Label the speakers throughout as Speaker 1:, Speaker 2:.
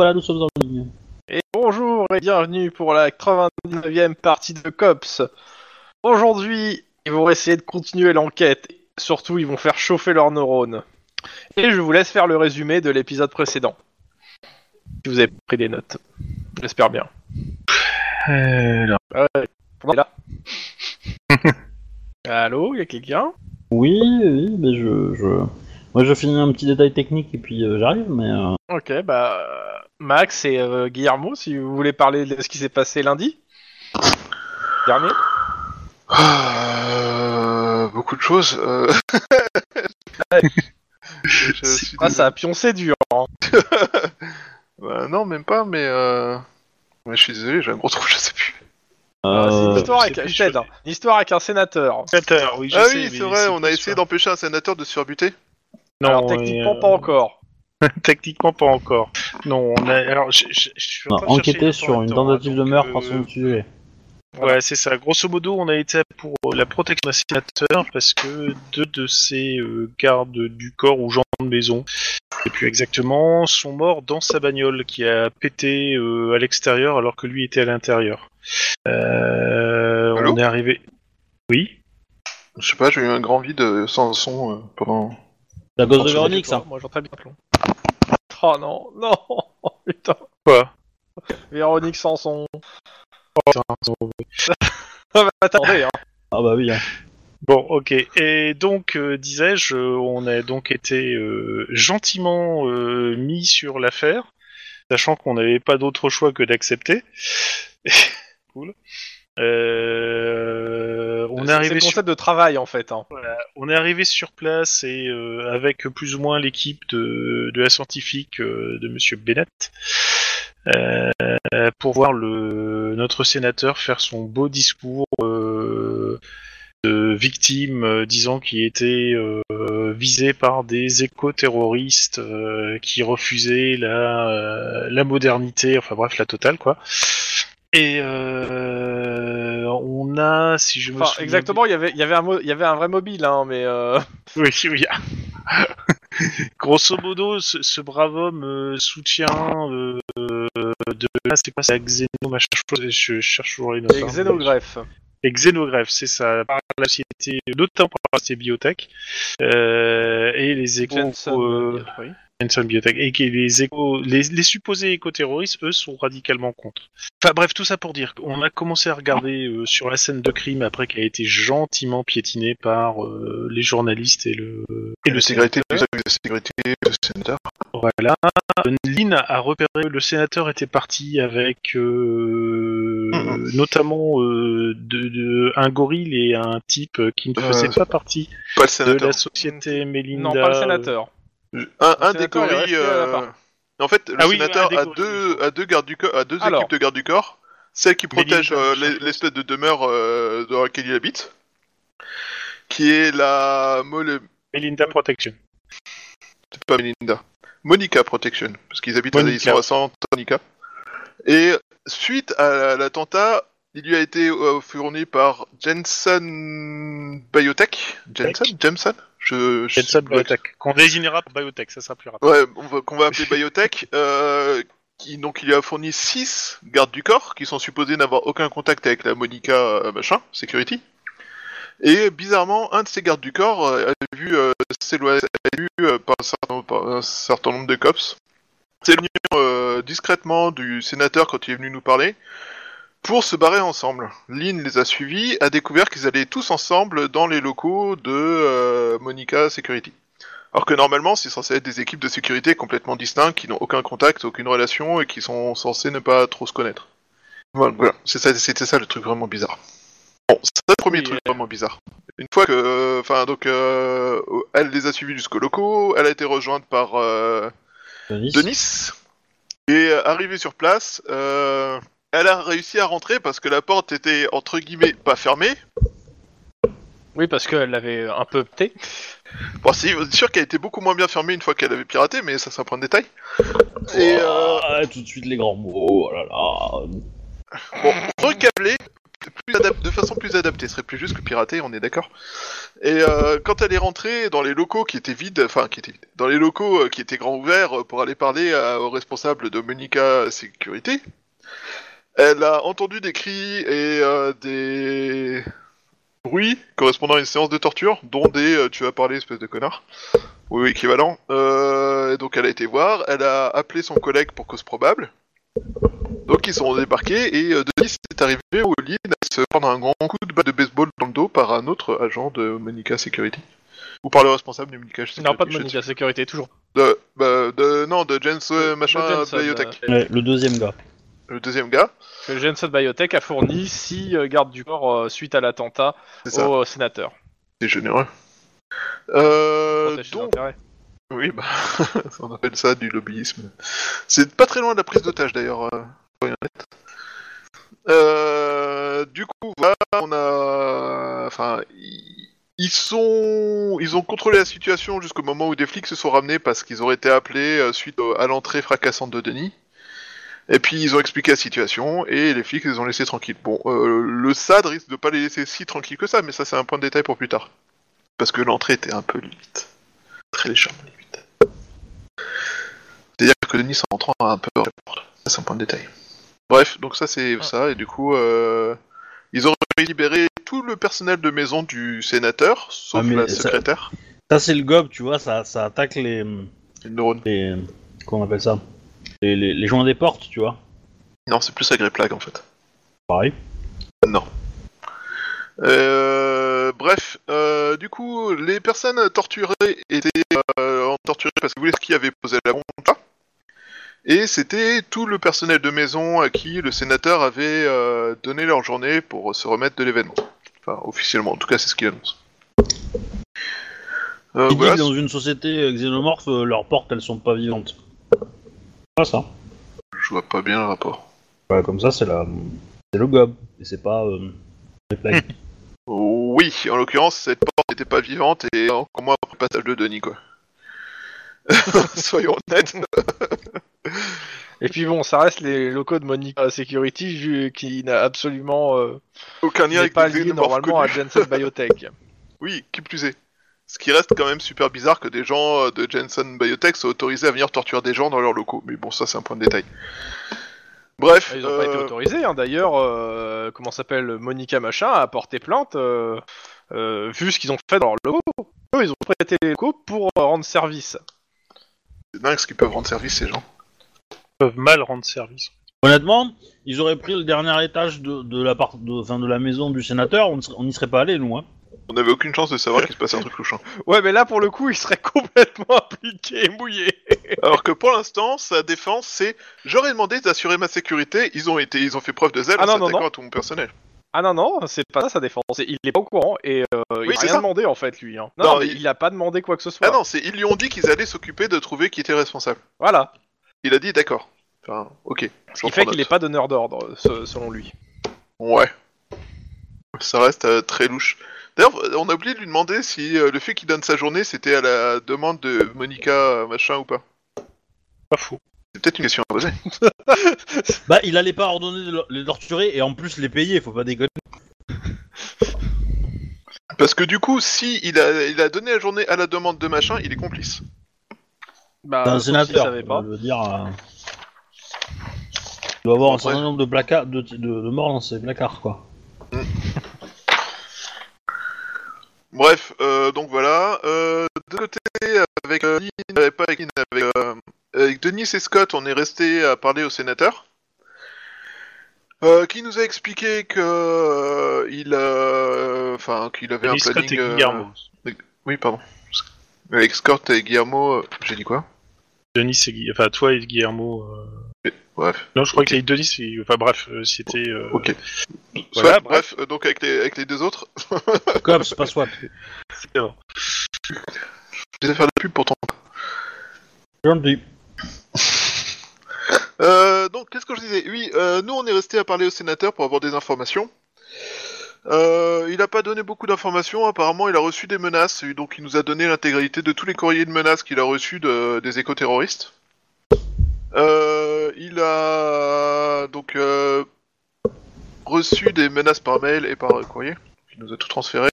Speaker 1: Et voilà, nous sommes en ligne.
Speaker 2: Et bonjour et bienvenue pour la 99e partie de COPS. Aujourd'hui, ils vont essayer de continuer l'enquête. Surtout, ils vont faire chauffer leurs neurones. Et je vous laisse faire le résumé de l'épisode précédent. Si vous avez pris des notes. J'espère bien. On est là. Allô, y a quelqu'un?
Speaker 1: Oui, oui, mais je, je... Moi, je finis un petit détail technique et puis euh, j'arrive, mais... euh,
Speaker 2: Ok, bah euh, Max et euh, Guillermo, si vous voulez parler de ce qui s'est passé lundi dernier.
Speaker 3: euh, beaucoup de choses. euh.
Speaker 2: Ouais.
Speaker 3: je, je suis
Speaker 2: Ah, ça a pioncé dur. hein.
Speaker 3: Bah, non, même pas, mais euh... ouais, je suis désolé, j'ai un gros trou, je sais plus.
Speaker 2: Ah, c'est une
Speaker 1: euh,
Speaker 2: histoire
Speaker 4: je
Speaker 2: avec,
Speaker 4: sais plus,
Speaker 2: je
Speaker 4: je
Speaker 2: t'aide, hein. Une histoire avec un sénateur.
Speaker 4: Sénateur, oui, je
Speaker 3: ah
Speaker 4: sais,
Speaker 3: oui,
Speaker 4: mais
Speaker 3: c'est vrai, on a essayé d'empêcher un sénateur de se faire buter.
Speaker 4: Non,
Speaker 2: Alors techniquement
Speaker 4: euh,
Speaker 2: pas encore.
Speaker 4: Techniquement pas encore. Non, on a. Alors, je, je- je suis en train de
Speaker 1: enquêter sur une
Speaker 4: l'informateur,
Speaker 1: tentative
Speaker 4: hein,
Speaker 1: de meurtre
Speaker 4: euh,
Speaker 1: par son sujet.
Speaker 4: Ouais, c'est ça. Grosso modo, on a été pour la protection d'un sénateur parce que deux de ses euh, gardes du corps ou gens de maison, et plus exactement, sont morts dans sa bagnole qui a pété euh, à l'extérieur alors que lui était à l'intérieur. Euh, on est arrivé. Oui.
Speaker 3: Je sais pas, j'ai eu un grand vide sans son euh, pendant.
Speaker 1: La gosse de Véronique, ça.
Speaker 2: Moi j'entends bien plomb. Oh non, non, putain.
Speaker 4: Quoi
Speaker 2: Véronique Sanson.
Speaker 4: Putain,
Speaker 2: Ah bah attendez, hein.
Speaker 1: Ah bah oui, hein.
Speaker 4: Bon, ok. Et donc, euh, disais-je, on a donc été euh, gentiment euh, mis sur l'affaire, sachant qu'on n'avait pas d'autre choix que d'accepter. cool. Euh, on est, arrivé
Speaker 2: le
Speaker 4: sur,
Speaker 2: concept de travail en fait. Hein.
Speaker 4: voilà, on est arrivé sur place et euh, avec plus ou moins l'équipe de, de la scientifique euh, de Monsieur Bennett. euh, pour voir le, notre sénateur faire son beau discours euh, de victime disant qu'il était euh, visé par des éco-terroristes euh, qui refusaient la, euh, la modernité, enfin bref, la totale quoi. Et euh, on a, si je me
Speaker 2: Enfin,
Speaker 4: souviens
Speaker 2: exactement, il y avait, il y avait un, il y avait un vrai mobile, hein, mais euh...
Speaker 4: oui, oui. Grosso modo, ce, ce brave homme euh, soutient euh, de là, c'est quoi, c'est Xeno machin je, cherche toujours les notes.
Speaker 2: les
Speaker 4: hein.
Speaker 2: xénogreffes.
Speaker 4: Et Xénogreffe, c'est ça, par la société, notamment par la société Biotech, euh, et les échos,
Speaker 2: Jensen
Speaker 4: Biotech, et que les échos, les, les supposés éco-terroristes, eux, sont radicalement contre. Enfin bref, tout ça pour dire qu'on a commencé à regarder euh, sur la scène de crime après qu'elle a été gentiment piétinée par euh, les journalistes et le et le
Speaker 3: sécurité, le sécurité sénateur.
Speaker 4: Voilà. Lynn a repéré que le sénateur était parti avec euh, notamment euh, de, de- un gorille et un type qui ne faisait
Speaker 3: Euh,
Speaker 4: pas partie
Speaker 3: Pas
Speaker 4: de la société Melinda.
Speaker 2: Non, pas le sénateur.
Speaker 3: Un, des euh. En fait, le
Speaker 4: Ah oui,
Speaker 3: sénateur a deux, a deux gardes du corps, a deux
Speaker 2: Alors.
Speaker 3: équipes de gardes du corps. Celle qui protège euh, l'espèce de demeure euh, dans laquelle il habite, qui est la Mole...
Speaker 4: Melinda Protection.
Speaker 3: c'est pas Melinda, Monica Protection, parce qu'ils habitent à
Speaker 4: Monica.
Speaker 3: ils sont à Santa Monica. Et suite à l'attentat, il lui a été euh, fourni par Jensen Biotech. Jensen, Jensen, je, je
Speaker 4: Jensen Biotech. Qu'on désignera par Biotech, ça sera plus rapide.
Speaker 3: Ouais, va- qu'on va appeler Biotech. euh, qui, donc il lui a fourni 6 gardes du corps qui sont supposés n'avoir aucun contact avec la Monica euh, machin, security. Et bizarrement, un de ces gardes du corps a vu s'éloigner par, un certain, par un certain nombre de cops s'éloigner euh, discrètement du sénateur quand il est venu nous parler pour se barrer ensemble. Lynn les a suivis, a découvert qu'ils allaient tous ensemble dans les locaux de euh, Monica Security. Alors que normalement, c'est censé être des équipes de sécurité complètement distinctes, qui n'ont aucun contact, aucune relation, et qui sont censées ne pas trop se connaître. Voilà, voilà. C'est ça, c'était ça le truc vraiment bizarre. Bon, c'est le premier
Speaker 2: Oui,
Speaker 3: truc
Speaker 2: euh.
Speaker 3: vraiment bizarre. Une fois que, enfin, donc, euh, elle les a suivis jusqu'aux locaux, elle a été rejointe par euh,
Speaker 1: Denis.
Speaker 3: Denis, et arrivée sur place, elle a réussi à rentrer parce que la porte était entre guillemets pas fermée.
Speaker 2: Oui, parce qu'elle l'avait un peu opté.
Speaker 3: Bon, c'est sûr qu'elle était beaucoup moins bien fermée une fois qu'elle avait piraté, mais ça c'est un point de détail. Et euh,
Speaker 1: Ah, tout de suite les grands mots, oh là là.
Speaker 3: Bon, plus adap- de façon plus adaptée, ce serait plus juste que pirater, on est d'accord. Et euh, quand elle est rentrée dans les locaux qui étaient vides, enfin qui étaient vides, dans les locaux euh, qui étaient grands ouverts euh, pour aller parler à- au responsable de Monica Sécurité, elle a entendu des cris et euh, des bruits correspondant à une séance de torture, dont des euh, tu as parlé espèce de connard, oui oui, équivalent. Euh, et donc elle a été voir, elle a appelé son collègue pour cause probable. Donc ils sont débarqués et euh, Denis est arrivé au lit à se prendre un grand coup de batte de baseball dans le dos par un autre agent de Monica Security. Ou par le responsable de Monica Security.
Speaker 2: Non, pas de Monica Sécurité, toujours.
Speaker 3: de, bah, de- non, de Jens euh, machin Biotech.
Speaker 2: euh,
Speaker 1: Ouais, le deuxième gars.
Speaker 3: Le deuxième gars,
Speaker 2: que Jensen Biotech a fourni six euh, gardes du corps euh, suite à l'attentat au euh, sénateur.
Speaker 3: c'est généreux. Euh, donc, oui, bah, on appelle ça du lobbyisme. C'est pas très loin de la prise d'otage d'ailleurs. euh, du coup, voilà, on a, enfin, ils- sont, ils ont contrôlé la situation jusqu'au moment où des flics se sont ramenés parce qu'ils auraient été appelés suite à l'entrée fracassante de Denis. Et puis ils ont expliqué la situation et les flics les ont laissés tranquilles. Bon, euh, le SAD risque de pas les laisser si tranquilles que ça, mais ça c'est un point de détail pour plus tard. Parce que l'entrée était un peu limite. Très légèrement limite. C'est-à-dire que Denis en rentrant a un peu Ça c'est un point de détail. Bref, donc ça c'est
Speaker 2: Ah.
Speaker 3: ça, et du coup, euh, ils ont libéré tout le personnel de maison du sénateur, sauf
Speaker 1: Ah, mais
Speaker 3: la
Speaker 1: ça-
Speaker 3: secrétaire.
Speaker 1: Ça, c'est le gob, tu vois, ça, ça attaque les.
Speaker 3: Les neurones.
Speaker 1: les comment on appelle ça? Les, les, les joints des portes, tu vois.
Speaker 3: Non, c'est plus la plague en fait.
Speaker 1: Pareil.
Speaker 3: Non. Euh, bref, euh, du coup, les personnes torturées étaient euh, torturées parce que vous voulez ce qui avait posé la bombe là. Et c'était tout le personnel de maison à qui le sénateur avait donné leur journée pour se remettre de l'événement. Enfin, officiellement, en tout cas, c'est ce qu'il annonce. Euh,
Speaker 1: Il dit que dans une société xénomorphe, leurs portes, elles sont pas vivantes. Pas ça.
Speaker 3: je vois pas bien le rapport.
Speaker 1: Voilà, comme ça, c'est la, c'est le gob, et c'est pas euh, les.
Speaker 3: Oui, en l'occurrence, cette porte n'était pas vivante et encore moins après le passage de Denis, quoi. Soyons honnêtes.
Speaker 2: Et puis bon, ça reste les locaux de Monica Security vu- qui n'a absolument euh,
Speaker 3: Aucun lien avec
Speaker 2: pas lié normalement à. Jensen Biotech.
Speaker 3: Oui, qui plus est. Ce qui reste quand même super bizarre que des gens euh, de Jensen Biotech soient autorisés à venir torturer des gens dans leurs locaux. Mais bon, ça c'est un point de détail. Bref,
Speaker 2: Ils n'ont pas été
Speaker 3: euh,
Speaker 2: autorisés, hein. d'ailleurs, euh, comment s'appelle, Monica Machin a porté plainte, euh, euh, vu ce qu'ils ont fait dans leurs locaux. Eux, ils ont prêté les locaux pour rendre service.
Speaker 3: c'est dingue ce qu'ils peuvent rendre service ces gens.
Speaker 4: Ils peuvent mal rendre service.
Speaker 1: Honnêtement, ils auraient pris le dernier étage de, de, la, part, de, enfin, de la maison du sénateur, on n'y serait pas allé, nous. Hein.
Speaker 3: On n'avait aucune chance de savoir qu'il se passait un truc louchant.
Speaker 2: Ouais, mais là, pour le coup, ils seraient complètement impliqués et mouillés.
Speaker 3: Alors que pour l'instant, sa défense, c'est j'aurais demandé d'assurer ma sécurité. Ils ont été, ils ont fait preuve de zèle
Speaker 2: Ah
Speaker 3: en
Speaker 2: non, non,
Speaker 3: s'attaquant
Speaker 2: non.
Speaker 3: à tout mon personnel.
Speaker 2: Ah non, non, c'est pas ça sa défense. C'est- Il est pas au courant et euh, il a
Speaker 3: c'est
Speaker 2: rien
Speaker 3: ça.
Speaker 2: demandé en fait, lui. Hein. Non,
Speaker 3: Non,
Speaker 2: non, mais
Speaker 3: il-
Speaker 2: il... a pas demandé quoi que ce soit.
Speaker 3: Ah non, c'est ils lui ont dit qu'ils allaient s'occuper de trouver qui était responsable.
Speaker 2: Voilà.
Speaker 3: Il a dit d'accord. Enfin, ok.
Speaker 2: Ce qui fait qu'il est pas donneur d'ordre, ce- selon lui.
Speaker 3: Ouais. Ça reste euh, très louche. D'ailleurs, on a oublié de lui demander si euh, le fait qu'il donne sa journée, c'était à la demande de Monica euh, machin ou pas.
Speaker 4: Pas faux.
Speaker 3: C'est peut-être une question à poser.
Speaker 1: Bah, il allait pas ordonner de le- les torturer et en plus les payer, faut pas déconner.
Speaker 3: Parce que du coup, si il a, il a donné la journée à la demande de machin, il est complice.
Speaker 2: Bah,
Speaker 1: C'est un
Speaker 2: sauf s'il
Speaker 1: sénateur,
Speaker 2: savait pas.
Speaker 1: dire. euh, Il doit avoir un certain nombre de, placards, de, de, de morts dans ses placards, quoi.
Speaker 3: Bref, euh, donc voilà. Euh, de côté, avec euh, pas avec, euh, avec Denis et Scott, on est resté à parler au sénateur. Qui nous a expliqué que il, enfin, qu'il avait
Speaker 4: Denis
Speaker 3: un
Speaker 4: Scott et Guillermo.
Speaker 3: Oui, pardon. Avec Scott et Guillermo, j'ai dit quoi?
Speaker 4: Denis et Gui- Enfin, toi et Guillermo.
Speaker 3: Bref,
Speaker 4: Non, je crois que les Denis, et- enfin bref, euh, c'était. euh,
Speaker 3: ok.
Speaker 4: voilà,
Speaker 3: bref, euh, donc avec les, avec les deux autres,
Speaker 1: Cops, pas swap.
Speaker 4: c'était bon.
Speaker 3: je vais faire de la pub pour ton.
Speaker 1: Gentil.
Speaker 3: Euh, donc, qu'est-ce que je disais? Oui, euh, nous, on est resté à parler au sénateur pour avoir des informations. Euh, il n'a pas donné beaucoup d'informations. Apparemment, il a reçu des menaces. et Donc, il nous a donné l'intégralité de tous les courriers de menaces qu'il a reçus de- des éco-terroristes. Euh, il a donc euh, reçu des menaces par mail et par courrier. Il nous a tout transféré.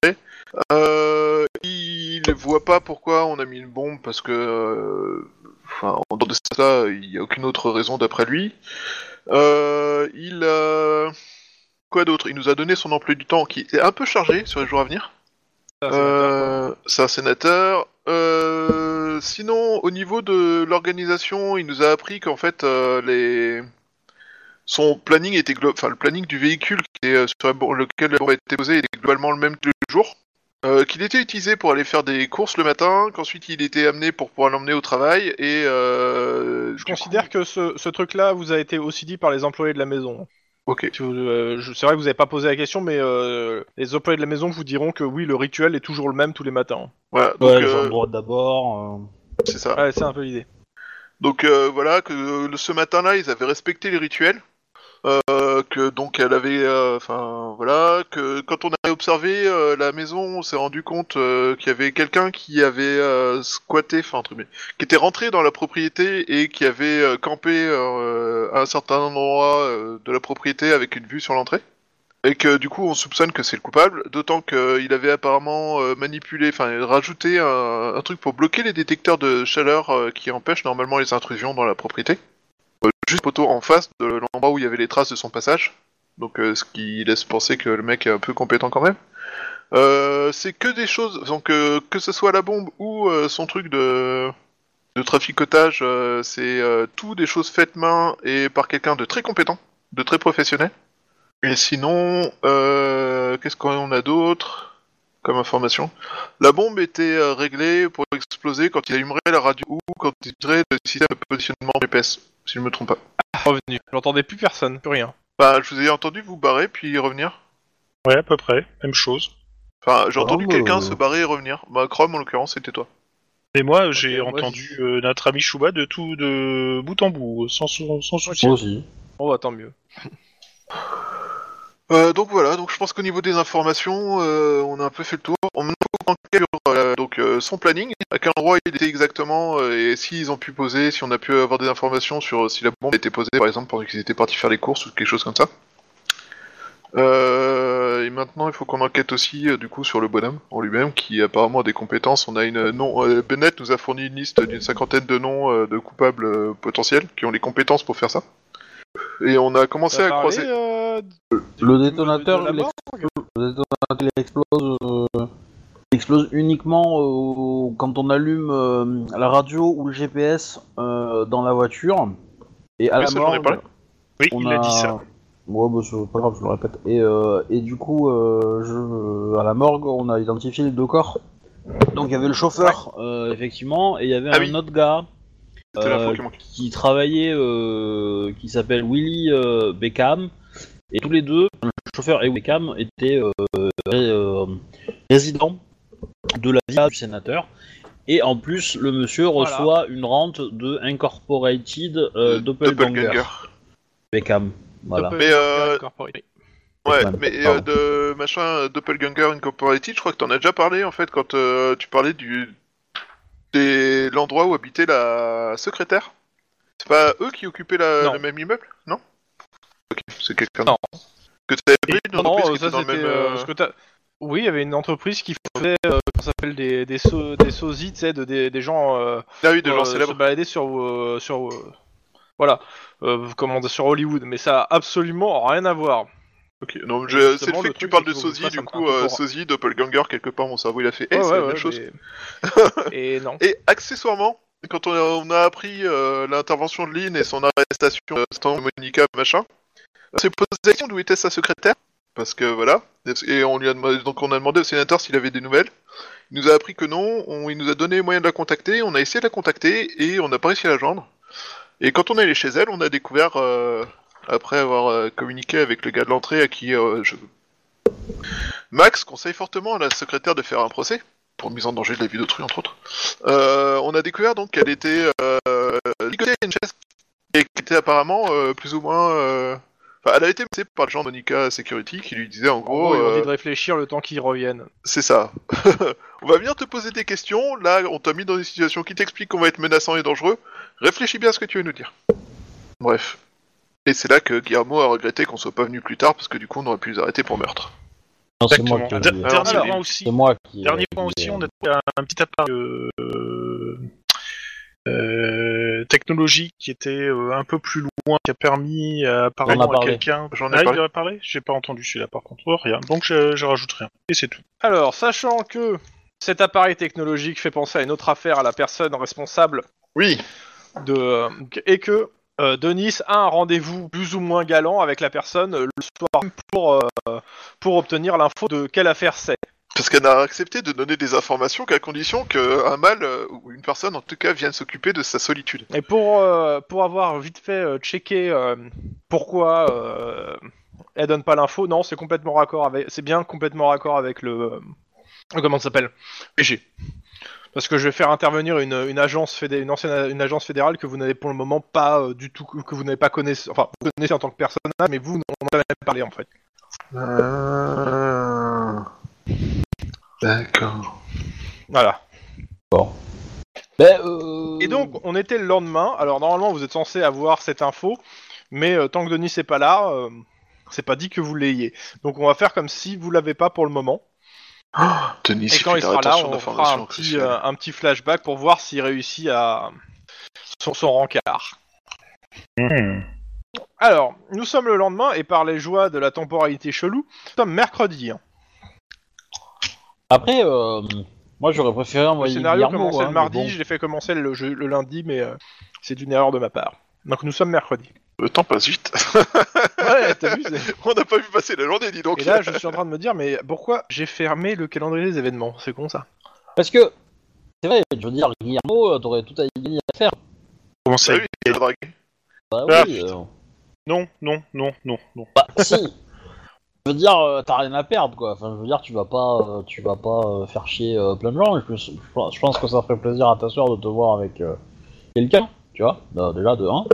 Speaker 3: Euh, il voit pas pourquoi on a mis une bombe parce que, euh, enfin, en dehors de ça, il n'y a aucune autre raison d'après lui. Il, euh, quoi d'autre? Il nous a donné son emploi du temps qui est un peu chargé sur les jours à venir.
Speaker 2: C'est
Speaker 3: un sénateur. Euh, sinon, au niveau de l'organisation, il nous a appris qu'en fait, euh, les... son planning était glo- enfin le planning du véhicule qui est, euh, sur lequel la bombe a été posée était globalement le même tous les jours. Euh, qu'il était utilisé pour aller faire des courses le matin, qu'ensuite il était amené pour pouvoir l'emmener au travail et
Speaker 2: Je considère
Speaker 3: coup-
Speaker 2: que ce, ce truc-là vous a été aussi dit par les employés de la maison.
Speaker 3: Ok.
Speaker 2: Si vous, euh, je- C'est vrai que vous n'avez pas posé la question, mais euh, les employés de la maison vous diront que oui, le rituel est toujours le même tous les matins.
Speaker 3: Voilà. Donc
Speaker 1: Ouais, les
Speaker 3: euh,
Speaker 1: endroits d'abord.
Speaker 3: c'est ça.
Speaker 2: Ouais, c'est un peu l'idée.
Speaker 3: Donc euh, voilà que euh, ce matin-là, ils avaient respecté les rituels. Euh, que donc elle avait, euh, enfin voilà, que quand on a observé euh, la maison, on s'est rendu compte euh, qu'il y avait quelqu'un qui avait squatté, enfin entre guillemets, qui était rentré dans la propriété et qui avait campé à un certain endroit de la propriété avec une vue sur l'entrée. Et que du coup on soupçonne que c'est le coupable, d'autant qu'il avait apparemment manipulé, enfin rajouté un, truc pour bloquer les détecteurs de chaleur qui empêchent normalement les intrusions dans la propriété. Juste poteau en face de l'endroit où il y avait les traces de son passage. Donc euh, ce qui laisse penser que le mec est un peu compétent quand même. Euh, c'est que des choses, donc euh, que ce soit la bombe ou son truc de, de traficotage, c'est tout des choses faites main et par quelqu'un de très compétent, de très professionnel. Et sinon, qu'est-ce qu'on a d'autre comme information? La bombe était réglée pour exploser quand il allumerait la radio ou quand il utiliserait le système de positionnement GPS, si je me trompe pas.
Speaker 2: Revenu. J'entendais plus personne, plus rien.
Speaker 3: Bah, je vous ai entendu vous barrer puis revenir.
Speaker 4: Ouais, à peu près, même chose.
Speaker 3: Enfin, j'ai
Speaker 1: Ah,
Speaker 3: entendu
Speaker 1: bah,
Speaker 3: quelqu'un
Speaker 1: euh.
Speaker 3: se barrer et revenir. Bah, Chrome en l'occurrence, c'était toi.
Speaker 4: Et moi, j'ai entendu euh, notre ami Chouba de tout, de bout en bout, sans, sou- sans souci.
Speaker 1: Moi aussi.
Speaker 2: Bon, bah tant mieux.
Speaker 3: Euh, donc voilà, donc je pense qu'au niveau des informations, euh, on a un peu fait le tour. On me son planning, à quel endroit il était exactement, euh, et s'ils ont pu poser, si on a pu avoir des informations sur euh, si la bombe était posée, par exemple, pendant qu'ils étaient partis faire les courses ou quelque chose comme ça. Euh, et maintenant, il faut qu'on enquête aussi euh, du coup sur le bonhomme en lui-même, qui apparemment a des compétences. On a une non, euh, Bennett nous a fourni une liste d'une cinquantaine de noms euh, de coupables euh, potentiels qui ont les compétences pour faire ça. Et on a commencé à
Speaker 2: parlé,
Speaker 3: croiser.
Speaker 2: euh,
Speaker 1: Le détonateur, il, explose, le détonateur, il explose, euh, il explose uniquement euh, quand on allume euh, la radio ou le GPS euh, dans la voiture. Et à la
Speaker 3: ça, j'en ai
Speaker 1: morgue,
Speaker 3: parlé.
Speaker 4: Oui,
Speaker 1: on
Speaker 4: il
Speaker 1: a...
Speaker 4: a dit ça.
Speaker 1: Ouais, bah, c'est pas grave, je le répète. Et, euh, et du coup, je... à la morgue, on a identifié les deux corps. Donc il y avait le chauffeur, effectivement, et il y avait
Speaker 3: Ah
Speaker 1: un
Speaker 3: oui.
Speaker 1: autre gars
Speaker 3: qui
Speaker 1: travaillait, qui s'appelle Willy Beckham, et tous les deux, le chauffeur et Beckham, étaient ré- résidents de la villa du sénateur. Et en plus, le monsieur
Speaker 2: Voilà.
Speaker 1: reçoit une rente de Incorporated euh,
Speaker 3: Euh,
Speaker 1: Doppelganger. Beckham. Voilà.
Speaker 3: Mais, euh,
Speaker 2: Incorporated.
Speaker 3: Ouais, mais euh, de machin euh, Doppelganger Incorporated, je crois que t'en as déjà parlé en fait quand euh, tu parlais du de l'endroit où habitait la secrétaire. C'est pas eux qui occupaient la- le même immeuble, non? Ok, c'est quelqu'un.
Speaker 2: Non.
Speaker 3: Que t'avais pris qui
Speaker 2: ça
Speaker 3: dans le
Speaker 2: c'était.
Speaker 3: même.
Speaker 2: euh, oui, il y avait une entreprise qui faisait, euh, s'appelle, des, des, so- des sosies, tu sais, de, des, des gens, euh,
Speaker 3: Ah oui, gens
Speaker 2: euh,
Speaker 3: célèbres.
Speaker 2: se balader sur, euh, sur, euh, voilà, euh, comment dire, sur Hollywood, mais ça a absolument rien à voir.
Speaker 3: Ok, non, je- c'est le
Speaker 2: justement,
Speaker 3: fait
Speaker 2: le
Speaker 3: que tu
Speaker 2: truc,
Speaker 3: parles
Speaker 2: c'est
Speaker 3: de
Speaker 2: qu'il faut que
Speaker 3: sosie, du
Speaker 2: un
Speaker 3: coup,
Speaker 2: peu
Speaker 3: euh, sosie, Doppelganger, quelque part, mon cerveau il a fait. Eh,
Speaker 2: Ouais,
Speaker 3: c'est
Speaker 2: ouais,
Speaker 3: la
Speaker 2: ouais,
Speaker 3: même chose.
Speaker 2: mais- Et non.
Speaker 3: Et accessoirement, quand on a, on a appris euh, l'intervention de Lynn et son arrestation, euh, Stan, Monica, machin, on s'est posé la question d'où était sa secrétaire. Parce que voilà, et on lui a demandé, donc on a demandé au sénateur s'il avait des nouvelles. Il nous a appris que non, on- il nous a donné moyen de la contacter, on a essayé de la contacter et on n'a pas réussi à la joindre. Et quand on est allé chez elle, on a découvert, euh, après avoir euh, communiqué avec le gars de l'entrée à qui euh. Max conseille fortement à la secrétaire de faire un procès pour mise en danger de la vie d'autrui, entre autres. Euh, on a découvert donc qu'elle était ligotée à une chaise et qui était apparemment plus ou moins. Euh, Enfin, elle a été menacée par le genre Monica Security qui lui disait en gros,
Speaker 2: ils ont
Speaker 3: euh,
Speaker 2: dit de réfléchir le temps qu'ils reviennent.
Speaker 3: c'est ça. on va venir te poser des questions. Là, on t'a mis dans une situation qui t'explique qu'on va être menaçant et dangereux. Réfléchis bien à ce que tu veux nous dire. Bref. Et c'est là que Guillermo a regretté qu'on soit pas venu plus tard parce que du coup on aurait pu les arrêter pour meurtre.
Speaker 1: Non, c'est moi
Speaker 4: Exactement.
Speaker 1: qui.
Speaker 4: Dernier point aussi.
Speaker 1: C'est moi qui.
Speaker 4: Dernier
Speaker 1: qui-
Speaker 4: point aussi, on a un, un petit appareil euh, technologique qui était euh, un peu plus loin, qui a permis euh, apparemment à quelqu'un.
Speaker 3: J'en ai parlé.
Speaker 4: J'ai pas entendu celui-là par contre. Oh, rien. Donc je, je rajoute rien. Et c'est tout.
Speaker 2: Alors, sachant que cet appareil technologique fait penser à une autre affaire à la personne responsable
Speaker 3: Oui.
Speaker 2: de euh, et que euh, Denis a un rendez-vous plus ou moins galant avec la personne euh, le soir pour euh, pour obtenir l'info de quelle affaire c'est.
Speaker 3: Parce qu'elle n'a accepté de donner des informations qu'à condition qu'un mâle euh, ou une personne en tout cas vienne s'occuper de sa solitude.
Speaker 2: Et pour euh, pour avoir vite fait euh, checké euh, pourquoi euh, elle donne pas l'info, non, c'est complètement raccord avec c'est bien complètement raccord avec le euh, comment ça s'appelle PG. Parce que je vais faire intervenir une, une agence fédé- une ancienne une agence fédérale que vous n'avez pour le moment pas euh, du tout que vous n'avez pas connaissé enfin vous connaissez en tant que personnage mais vous on en a jamais parlé en fait.
Speaker 3: D'accord.
Speaker 2: Voilà.
Speaker 1: Ben, euh...
Speaker 2: Et donc, on était le lendemain. Alors, normalement, vous êtes censé avoir cette info, mais euh, tant que Denis n'est pas là, euh, c'est pas dit que vous l'ayez. Donc, on va faire comme si vous l'avez pas pour le moment.
Speaker 3: Denis,
Speaker 2: Et quand il sera là, on fera un petit, euh, un petit flashback pour voir s'il réussit à son, son rencard. Alors, nous sommes le lendemain, et par les joies de la temporalité chelou, nous sommes mercredi. hein.
Speaker 1: Après, euh, moi j'aurais préféré
Speaker 2: Le
Speaker 1: envoyer
Speaker 2: scénario
Speaker 1: Guillermo,
Speaker 2: commençait
Speaker 1: hein,
Speaker 2: le mardi,
Speaker 1: mais bon.
Speaker 2: je l'ai fait commencer le, jeu- le lundi, mais euh, c'est une erreur de ma part. Donc, nous sommes mercredi.
Speaker 3: Le temps passe vite.
Speaker 2: Ouais, t'as vu
Speaker 3: on n'a pas vu passer la journée, dis donc.
Speaker 2: Et là, je suis en train de me dire, mais pourquoi j'ai fermé le calendrier des événements? C'est con ça.
Speaker 1: Parce que, c'est vrai, je veux dire, Guillermo, euh, t'aurais tout à y gagner à faire.
Speaker 4: Comment ça
Speaker 3: Ah oui, il a dragué.
Speaker 1: Bah
Speaker 4: Ah,
Speaker 1: oui, euh,
Speaker 4: Non, non, non, non, non.
Speaker 1: bah si. Je veux dire, euh, t'as rien à perdre, quoi. Enfin, je veux dire, tu vas pas, euh, tu vas pas euh, faire chier euh, plein de gens. Je, je pense- je pense que ça ferait plaisir à ta soeur de te voir avec euh, quelqu'un, tu vois. Bah, déjà, de 1.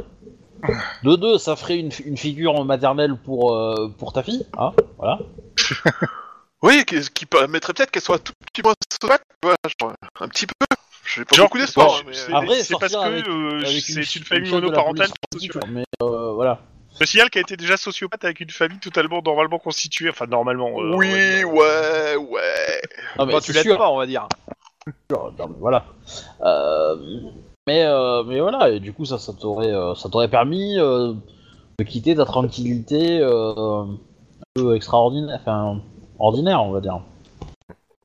Speaker 1: De 2, ça ferait une, une figure maternelle pour, euh, pour ta fille, hein, voilà.
Speaker 3: Oui, qui, qui permettrait peut-être qu'elle soit un tout petit peu sauvage, tu vois, genre, un petit peu. J'ai pas
Speaker 4: Genre,
Speaker 3: beaucoup d'espoir,
Speaker 4: c'est-
Speaker 1: Après,
Speaker 4: c'est parce que
Speaker 1: avec-
Speaker 4: euh, c'est une famille monoparentale.
Speaker 1: Mais euh, voilà.
Speaker 4: Je signale qu'elle était déjà sociopathe avec une famille totalement normalement constituée. Enfin, normalement. euh, on va
Speaker 3: Oui,
Speaker 4: dire.
Speaker 3: ouais, ouais.
Speaker 1: Non, mais
Speaker 2: Bah,
Speaker 1: c'est
Speaker 2: tu l'aides
Speaker 1: sûr.
Speaker 2: pas, on va dire.
Speaker 1: Non, mais voilà. Euh, mais, euh, mais voilà, et du coup, ça, ça t'aurait, euh, ça t'aurait permis euh, de quitter ta tranquillité euh, un peu extraordinaire, enfin ordinaire, on va dire.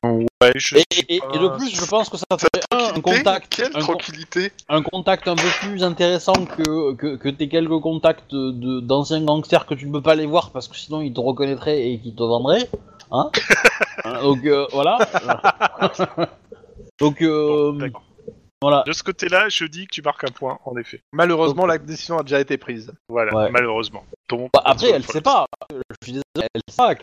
Speaker 4: Ouais, je
Speaker 1: Et,
Speaker 4: sais
Speaker 1: et- de plus, je pense que ça ferait un, un contact,
Speaker 3: Quelle
Speaker 1: un,
Speaker 3: tranquillité.
Speaker 1: un contact un peu plus intéressant que, que, que tes quelques contacts de, d'anciens gangsters que tu ne peux pas les voir parce que sinon ils te reconnaîtraient et qu'ils te vendraient. Hein Hein, Donc euh, voilà. Donc euh,
Speaker 4: D'accord.
Speaker 1: Voilà.
Speaker 4: De ce côté-là, je dis que tu marques un point, en effet.
Speaker 2: Malheureusement, la décision a déjà été prise.
Speaker 4: Voilà,
Speaker 1: Ouais.
Speaker 4: malheureusement.
Speaker 1: Bah, après, elle sait pas. Je suis désolé, elle sait pas.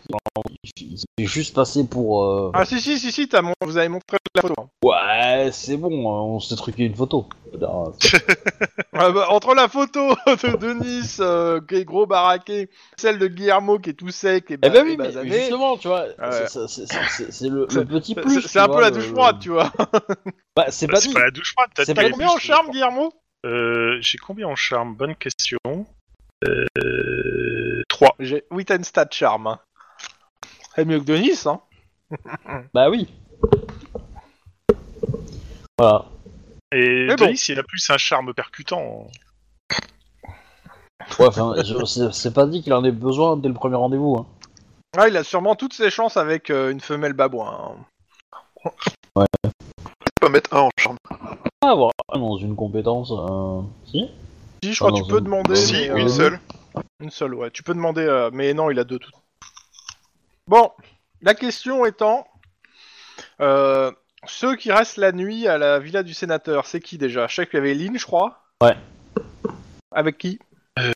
Speaker 1: Il s'est juste passé pour. euh,
Speaker 2: Ah si si si si, t'as mon- vous avez montré la photo. hein.
Speaker 1: Ouais, c'est bon, euh, on s'est truqué une photo.
Speaker 2: Ah bah, entre la photo de Denis euh, qui est gros baraqué, celle de Guillermo qui est tout sec et,
Speaker 1: Eh ben
Speaker 2: et
Speaker 1: oui, mais
Speaker 2: basané,
Speaker 1: justement, tu vois,
Speaker 2: Ouais.
Speaker 1: c'est- le, petit plus.
Speaker 2: c'est un peu la douche froide, tu vois.
Speaker 1: Bah, c'est
Speaker 4: Bah,
Speaker 1: pas
Speaker 4: la douche pas les
Speaker 2: Combien en charme,
Speaker 4: je
Speaker 2: Guillermo
Speaker 4: Euh, J'ai combien en charme? Bonne question. Euh... 3.
Speaker 2: J'ai Wittenstadt charme. hein. C'est mieux que Denis, hein.
Speaker 1: Bah oui. Voilà.
Speaker 4: Et
Speaker 2: Mais bon.
Speaker 4: Denis, il a plus un charme percutant.
Speaker 1: Ouais, enfin, je- c'est c'est pas dit qu'il en ait besoin dès le premier rendez-vous. Hein.
Speaker 2: Ah, il a sûrement toutes ses chances avec euh, une femelle babouin. hein.
Speaker 3: Pas mettre un en charme.
Speaker 1: Ah, voilà, dans une compétence. Euh... Si
Speaker 2: Si, je crois que tu peux
Speaker 1: une-
Speaker 2: demander.
Speaker 3: Si,
Speaker 2: mais,
Speaker 1: euh,
Speaker 3: une seule.
Speaker 2: Une seule, ouais. Tu peux demander, euh, mais non, il a deux toutes. Bon, la question étant, euh, ceux qui restent la nuit à la villa du sénateur, c'est qui déjà? Je sais qu'il y avait Lynn, je crois.
Speaker 1: Ouais.
Speaker 2: Avec qui?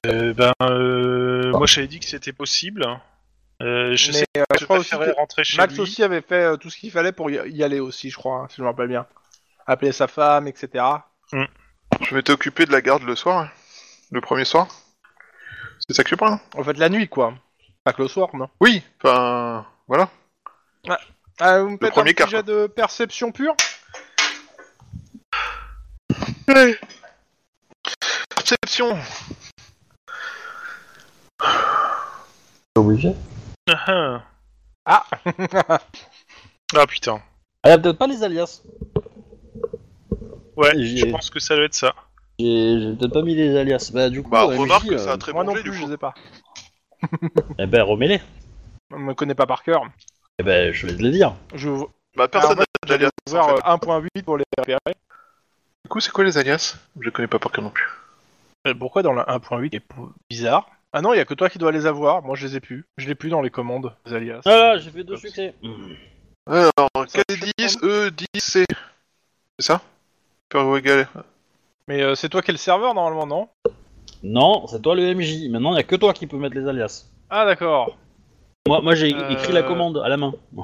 Speaker 4: Euh, ben, euh, moi, j'avais dit que c'était possible. Euh, je
Speaker 2: Mais,
Speaker 4: sais
Speaker 2: euh,
Speaker 4: que
Speaker 2: je
Speaker 4: je
Speaker 2: crois aussi que
Speaker 4: rentrer chez
Speaker 2: Max
Speaker 4: lui.
Speaker 2: aussi avait fait euh, tout ce qu'il fallait pour y, aller aussi, je crois, hein, si je me rappelle bien. Appeler sa femme, etc.
Speaker 3: Je vais t'occuper de la garde le soir. hein. Le premier soir. C'est ça que tu parles
Speaker 2: En fait, la nuit, quoi. Pas que le soir, non.
Speaker 3: Oui, enfin, voilà.
Speaker 2: Ah, vous me faites un
Speaker 3: premier
Speaker 2: petit
Speaker 3: quart,
Speaker 2: jet de perception pure
Speaker 3: Perception.
Speaker 1: obligé.
Speaker 4: Ah,
Speaker 2: Ah
Speaker 4: ah putain.
Speaker 1: Ah, y a peut-être pas les alias.
Speaker 4: Ouais, je pense que ça doit être ça.
Speaker 1: J'ai j'ai peut-être pas mis les alias. Bah, du coup,
Speaker 3: Bah,
Speaker 1: MJ,
Speaker 3: remarque que
Speaker 1: euh,
Speaker 3: ça a très
Speaker 2: Moi
Speaker 3: bon
Speaker 2: non
Speaker 3: jet, du
Speaker 2: plus,
Speaker 3: coup.
Speaker 2: je sais pas.
Speaker 1: Eh ben, remets-les.
Speaker 2: Je me connais pas par cœur.
Speaker 1: Eh ben, je vais te les dire.
Speaker 2: Je
Speaker 3: Bah, personne
Speaker 2: Alors,
Speaker 3: n'a d'alias.
Speaker 2: ouvert
Speaker 3: en fait.
Speaker 2: euh, 1.8 pour les repérer.
Speaker 3: Du coup, c'est quoi les alias? Je connais pas par cœur non plus.
Speaker 2: Euh, Pourquoi dans la 1.8 est p- bizarre? Ah non, il y a que toi qui dois les avoir. Moi, je les ai plus. Je l'ai plus dans les commandes, les alias.
Speaker 1: Ah là, j'ai fait deux succès.
Speaker 3: Alors,
Speaker 2: Ça,
Speaker 3: KD10, E10, C. C'est ça Peur ou égal.
Speaker 2: Mais euh, c'est toi qui es le serveur normalement, non
Speaker 1: Non, c'est toi le MJ. Maintenant, y a que toi qui peux mettre les alias.
Speaker 2: Ah d'accord.
Speaker 1: Moi, moi j'ai
Speaker 2: Euh,
Speaker 1: écrit la commande à la main.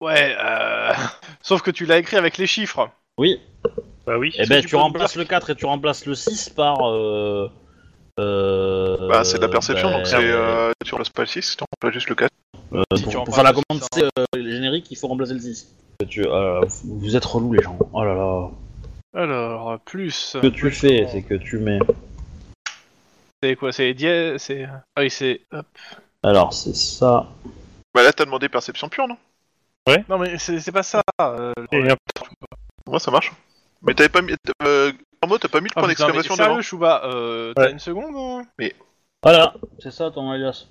Speaker 2: Ouais. Euh... Sauf que tu l'as écrit avec les chiffres.
Speaker 1: Oui.
Speaker 4: Bah oui.
Speaker 1: Eh
Speaker 2: Est-ce
Speaker 1: ben,
Speaker 2: que
Speaker 1: tu,
Speaker 2: tu peux me
Speaker 1: remplaces le 4 et tu remplaces le 6 par. Euh,
Speaker 3: Bah, c'est de la perception,
Speaker 1: ben,
Speaker 3: donc c'est. Euh, tu remplaces pas le 6, tu remplaces juste le 4.
Speaker 1: euh,
Speaker 2: si
Speaker 1: pour,
Speaker 2: tu
Speaker 1: pour faire la
Speaker 2: remplaces
Speaker 1: commande
Speaker 2: le
Speaker 1: c'est euh, les génériques, il faut remplacer le 6. Tu, euh, vous êtes relous, les gens. Oh là là.
Speaker 2: Alors, plus.
Speaker 1: Ce que tu fais, c'est que tu mets.
Speaker 2: C'est quoi C'est dièse C'est. Ah oui, c'est. hop.
Speaker 1: Alors, c'est ça.
Speaker 3: Bah, là, t'as demandé perception pure, non?
Speaker 2: Non, mais c'est c'est pas ça. euh, le
Speaker 3: ça marche. Mais t'avais pas mis. Euh, Armo, t'as pas mis le
Speaker 2: Ah,
Speaker 3: point d'exclamation
Speaker 2: sérieux,
Speaker 3: devant
Speaker 2: Chouba, euh, t'as
Speaker 4: Ouais.
Speaker 2: une seconde hein
Speaker 1: Voilà, c'est ça ton alias.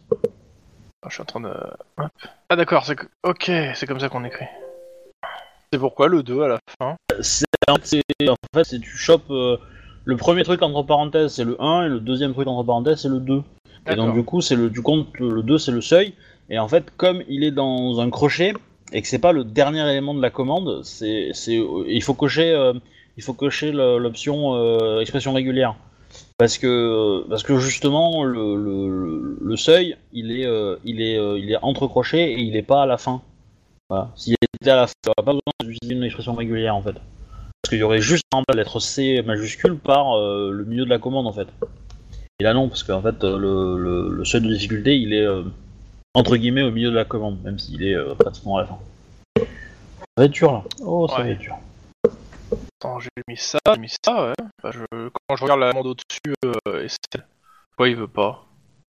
Speaker 2: Ah, Je suis en train de. hop. Ah d'accord, c'est que- ok, c'est comme ça qu'on écrit. C'est pourquoi le 2 à la fin
Speaker 1: C'est en fait, c'est- en fait, c'est tu chopes euh, le premier truc entre parenthèses, c'est le 1 et le deuxième truc entre parenthèses, c'est le 2. Et donc du coup, c'est le tu comptes le le 2 c'est le seuil et en fait comme il est dans un crochet et que c'est pas le dernier élément de la commande, c'est c'est il faut cocher euh, il faut cocher l'option euh, expression régulière. Parce que parce que justement le, le, le seuil, il est euh, il est euh, il est entre crochets et il est pas à la fin. Voilà. S'il était à la fin, il n'y aurait pas besoin d'utiliser une expression régulière en fait. Parce qu'il y aurait juste en bas la lettre C majuscule par euh, le milieu de la commande en fait. Et là non, parce qu'en fait le, le, seuil de difficulté il est entre guillemets au milieu de la commande, même s'il est pratiquement à la fin. Ça va être dur là. Oh ça va être dur.
Speaker 2: Attends, j'ai mis ça, j'ai mis ça, ouais. Bah, je... Quand je regarde la commande au-dessus, euh, et c'est- pourquoi il veut pas?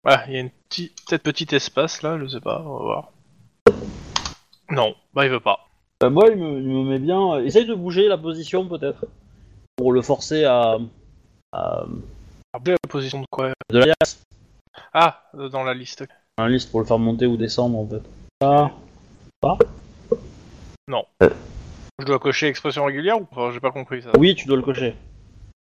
Speaker 2: Ah, il y a une petite, peut-être petit espace là, je sais pas, on va voir. Non, bah il veut pas.
Speaker 1: Euh, moi il me, il me met bien. euh, essaye de bouger la position peut-être. Pour le forcer à. à
Speaker 2: Rappelez la position de quoi?
Speaker 1: de l'alias.
Speaker 2: Ah, euh, dans la liste.
Speaker 1: Un liste pour le faire monter ou descendre en fait. Ah.
Speaker 2: Je dois cocher expression régulière ou pas J'ai pas compris ça.
Speaker 1: Oui, tu dois le cocher.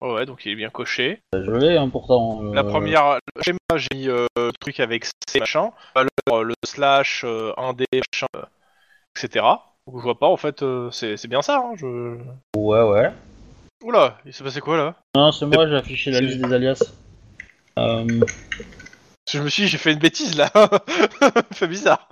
Speaker 2: Oh, ouais, donc il est bien coché.
Speaker 1: Je l'ai hein, pourtant. euh,
Speaker 2: La première, le schéma, j'ai mis euh, le truc avec C machin, euh, le slash, euh, 1D machin, euh, etc. Donc je vois pas en fait, euh, c'est c'est bien ça. Hein, je...
Speaker 1: Ouais, ouais.
Speaker 2: Oula, il s'est passé quoi là?
Speaker 1: Non, c'est moi, j'ai affiché la liste des alias. Euh,
Speaker 2: Parce que Je me suis dit, j'ai fait une bêtise là. fait bizarre.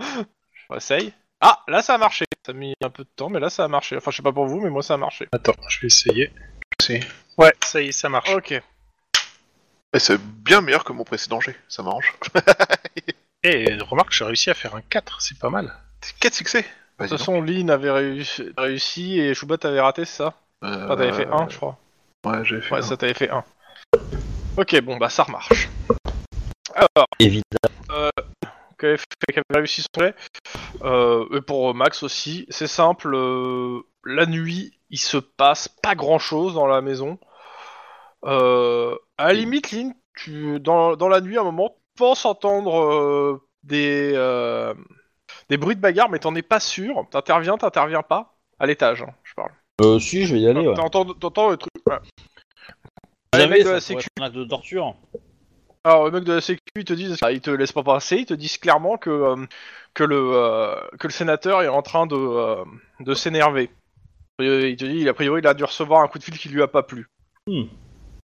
Speaker 2: On essaye. Ah, là ça a marché. Ça a mis un peu de temps, mais là ça a marché. Enfin, je sais pas pour vous, mais moi ça a marché.
Speaker 4: Attends, je vais essayer.
Speaker 3: C'est
Speaker 4: Ouais, ça y est, ça marche.
Speaker 2: Ok.
Speaker 3: Eh, c'est bien meilleur que mon précédent jet, ça m'arrange.
Speaker 4: Et remarque, j'ai réussi à faire un 4, c'est pas mal.
Speaker 3: 4 succès
Speaker 2: De
Speaker 3: Vas-y,
Speaker 2: toute façon, Lynn avait réussi, réussi et Choubat avait raté, c'est ça?
Speaker 3: Euh,
Speaker 2: Enfin, t'avais fait 1, je crois.
Speaker 3: Ouais, j'avais fait
Speaker 2: Ouais,
Speaker 3: un.
Speaker 2: ça t'avait fait 1. Ok, bon, bah ça remarche. Alors,
Speaker 1: évidemment.
Speaker 2: Qui avait, fait- qui avait réussi son jet. Euh, et pour Max aussi, c'est simple. euh, la nuit, il se passe pas grand chose dans la maison. Euh, à la limite, Lynn, tu, dans, dans la nuit, à un moment, tu penses entendre des, des bruits de bagarre, mais t'en es pas sûr. T'interviens, t'interviens pas. À l'étage, hein, je parle.
Speaker 1: Euh, si, je vais y aller. Ouais.
Speaker 2: T'entends, le truc. ouais. Les mecs de la sécu
Speaker 1: être un acte de torture.
Speaker 2: Alors, le mec de la sécu, ils te disent, ils te laissent pas passer, ils te disent clairement que, euh, que, le, euh, que le sénateur est en train de, euh, de s'énerver. Il te dit, a priori, il a dû recevoir un coup de fil qui lui a pas plu.
Speaker 1: Hmm.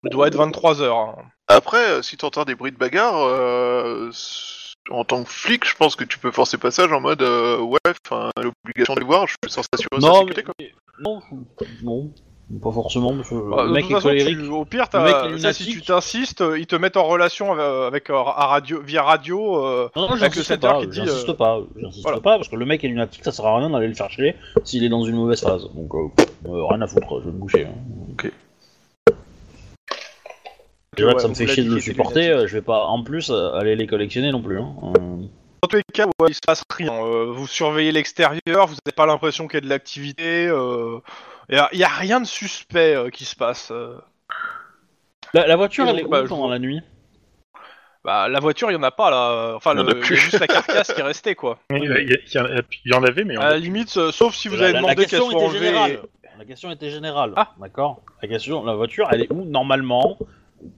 Speaker 2: Il doit être 23h.
Speaker 3: Après, euh, si t'entends des bruits de bagarre, euh, s- en tant que flic, je pense que tu peux forcer passage en mode euh, ouais, enfin, l'obligation de le voir, je suis censé assurer sa
Speaker 1: Non,
Speaker 3: sécurité quoi.
Speaker 1: non, non, pas forcément. Parce que
Speaker 2: Bah,
Speaker 1: le mec est colérique.
Speaker 2: tu- au pire,
Speaker 1: Le mec est
Speaker 2: ça, si tu t'insistes, euh, ils te mettent en relation avec, avec, euh, à radio, via radio. euh,
Speaker 1: Non, non,
Speaker 2: le
Speaker 1: j'insiste pas, j'insiste
Speaker 2: euh,
Speaker 1: pas, j'insiste
Speaker 2: voilà.
Speaker 1: pas, parce que le mec est lunatique, ça sert à rien d'aller le faire chier s'il est dans une mauvaise phase. Donc, euh, euh, rien à foutre, je vais me coucher. hein. Déjà que
Speaker 2: ouais,
Speaker 1: ça me fait chier de le supporter, euh, je vais pas en plus euh, aller les collectionner non plus. Hein. Euh,
Speaker 2: Dans tous les cas, ouais, il se passe rien. Euh, vous surveillez l'extérieur, vous n'avez pas l'impression qu'il y a de l'activité. euh, Il y, a rien de suspect euh, qui se passe. euh.
Speaker 1: La, la voiture,
Speaker 2: Et
Speaker 1: elle
Speaker 2: donc,
Speaker 1: est où
Speaker 2: bah, je
Speaker 1: pendant la nuit?
Speaker 2: Bah, la voiture, il y en a pas là. Enfin,
Speaker 3: Il y en
Speaker 2: le-
Speaker 3: a
Speaker 2: il y,
Speaker 3: plus.
Speaker 2: a juste la carcasse qui est restée quoi.
Speaker 4: Il y, a- il y a- il y en a- il y en avait, mais on
Speaker 2: À la limite, euh, sauf si vous
Speaker 1: La-
Speaker 2: avez demandé qu'elle
Speaker 1: question
Speaker 2: soit
Speaker 1: était
Speaker 2: enlevée.
Speaker 1: générale. La question était générale.
Speaker 2: Ah.
Speaker 1: D'accord? La question, la voiture, elle est où normalement?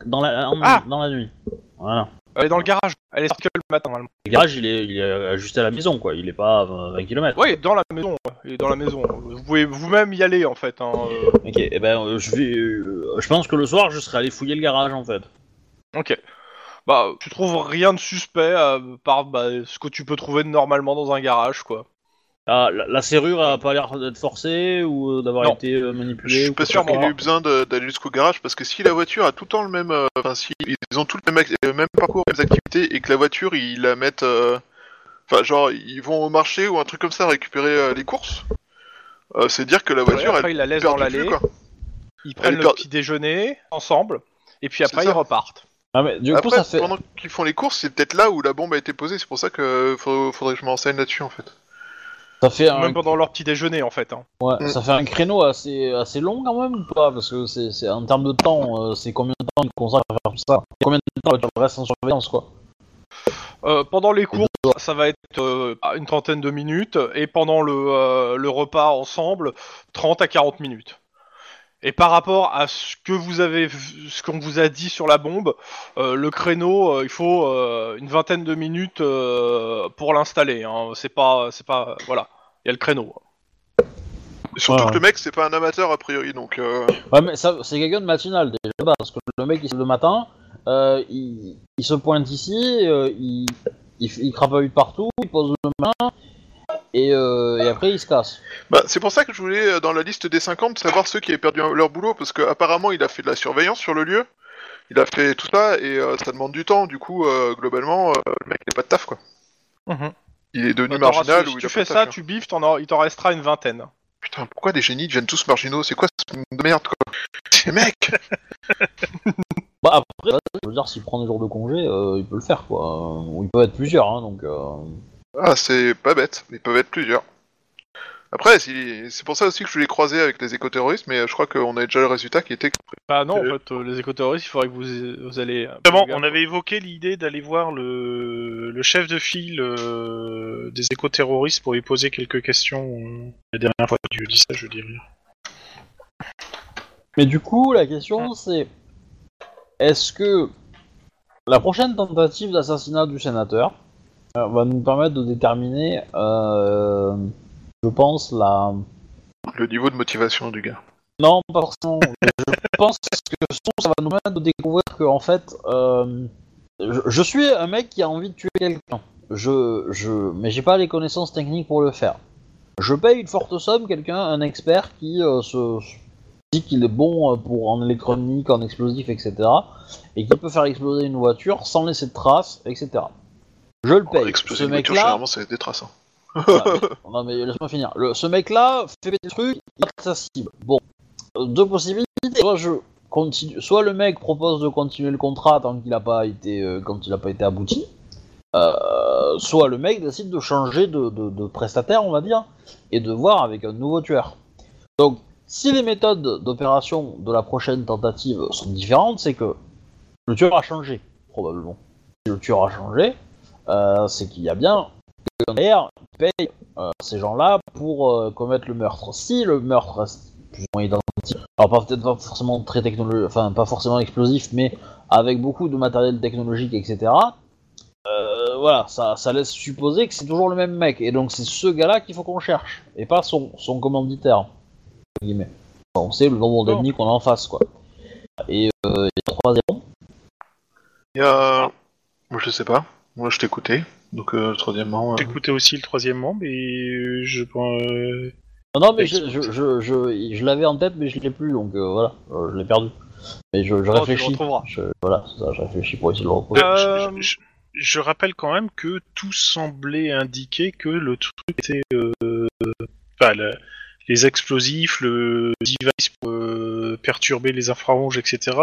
Speaker 1: Dans la, en-
Speaker 2: Ah.
Speaker 1: dans la nuit Voilà.
Speaker 2: Elle est dans le garage. Elle est sortie le matin normalement.
Speaker 1: Le garage, il est, il est ajusté à la maison, quoi. Il est pas à 20 km.
Speaker 2: Ouais, dans la maison. ouais. Il est dans la maison. Vous pouvez vous-même y aller en fait. Hein. euh.
Speaker 1: Ok. Et ben, euh, je vais. euh, je pense que le soir, je serai allé fouiller le garage, en fait.
Speaker 2: Ok. Bah, tu trouves rien de suspect à part bah, ce que tu peux trouver normalement dans un garage quoi.
Speaker 1: Ah, la, la serrure a pas l'air d'être forcée ou euh, d'avoir
Speaker 2: Non.
Speaker 1: été euh,
Speaker 3: Je
Speaker 1: manipulée.
Speaker 3: suis
Speaker 1: ou
Speaker 3: pas sûr qu'il ait eu besoin de- d'aller jusqu'au garage parce que si la voiture a tout le temps le même, euh, enfin si ils ont tout le même, ac- le même parcours, les mêmes activités et que la voiture ils la mettent, euh, enfin genre ils vont au marché ou un truc comme ça récupérer euh, les courses, euh, c'est dire que la voiture
Speaker 2: après,
Speaker 3: elle
Speaker 2: ils la laissent dans l'allée.
Speaker 3: quoi.
Speaker 2: Ils prennent
Speaker 3: Elle
Speaker 2: le
Speaker 3: perd-
Speaker 2: petit déjeuner ensemble. Et puis après, ils repartent.
Speaker 1: Ah, mais du coup,
Speaker 3: Après
Speaker 1: ça fait.
Speaker 3: pendant qu'ils font les courses, c'est peut-être là où la bombe a été posée. C'est pour ça que faudrait que je me renseigne là-dessus en fait.
Speaker 1: Ça fait un,
Speaker 2: Même pendant leur petit déjeuner en fait. Hein.
Speaker 1: ouais,
Speaker 3: Mm.
Speaker 1: ça fait un créneau assez, assez long quand même ou pas? Parce que c'est, c'est- en termes de temps, euh, c'est combien de temps ils consacrent à faire tout ça? Combien de temps tu restes en surveillance quoi?
Speaker 2: Euh, pendant les courses, ça va être euh, une trentaine de minutes. Et pendant le, euh, le repas ensemble, 30 à 40 minutes. Et par rapport à ce que vous avez, ce qu'on vous a dit sur la bombe, euh, le créneau, euh, il faut euh, une vingtaine de minutes euh, pour l'installer. Hein. C'est pas, c'est pas, voilà, il y a le créneau.
Speaker 3: Surtout
Speaker 1: Ouais,
Speaker 3: que le mec c'est pas un amateur a priori donc. euh,
Speaker 1: Ouais, mais ça, c'est quelqu'un de matinal déjà, parce que le mec, il se le matin, euh, il, il se pointe ici, euh, il, il, il partout, il pose le main, et, euh, et après il se casse.
Speaker 3: Bah, c'est pour ça que je voulais, euh, dans la liste des 50, savoir ceux qui avaient perdu leur boulot, parce qu'apparemment, il a fait de la surveillance sur le lieu, il a fait tout ça, et euh, ça demande du temps, du coup, euh, globalement, euh, le mec, il a pas de taf, quoi. Il est devenu
Speaker 2: Bah, t'auras-
Speaker 3: marginal,
Speaker 2: si
Speaker 3: ou il
Speaker 2: tu
Speaker 3: a
Speaker 2: fais ça,
Speaker 3: taf, hein.
Speaker 2: tu biffes, t'en auras- il t'en restera une vingtaine.
Speaker 3: Putain, pourquoi les génies deviennent tous marginaux? C'est quoi ce monde de merde, quoi? Ces mecs
Speaker 1: Bah après, je veux dire, s'il prend des jours de congé, euh, il peut le faire, quoi. Ou il peut être plusieurs, hein, donc... Euh...
Speaker 3: Ah, c'est pas bête, ils peuvent être plusieurs. Après, si- c'est pour ça aussi que je voulais croiser avec les éco-terroristes, mais euh, je crois qu'on a déjà le résultat qui était...
Speaker 2: Bah non,
Speaker 3: Euh.
Speaker 2: en fait, euh, les éco-terroristes, il faudrait que vous, vous allez...
Speaker 4: Justement, on avait évoqué l'idée d'aller voir le, le chef de file euh, des éco-terroristes pour lui poser quelques questions. euh, La dernière fois que je dis ça, je dis rien.
Speaker 1: Mais du coup, la question c'est... Est-ce que la prochaine tentative d'assassinat du sénateur euh, va nous permettre de déterminer, euh, je pense, la...
Speaker 3: Le niveau de motivation du gars.
Speaker 1: Non, pas forcément. je pense que ça va nous permettre de découvrir que, en fait, euh, je, je suis un mec qui a envie de tuer quelqu'un. Je, je, mais j'ai pas les connaissances techniques pour le faire. Je paye une forte somme, quelqu'un, un expert qui euh, se, se dit qu'il est bon euh, pour en électronique, en explosif, etc. Et qui peut faire exploser une voiture sans laisser de traces, etc. Je le paye.
Speaker 3: exploser
Speaker 1: Ce mec-là,
Speaker 3: généralement, c'est des traces. hein.
Speaker 1: voilà, non mais laisse-moi finir. Le- ce mec-là fait des trucs, il sa cible. Bon, Euh, deux possibilités. Soit je continue, soit le mec propose de continuer le contrat tant qu'il n'a pas été, euh, quand il n'a pas été abouti. Euh, soit le mec décide de changer de, de- de prestataire, on va dire, et de voir avec un nouveau tueur. Donc, si les méthodes d'opération de la prochaine tentative sont différentes, c'est que le tueur a changé, probablement. Si le tueur a changé, euh, c'est qu'il y a bien quelqu'un derrière qui paye euh, ces gens-là pour euh, commettre le meurtre. Si le meurtre reste plus ou moins identique, alors pas peut-être pas forcément très technologique, enfin pas forcément explosif, mais avec beaucoup de matériel technologique, etc. euh, voilà, ça, ça laisse supposer que c'est toujours le même mec, et donc c'est ce gars-là qu'il faut qu'on cherche, et pas son, son commanditaire. entre guillemets. On sait le nombre d'ennemis qu'on a en face, quoi. Et, euh, et troisième,
Speaker 3: Il y a... Moi, je sais pas. Moi, je t'écoutais. Donc, euh, troisièmement... euh,
Speaker 4: J'écoutais aussi le troisième membre et euh, je pense. euh,
Speaker 1: Non, non, mais je, je, je, je, je l'avais en tête, mais je l'ai plus, donc euh, voilà, euh, je l'ai perdu. Mais je, je
Speaker 2: Oh, tu le
Speaker 1: réfléchis. Je- voilà, ça, je réfléchis pour essayer de le retrouver.
Speaker 2: Euh,
Speaker 4: je, je- je rappelle quand même que tout semblait indiquer que le truc était. euh, Enfin, le- les explosifs, le device pour euh, perturber les infrarouges, etc.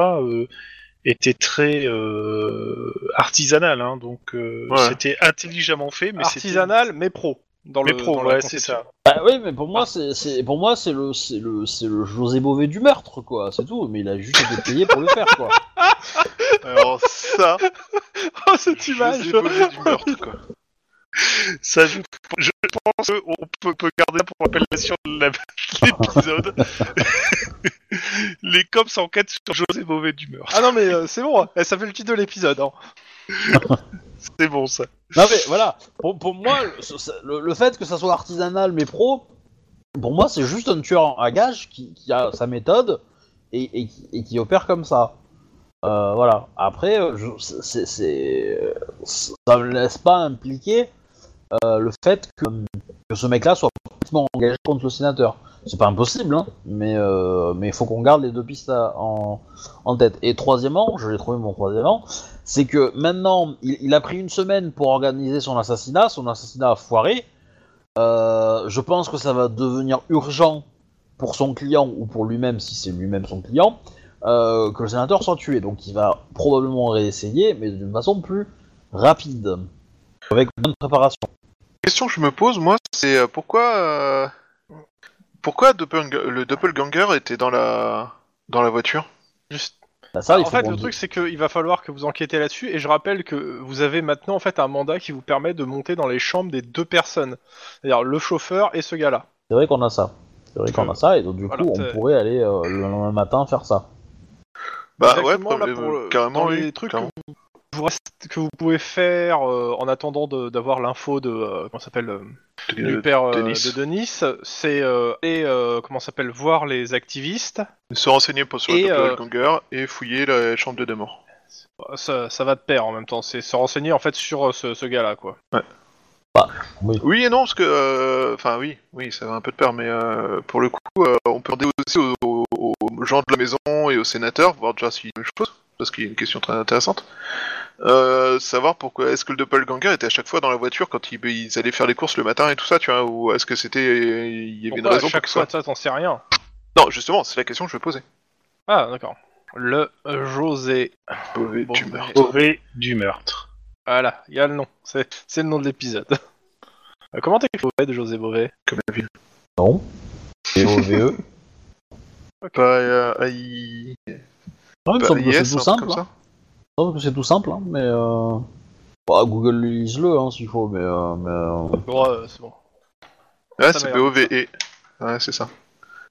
Speaker 4: était très euh, artisanal, hein, donc euh,
Speaker 3: Ouais.
Speaker 4: c'était intelligemment fait, mais
Speaker 2: Artisanal, mais pro. Dans
Speaker 4: mais
Speaker 2: le,
Speaker 4: pro,
Speaker 2: dans
Speaker 4: ouais, c'est ça.
Speaker 1: Bah oui, mais pour moi, c'est, c'est, pour moi, c'est le, c'est le, c'est le José Bové du meurtre, quoi. C'est tout. Mais il a juste été payé pour le faire, quoi.
Speaker 3: Alors ça,
Speaker 2: Oh, cette image
Speaker 3: sais pas du meurtre, quoi.
Speaker 4: Ça, je, je pense qu'on peut, peut garder pour l'appellation de la- l'épisode. Les cops enquêtent sur José Mauvais d'humeur.
Speaker 2: Ah non, mais euh, c'est bon, eh, ça fait le titre de l'épisode. Hein.
Speaker 4: C'est bon ça.
Speaker 1: Non mais voilà, pour, pour moi, le, le- le fait que ça soit artisanal mais pro, pour moi c'est juste un tueur à gage qui, qui a sa méthode et, et qui, et qui opère comme ça. Euh, voilà. Après, euh, je- c'est, c'est- ça me laisse pas impliquer euh, le fait que, ce mec-là soit complètement engagé contre le sénateur. C'est pas impossible, hein, mais euh, il faut qu'on garde les deux pistes à- en, tête. Et troisièmement, je l'ai trouvé mon troisièmement, c'est que maintenant, il, a pris une semaine pour organiser son assassinat, son assassinat a foiré. Euh, je pense que ça va devenir urgent pour son client ou pour lui-même, si c'est lui-même son client, euh, que le sénateur soit tué. Donc il va probablement réessayer, mais d'une façon plus rapide, avec bonne préparation.
Speaker 3: La question que je me pose, moi, c'est euh, pourquoi, euh, pourquoi le doppelganger était dans la, dans la voiture?
Speaker 2: Juste.
Speaker 1: Bah, ça,
Speaker 2: en fait, le truc, c'est qu'il va falloir que vous enquêtez là-dessus, et je rappelle que vous avez maintenant en fait un mandat qui vous permet de monter dans les chambres des deux personnes, c'est-à-dire le chauffeur et ce gars-là.
Speaker 1: C'est vrai qu'on a ça. C'est vrai qu'on a ça, et donc du
Speaker 2: Voilà,
Speaker 1: coup, on pourrait aller euh, le lendemain matin faire ça.
Speaker 3: Bah ouais,
Speaker 2: Exactement, là,
Speaker 3: problème-
Speaker 2: pour le-
Speaker 3: carrément,
Speaker 2: dans
Speaker 3: oui,
Speaker 2: les trucs
Speaker 3: clairement.
Speaker 2: Que vous, vous reste- que vous pouvez faire euh, en attendant de- d'avoir l'info de euh, comment ça s'appelle euh, du père euh,
Speaker 3: Denis.
Speaker 2: de Denis, c'est euh, aller, euh, comment ça s'appelle voir les activistes.
Speaker 3: Se renseigner pour sur le
Speaker 2: Et, euh,
Speaker 3: doppelganger et fouiller la chambre de morts.
Speaker 2: Ça, ça va de pair en même temps. C'est se renseigner en fait sur euh, ce, ce gars-là quoi.
Speaker 3: Oui et non, parce que, euh, enfin oui, oui, ça va un peu de pair, mais euh, pour le coup, euh, on peut demander aussi aux, aux- aux gens de la maison et aux sénateurs, voir déjà s'il y a une chose, parce qu'il y a une question très intéressante. Euh, savoir pourquoi est-ce que le doppelganger était à chaque fois dans la voiture quand ils, ils allaient faire les courses le matin et tout ça, tu vois, ou est-ce que c'était il y avait une
Speaker 2: Pourquoi à
Speaker 3: raison pour
Speaker 2: chaque fois ça t'en sais rien.
Speaker 3: Non, justement, c'est la question que je vais poser.
Speaker 2: Ah d'accord. Le José.
Speaker 3: Mauvais
Speaker 2: Bon,
Speaker 3: du meurtre.
Speaker 4: Mauvais du meurtre.
Speaker 2: Voilà, il y a le nom. C'est c'est le nom de l'épisode. Euh, Comment t'écris Beauvais de José Beauvais
Speaker 3: comme la ville.
Speaker 1: Non.
Speaker 3: Pas
Speaker 1: que
Speaker 3: IS,
Speaker 1: c'est tout simple.
Speaker 3: comme
Speaker 1: hein.
Speaker 3: ça
Speaker 1: Je pense que c'est tout simple, hein, mais euh... bah, Google lise-le hein, s'il faut, mais, euh, mais euh,
Speaker 2: c'est bon.
Speaker 3: Ouais, c'est BOVE. E. Ouais, c'est ça.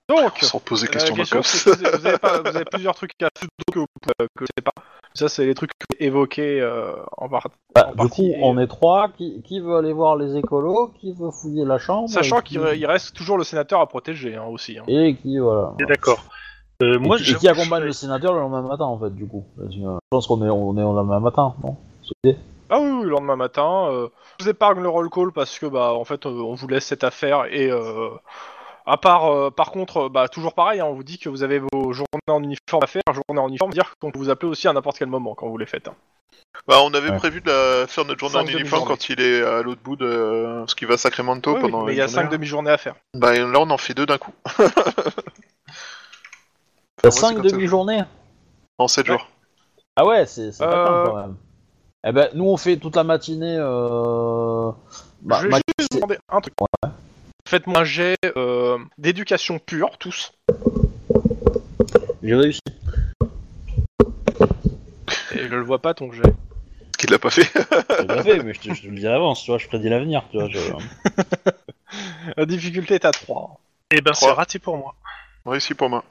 Speaker 2: Donc,
Speaker 3: Sans poser question de
Speaker 2: vous, avez, vous avez pas- vous avez plusieurs trucs à faire que vous pouvez- que je sais pas. Ça, c'est les trucs évoqués euh, en part.
Speaker 1: bah,
Speaker 2: en
Speaker 1: du
Speaker 2: partie,
Speaker 1: coup,
Speaker 2: et-
Speaker 1: on est trois. Qui, qui veut aller voir les écolos? Qui veut fouiller la chambre?
Speaker 2: Sachant
Speaker 1: et
Speaker 2: qu'il
Speaker 1: qui-
Speaker 2: re- il reste toujours le sénateur à protéger hein, aussi. hein.
Speaker 1: Et qui, voilà.
Speaker 4: C'est d'accord. Euh, moi,
Speaker 1: et, qui- et qui accompagne
Speaker 4: je-
Speaker 1: le sénateur le lendemain matin, en fait, du coup. Parce que, euh, je pense qu'on est, on est au lendemain matin, non?
Speaker 2: Ah oui, oui, le lendemain matin. euh, je vous épargne le roll call parce que bah en fait euh, on vous laisse cette affaire et euh, à part euh, par contre bah toujours pareil hein, on vous dit que vous avez vos journées en uniforme à faire, journée en uniforme, dire qu'on peut vous appeler aussi à n'importe quel moment quand vous les faites. hein.
Speaker 3: Bah, on avait
Speaker 1: Ouais.
Speaker 3: prévu de la... faire notre journée
Speaker 2: Cinq
Speaker 3: en uniforme
Speaker 2: demi-journées.
Speaker 3: quand il est à l'autre bout de ce qui va à Sacramento
Speaker 2: Oui, oui,
Speaker 3: pendant.
Speaker 2: mais il y a
Speaker 3: journée,
Speaker 2: cinq
Speaker 3: là.
Speaker 2: demi-journées à faire.
Speaker 3: Bah là, on en fait deux d'un coup.
Speaker 1: T'as
Speaker 3: moi, c'est
Speaker 1: 5
Speaker 3: comme ça.
Speaker 1: demi-journées
Speaker 3: En 7
Speaker 2: Ouais.
Speaker 3: jours.
Speaker 1: Ah ouais, c'est pas
Speaker 2: Euh,
Speaker 1: mal, quand même. Eh ben, nous, on fait toute la matinée... Euh... Bah,
Speaker 2: je vais juste vous demander un truc. Faites-moi un jet euh, d'éducation pure tous.
Speaker 1: J'ai réussi.
Speaker 2: Et je le vois pas ton jet.
Speaker 3: Ce qu'il l'a pas fait.
Speaker 1: J'ai pas fait, mais je te, je te le dis à l'avance, tu vois, je prédis l'avenir, tu vois. je-
Speaker 2: La difficulté est à 3.
Speaker 4: Eh ben, c'est raté pour moi.
Speaker 3: Réussi pour moi.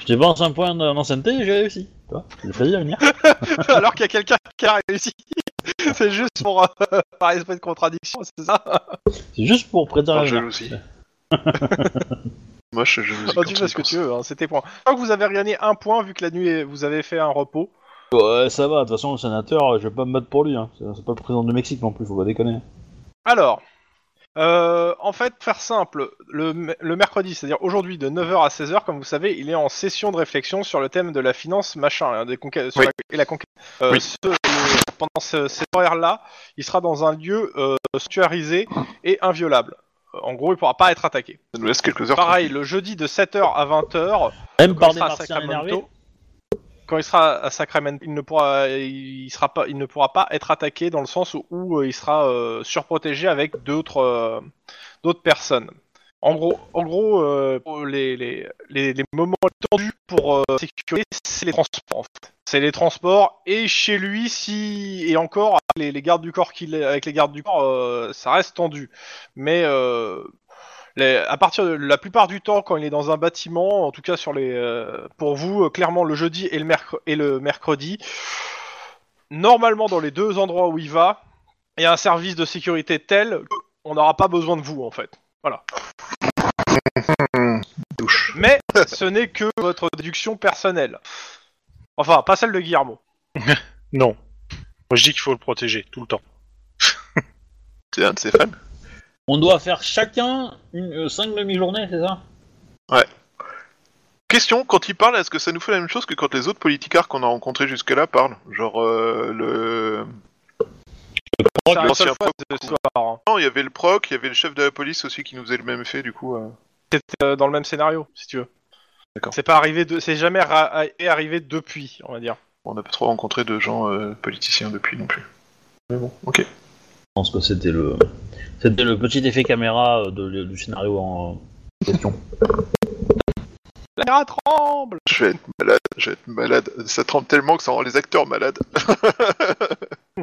Speaker 1: Je dépense un point d'ancienneté et j'ai réussi. Tu vois, j'ai prédit l'avenir.
Speaker 2: Alors qu'il y a quelqu'un qui a réussi. C'est juste pour euh, par esprit de contradiction, c'est ça
Speaker 1: C'est juste pour prédire
Speaker 3: Par
Speaker 1: l'avenir.
Speaker 3: jalousie. Moi, je jalousie.
Speaker 2: Oh, Tu fais ce que tu veux, hein, c'était point. Je crois que vous avez gagné un point vu que la nuit est- vous avez fait un repos.
Speaker 1: Ouais, ça va, de toute façon, le sénateur, je vais pas me battre pour lui. Hein. C'est c'est pas le président du Mexique non plus, faut pas déconner.
Speaker 2: Alors, euh, en fait, faire simple, le, le mercredi, c'est-à-dire aujourd'hui de 9h à 16h, comme vous savez, il est en session de réflexion sur le thème de la finance, machin, hein, des conquêtes, sur
Speaker 3: Oui.
Speaker 2: la- et la conquête. Euh,
Speaker 3: Oui.
Speaker 2: ce- le- pendant ce, cet horaire-là, il sera dans un lieu euh, sanctuarisé et inviolable. Euh, En gros, il pourra pas être attaqué.
Speaker 3: Ça nous laisse quelques heures.
Speaker 2: Pareil, le jeudi de 7h à 20h,
Speaker 1: Même par
Speaker 2: il
Speaker 1: des
Speaker 2: sera à
Speaker 1: martiens énervés.
Speaker 2: Quand il sera à Sacramento, il ne pourra, il sera pas, il ne pourra pas être attaqué dans le sens où, euh, il sera euh, surprotégé avec d'autres, euh, d'autres personnes. En gros, en gros, les, les, les, moments tendus pour sécuriser, c'est les transports. C'est les transports et chez lui, si et encore les, gardes du corps qu'il avec les gardes du corps, ça reste tendu. Mais les- à partir de la plupart du temps, quand il est dans un bâtiment, en tout cas sur les, euh, pour vous, euh, clairement le jeudi et le, mercre- et le mercredi, normalement dans les deux endroits où il va, il y a un service de sécurité tel qu'on n'aura pas besoin de vous en fait. Voilà.
Speaker 3: Douche.
Speaker 2: Mais ce n'est que votre déduction personnelle. Enfin, pas celle de Guillermo.
Speaker 4: Non. Moi, je dis qu'il faut le protéger tout le temps.
Speaker 3: C'est un de ses fans.
Speaker 1: On doit faire chacun une 5 demi-journées, c'est ça
Speaker 3: Question, quand il parle, est-ce que ça nous fait la même chose que quand les autres politicards qu'on a rencontrés jusque-là parlent Genre euh, le...
Speaker 2: C'est la
Speaker 3: l'ancien
Speaker 2: seule fois
Speaker 3: proc,
Speaker 2: ce soir. hein.
Speaker 3: Non, il y avait le proc, il y avait le chef de la police aussi qui nous faisait le même effet, du coup... euh.
Speaker 2: C'était euh, dans le même scénario, si tu veux.
Speaker 3: D'accord.
Speaker 2: C'est pas arrivé de, c'est jamais ra- arrivé depuis, on va dire.
Speaker 3: On n'a pas trop rencontré de gens euh, politiciens depuis non plus. Mais bon, ok.
Speaker 1: Je pense que c'était le, c'était le petit effet caméra euh, de- du scénario en question.
Speaker 2: La caméra tremble.
Speaker 3: Je vais être malade, je vais être malade. Ça tremble tellement que ça rend les acteurs malades.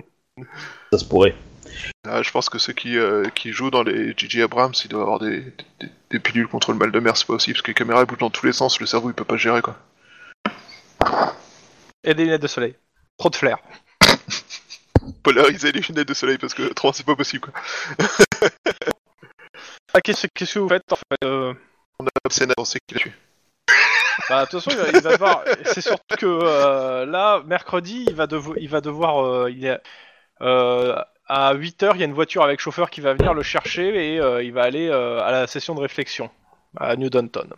Speaker 1: Ça se pourrait.
Speaker 3: Ah, je pense que ceux qui, euh, qui jouent dans les J.J. Abrams, ils doivent avoir des, des, des pilules contre le mal de mer, c'est pas aussi, parce que les caméras bougent dans tous les sens, le cerveau il peut pas gérer quoi.
Speaker 2: Et des lunettes de soleil. Trop de flair.
Speaker 3: Polariser les lunettes de soleil parce que autrement c'est pas possible quoi.
Speaker 2: Ah, qu'est-ce, qu'est-ce que vous faites en fait euh,
Speaker 3: On a obscène penser qu'il a tué.
Speaker 2: Bah, de toute façon, il va, il va devoir. C'est surtout que euh, là, mercredi, il va, devo- il va devoir. euh, il est, euh, à 8h, il y a une voiture avec chauffeur qui va venir le chercher et euh, il va aller euh, à la session de réflexion à New Downton.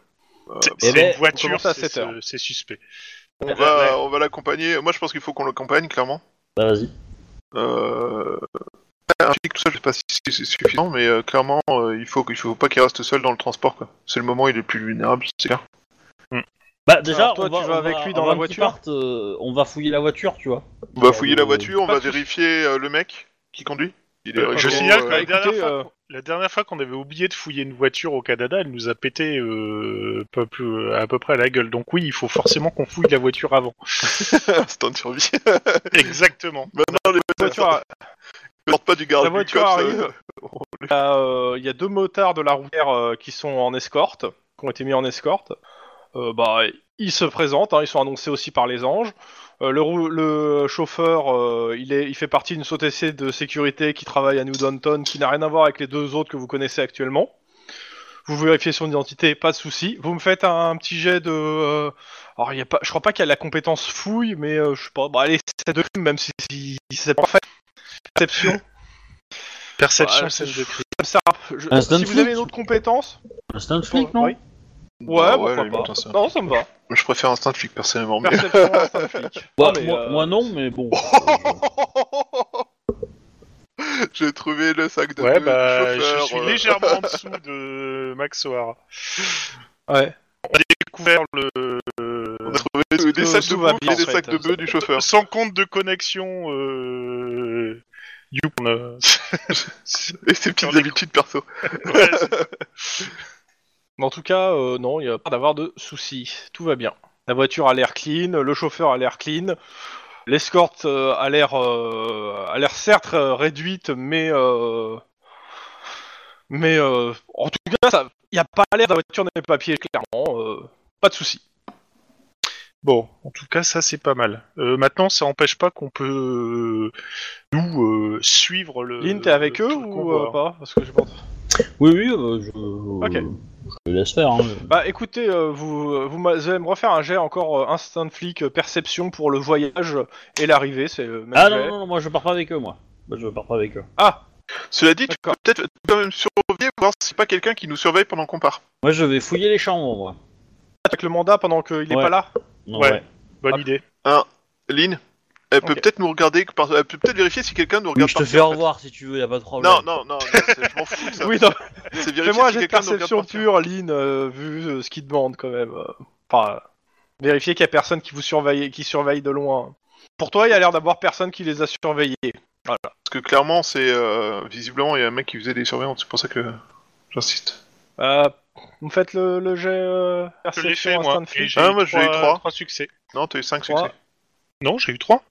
Speaker 4: C'est
Speaker 1: Eh
Speaker 4: c'est
Speaker 1: ben,
Speaker 4: une voiture,
Speaker 2: à
Speaker 4: c'est
Speaker 2: 7 heures.
Speaker 4: ce- c'est suspect.
Speaker 3: On va, on va l'accompagner. Moi je pense qu'il faut qu'on l'accompagne clairement.
Speaker 1: Bah vas-y.
Speaker 3: Euh... Tout ça, je sais pas si c'est suffisant, mais euh, clairement, euh, il faut qu'il faut pas qu'il reste seul dans le transport. quoi. C'est le moment où il est le plus vulnérable, c'est clair.
Speaker 1: Bah déjà,
Speaker 2: Alors, toi,
Speaker 1: on va,
Speaker 2: tu vas
Speaker 1: on
Speaker 2: avec
Speaker 1: va-
Speaker 2: lui dans la voiture?
Speaker 1: euh, On va fouiller la voiture, tu vois.
Speaker 3: On va
Speaker 1: Euh,
Speaker 3: fouiller la voiture, on va vérifier euh, le mec qui conduit. Il est
Speaker 2: Euh,
Speaker 4: Je signale que la,
Speaker 2: écoutez,
Speaker 4: dernière fois, qu'on- la dernière fois qu'on avait oublié de fouiller une voiture au Canada, elle nous a pété euh, peu- peu- à peu près à la gueule. Donc oui, il faut forcément qu'on fouille la voiture avant.
Speaker 3: instinct de survie.
Speaker 4: Exactement.
Speaker 3: Maintenant, les
Speaker 2: La
Speaker 3: voitures sortent pas du garde
Speaker 2: la
Speaker 3: du
Speaker 2: voiture arrive.
Speaker 3: euh,
Speaker 2: Il y, a, euh, il y a deux motards de la routière euh, qui sont en escorte, qui ont été mis en escorte. Euh, bah, ils se présentent, hein, ils sont annoncés aussi par les anges. Euh, le, rou- le chauffeur, euh, il, est, il fait partie d'une société de sécurité qui travaille à New Downton, qui n'a rien à voir avec les deux autres que vous connaissez actuellement. Vous vérifiez son identité, pas de souci. Vous me faites un, petit jet de. euh, alors, il y a pas, je crois pas qu'il y a la compétence fouille, mais euh, je sais pas. Bah, allez, c'est de crime, même si, si- si c'est pas fait. Perception.
Speaker 4: Perception,
Speaker 2: Ouais,
Speaker 4: scène
Speaker 2: c'est-
Speaker 4: de crime.
Speaker 2: Ça me sert à- je-
Speaker 1: Instant
Speaker 2: si vous
Speaker 1: flic.
Speaker 2: avez une autre compétence,
Speaker 1: un flic, non?
Speaker 2: Oui. Ouais,
Speaker 3: bah
Speaker 2: pourquoi pas.
Speaker 3: hein, ça.
Speaker 2: Non, ça me va.
Speaker 3: Je préfère instinct de flic personnellement, mais.
Speaker 2: Perception, instinct flic.
Speaker 1: Bah,
Speaker 2: Non, mais,
Speaker 1: moi,
Speaker 2: euh,
Speaker 1: moi non, mais bon.
Speaker 3: J'ai trouvé le sac de
Speaker 4: Ouais,
Speaker 3: du
Speaker 4: bah,
Speaker 3: chauffeur,
Speaker 4: je suis
Speaker 3: euh,
Speaker 4: légèrement en dessous de Max O'Hara.
Speaker 2: Ouais.
Speaker 4: On a découvert le.
Speaker 3: On a trouvé des, sacs de
Speaker 2: tout va
Speaker 3: bouffe
Speaker 2: bien,
Speaker 3: et des
Speaker 2: en
Speaker 3: sacs
Speaker 2: fait.
Speaker 3: de bœufs du chauffeur.
Speaker 4: Sans compte de connexion. Euh... Youp, on a-
Speaker 3: Et ses petites habitudes perso.
Speaker 4: Ouais, c'est-
Speaker 2: Mais en tout cas, euh, non, il n'y a pas d'avoir de soucis. Tout va bien. La voiture a l'air clean, le chauffeur a l'air clean, l'escorte euh, a l'air, euh, a l'air certes euh, réduite, mais mais en tout cas, il n'y a pas l'air de la des papiers clairement. pas de soucis.
Speaker 4: Bon, en tout cas, ça c'est pas mal. Euh, maintenant, ça empêche pas qu'on peut euh, nous euh, suivre le.
Speaker 2: Lynn, t'es avec
Speaker 4: le-
Speaker 2: eux ou euh, pas Parce que je pense.
Speaker 1: Oui, oui, euh, je, je le laisse faire. Hein.
Speaker 2: Bah écoutez, euh, vous, vous allez me refaire un jet encore euh, instant flic euh, perception pour le voyage et l'arrivée, c'est le même
Speaker 1: Ah
Speaker 2: jet.
Speaker 1: non, non, non, moi je pars pas avec eux, moi. Moi je pars pas avec eux.
Speaker 2: Ah,
Speaker 3: Cela dit, tu peux peut-être quand même surveiller, voir si c'est pas quelqu'un qui nous surveille pendant qu'on part.
Speaker 1: Moi je vais fouiller les chambres, moi.
Speaker 2: avec le mandat pendant qu'il est
Speaker 1: Ouais.
Speaker 2: pas là
Speaker 1: Non,
Speaker 4: Ouais. Bonne
Speaker 2: Ah.
Speaker 4: idée.
Speaker 3: Lynn, elle peut peut-être nous regarder, par- elle peut peut-être vérifier si quelqu'un nous
Speaker 1: Oui,
Speaker 3: regarde
Speaker 1: je te fais au
Speaker 3: en fait.
Speaker 1: revoir si tu veux, y a pas de problème.
Speaker 3: Non, non, non, je m'en fous de ça.
Speaker 2: Oui, non,
Speaker 3: C'est vérifier
Speaker 2: fais-moi un
Speaker 3: si quelqu'un nous regarde
Speaker 2: perception pure, Lynn, euh, vu euh, ce qu'il demande quand même. euh. Enfin, Vérifiez qu'il y a personne qui vous surveille, qui surveille de loin. Pour toi, il y a l'air d'avoir personne qui les a surveillés. Voilà.
Speaker 3: Parce que clairement, c'est euh, visiblement, il y a un mec qui faisait des surveillances, c'est pour ça que j'insiste.
Speaker 2: Euh, vous faites le, le jet euh,
Speaker 4: Je l'ai
Speaker 2: perception
Speaker 4: fait, moi. Et j'ai
Speaker 3: Ah,
Speaker 4: eu
Speaker 3: moi, j'ai eu trois.
Speaker 4: trois succès.
Speaker 3: Non, t'as eu 5
Speaker 2: Trois.
Speaker 3: succès.
Speaker 4: Non, j'ai eu 3.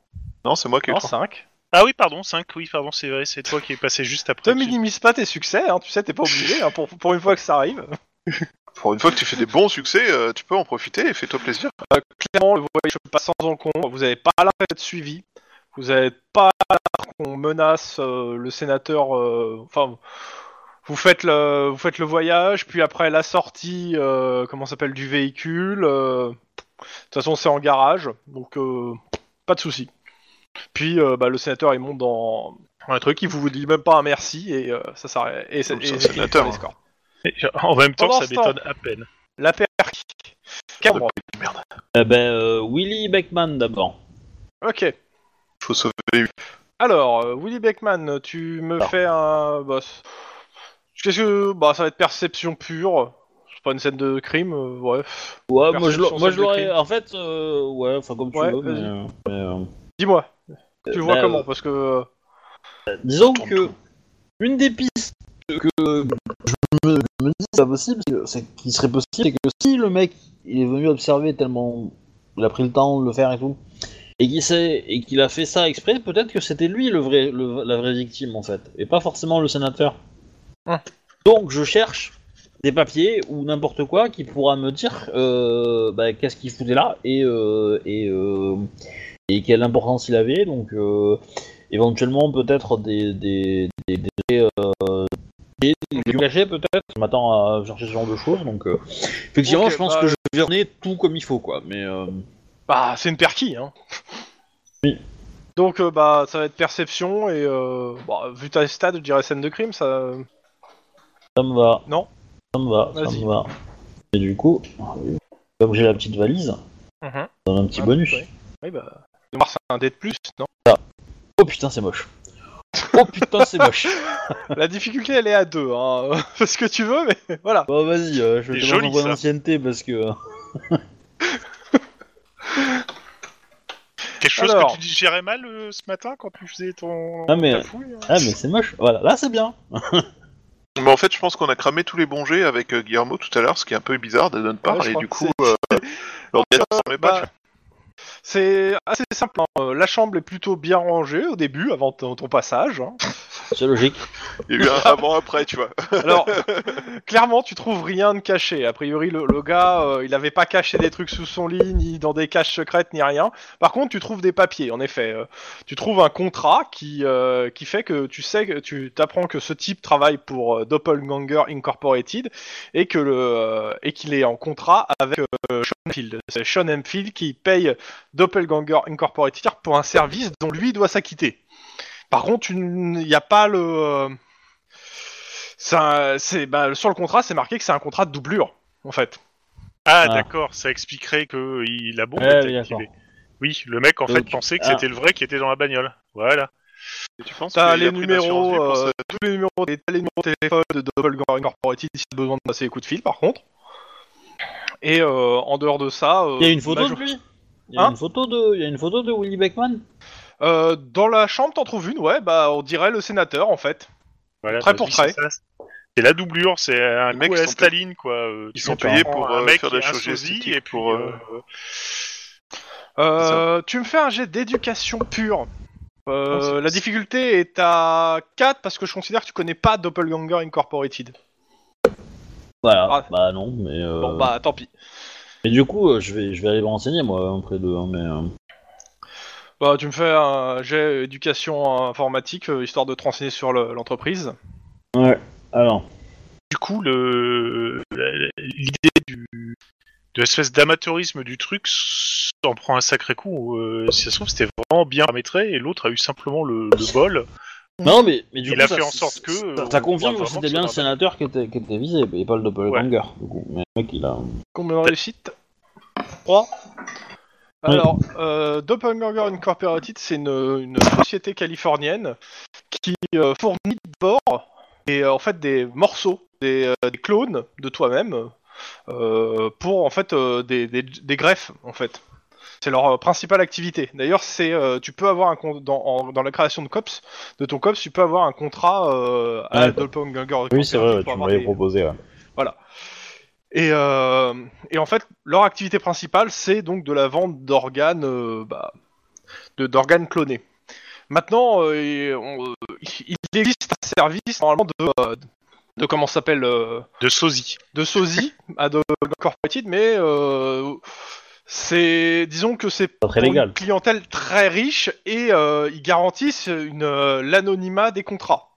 Speaker 3: Non, c'est moi qui ai eu
Speaker 2: Non,
Speaker 3: 3.
Speaker 2: 5.
Speaker 4: Ah oui, pardon, 5, oui, pardon, c'est vrai, c'est toi qui es passé juste après.
Speaker 2: Ne minimise pas tes succès, hein, tu sais, t'es pas obligé, hein, pour, pour une fois que ça arrive.
Speaker 3: Pour une fois que tu fais des bons succès, euh, tu peux en profiter et fais-toi plaisir.
Speaker 2: Clairement, le voyage passe sans encombre, vous avez pas l'air d'être suivi, vous avez pas l'air qu'on menace euh, le sénateur, euh, enfin, vous faites, le, vous faites le voyage, puis après la sortie, euh, comment s'appelle, du véhicule, euh, de toute façon c'est en garage, donc euh, pas de souci. Puis euh, bah, le sénateur il monte dans un truc, il vous dit même pas un merci et euh, ça s'arrête. Et, ça-
Speaker 3: Comme
Speaker 2: et- et-
Speaker 3: sénateur,
Speaker 2: et-
Speaker 3: hein.
Speaker 2: escorte.
Speaker 4: Et, En même temps,
Speaker 2: Pendant
Speaker 4: ça
Speaker 2: ce temps-
Speaker 4: m'étonne à peine.
Speaker 2: La perque. Cameron.
Speaker 1: Eh ben, euh, Willy Beckman d'abord.
Speaker 2: Ok.
Speaker 3: Faut sauver
Speaker 2: Alors, euh, Willy Beckman, tu me fais un. Bah, c- Qu'est-ce que. Bah, ça va être perception pure. C'est pas une scène de crime, euh, ouais.
Speaker 1: Ouais, moi je, l'aurais- moi, je. En fait, euh, ouais, enfin comme tu
Speaker 2: Ouais,
Speaker 1: veux, mais. euh, mais, euh,
Speaker 2: Dis-moi, tu vois
Speaker 1: bah,
Speaker 2: comment Parce que.
Speaker 1: Disons que
Speaker 3: tout.
Speaker 1: une des pistes que je me, dis c'est pas possible, c'est qu'il serait possible, c'est que si le mec il est venu observer tellement il a pris le temps de le faire et tout, et qu'il sait et qu'il a fait ça exprès, peut-être que c'était lui le vrai le- la vraie victime en fait, et pas forcément le sénateur.
Speaker 2: Hum.
Speaker 1: Donc je cherche des papiers ou n'importe quoi qui pourra me dire euh, bah, qu'est-ce qu'il foutait là et euh, et, euh, et quelle importance il avait donc euh, éventuellement peut-être des des des, des, euh, des- des cachets peut-être je m'attends à chercher ce genre de choses donc euh, effectivement je pense
Speaker 2: bah,
Speaker 1: que je vais revenir tout comme il faut quoi mais euh,
Speaker 2: Bah, c'est une perquis, hein.
Speaker 1: Oui.
Speaker 2: Donc, euh, bah, ça va être perception et. Euh... Bah, vu ta stade, je dirais scène de crime, ça.
Speaker 1: Ça me va
Speaker 2: Non.
Speaker 1: ça me va ça
Speaker 2: Vas-y.
Speaker 1: me va et du coup comme j'ai la petite valise ça donne un petit
Speaker 2: Ah,
Speaker 1: bonus.
Speaker 2: Oui, bah. Noir, c'est un dé de plus, non?
Speaker 1: Oh putain c'est moche oh putain c'est moche
Speaker 2: La difficulté, elle est à 2, hein. Fais ce que tu veux, mais voilà.
Speaker 1: bon vas-y euh, je vais te mettre en
Speaker 4: ça.
Speaker 1: ancienneté parce que euh,
Speaker 4: Quelque chose
Speaker 2: Alors.
Speaker 4: que tu digérais mal euh, ce matin quand tu faisais ton.
Speaker 1: Ah, mais-
Speaker 4: ta fouille, hein?
Speaker 1: ah mais c'est moche voilà là c'est bien
Speaker 3: Mais en fait, je pense qu'on a cramé tous les bons jets avec euh, Guillermo tout à l'heure, ce qui est un peu bizarre de notre part,
Speaker 2: Ouais, je
Speaker 3: et
Speaker 2: crois
Speaker 3: du
Speaker 2: que
Speaker 3: coup, euh, l'ordinateur s'en met pas.
Speaker 2: Bah,
Speaker 3: tu vois.
Speaker 2: c'est assez simple. hein. Euh, La chambre est plutôt bien rangée au début, avant ton, ton passage. hein.
Speaker 1: C'est logique
Speaker 3: Il y a eu un avant-après, tu vois.
Speaker 2: Alors, clairement, tu trouves rien de caché. A priori, le, le gars, euh, il avait pas caché des trucs sous son lit, ni dans des caches secrètes, ni rien. Par contre, tu trouves des papiers, en effet. Euh, tu trouves un contrat qui, euh, qui fait que tu sais que tu t'apprends que ce type travaille pour euh, Doppelganger Incorporated et que le euh, et qu'il est en contrat avec euh, Sean Hemphill. C'est Sean Hemphill qui paye Doppelganger Incorporated pour un service dont lui doit s'acquitter. Par contre, il n'y a pas le euh, c'est bah, sur le contrat, c'est marqué que c'est un contrat de doublure, en fait.
Speaker 4: Ah,
Speaker 1: Ah.
Speaker 4: d'accord, ça expliquerait que il la bombe
Speaker 1: Ouais,
Speaker 4: était
Speaker 1: oui,
Speaker 4: activée. Oui, le mec en fait pensait que
Speaker 1: ah.
Speaker 4: c'était le vrai qui était dans la bagnole. Voilà.
Speaker 3: Et tu penses
Speaker 2: T'as
Speaker 3: a
Speaker 2: les numéros, euh,
Speaker 3: ça
Speaker 2: tous les numéros, t'as les numéros de téléphone de Doppelganger Incorporated si t'as besoin de passer les coups de fil, par contre. Et euh, en dehors de ça, euh,
Speaker 1: il y a une photo
Speaker 2: major-
Speaker 1: de lui? Il y a
Speaker 2: Hein?
Speaker 1: une photo de il y a une photo de Willy Beckman?
Speaker 2: Euh, dans la chambre, t'en trouves une, ouais, bah on dirait le sénateur, en fait.
Speaker 4: voilà
Speaker 2: Trait
Speaker 4: bah,
Speaker 2: pour trait.
Speaker 4: c'est ça. C'est la doublure, c'est un coup à la Staline, quoi. euh,
Speaker 3: ils sont payés pour,
Speaker 4: un mec
Speaker 3: faire
Speaker 4: qui
Speaker 3: des
Speaker 4: a un
Speaker 3: choses
Speaker 4: sosie,
Speaker 3: esthétiques
Speaker 4: et
Speaker 3: pour,
Speaker 4: euh,
Speaker 2: Euh, tu me fais un jet d'éducation pure. Euh,
Speaker 3: c'est-
Speaker 2: la difficulté est à 4 parce que je considère que tu connais pas Doppelganger Incorporated.
Speaker 1: voilà
Speaker 2: Ah.
Speaker 1: bah non mais euh,
Speaker 2: Bon bah tant pis.
Speaker 1: mais du coup je vais je vais aller me renseigner moi auprès de hein, mais
Speaker 2: Bah tu me fais un jet éducation informatique euh, histoire de te renseigner sur le- l'entreprise.
Speaker 1: ouais alors
Speaker 4: du coup, le la- l'idée du de l'espèce d'amateurisme du truc s'en prend un sacré coup. Euh, si ça se trouve, c'était vraiment bien paramétré et l'autre a eu simplement le, le bol.
Speaker 1: non mais mais du
Speaker 4: Il
Speaker 1: coup
Speaker 4: a
Speaker 1: ça-
Speaker 4: fait en sorte que,
Speaker 1: ça-
Speaker 4: euh,
Speaker 1: ça confirme que c'était
Speaker 4: que
Speaker 1: bien le
Speaker 4: c'est
Speaker 1: sénateur qui était qui était visé et pas le doppelganger du coup mais le mec il a
Speaker 2: Combien de réussites? 3 Alors, euh, Doppelganger Incorporated, c'est une, une société californienne qui euh, fournit d'abord et, euh, en fait des morceaux, des, euh, des clones de toi-même, euh, pour en fait des, des, des greffes en fait. C'est leur principale activité. D'ailleurs, c'est tu peux avoir un dans, en- dans la création de cops, de ton cops, tu peux avoir un contrat à la Doppelganger
Speaker 1: Oui, c'est vrai, tu m'avais
Speaker 2: des-
Speaker 1: proposé. ouais.
Speaker 2: Et, euh, et en fait, leur activité principale, c'est donc de la vente d'organes, euh, bah, de- d'organes clonés. Maintenant, euh, et on- euh, il existe un service normalement de, de comment s'appelle, euh,
Speaker 4: De sosie.
Speaker 2: de sosie à de Incorporated, mais euh, c'est, disons que c'est
Speaker 1: Pas très
Speaker 2: pour
Speaker 1: légal.
Speaker 2: une clientèle très riche et euh, ils garantissent une euh, l'anonymat des contrats.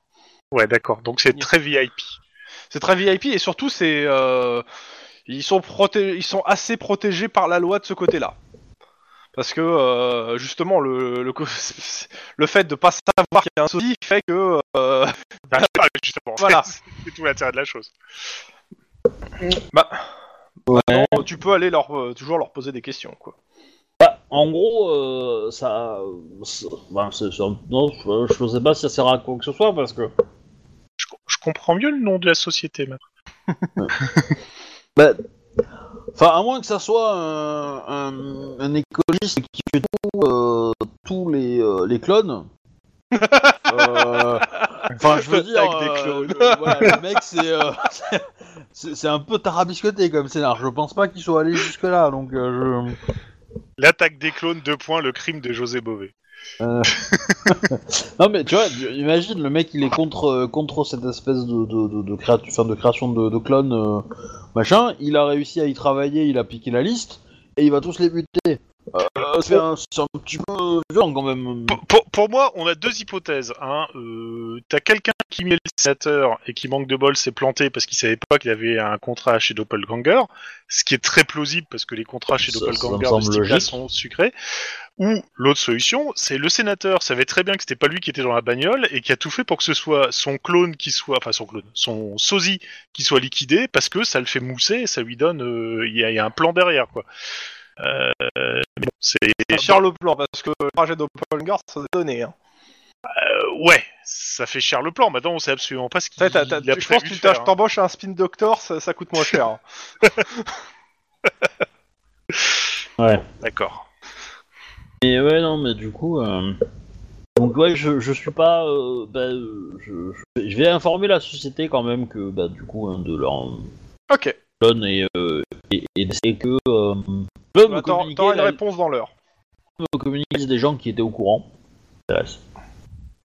Speaker 4: Ouais, d'accord. Donc c'est très VIP.
Speaker 2: C'est très VIP et surtout c'est euh, ils sont proté- ils sont assez protégés par la loi de ce côté-là. Parce que euh, justement le, le co- le fait de pas savoir qu'il y a un sosie fait que euh,
Speaker 4: Bah, justement.
Speaker 2: Voilà.
Speaker 4: c'est tout l'intérêt de la chose.
Speaker 2: bah,
Speaker 1: Ouais.
Speaker 2: non, tu peux aller leur euh, toujours leur poser des questions quoi.
Speaker 1: Bah, en gros, euh, ça. c'est- bah, c'est- c'est un- non, je, je sais pas si ça sert à quoi que ce soit parce que.
Speaker 4: Comprends mieux le nom de la société maintenant.
Speaker 1: Bah, Enfin, à moins que ça soit un, un, un écologiste qui fait tout, euh, tous les, euh, les clones. Euh, Enfin, je veux dire,
Speaker 2: Avec des clones.
Speaker 1: le, voilà, le mec, c'est, un peu tarabiscoté comme scénar. Je pense pas qu'il soit allé jusque là, donc je.
Speaker 4: L'attaque des clones, deux points, le crime de José Bové.
Speaker 1: Euh, non mais tu vois, imagine le mec il est contre euh, contre cette espèce de de, de, de, créatu- enfin, de création de, de clones euh, machin. Il a réussi à y travailler, il a piqué la liste et il va tous les buter. Euh, c'est un, c'est un petit peu violent quand même.
Speaker 4: Pour, pour- pour moi, on a deux hypothèses. Hein. Euh, T'as quelqu'un qui met le sénateur et qui manque de bol s'est planté parce qu'il savait pas qu'il avait un contrat chez Doppelganger, ce qui est très plausible parce que les contrats chez
Speaker 1: Ça-
Speaker 4: Doppelganger de ce sont sucrés. Ou l'autre solution, c'est le sénateur savait très bien que c'était pas lui qui était dans la bagnole et qui a tout fait pour que ce soit son clone qui soit, enfin son clone, son sosie qui soit liquidé parce que ça le fait mousser et ça lui donne, euh, il y, a- il y a un plan derrière quoi. Euh, mais bon, c'est
Speaker 2: Cher le plan parce que le trajet d'Oppelganger ça s'est donné. Hein.
Speaker 4: Euh, ouais, ça fait cher le plan. Maintenant, on sait absolument pas ce qu'il
Speaker 2: En fait,
Speaker 4: a
Speaker 2: je pense que tu t'ach-
Speaker 4: hein.
Speaker 2: t'embauches un spin doctor, ça, ça coûte moins cher.
Speaker 4: D'accord.
Speaker 1: Et ouais non mais du coup. euh, Donc ouais, je, je suis pas. euh, bah, euh, je, je- vais informer la société quand même que bah du coup hein, de leur
Speaker 2: ok,
Speaker 1: clone et euh, et, et, et que euh, peut me
Speaker 2: bah,
Speaker 1: communiquer
Speaker 2: une
Speaker 1: la-
Speaker 2: réponse dans l'heure.
Speaker 1: me communiquer des gens qui étaient au courant.
Speaker 2: Bah,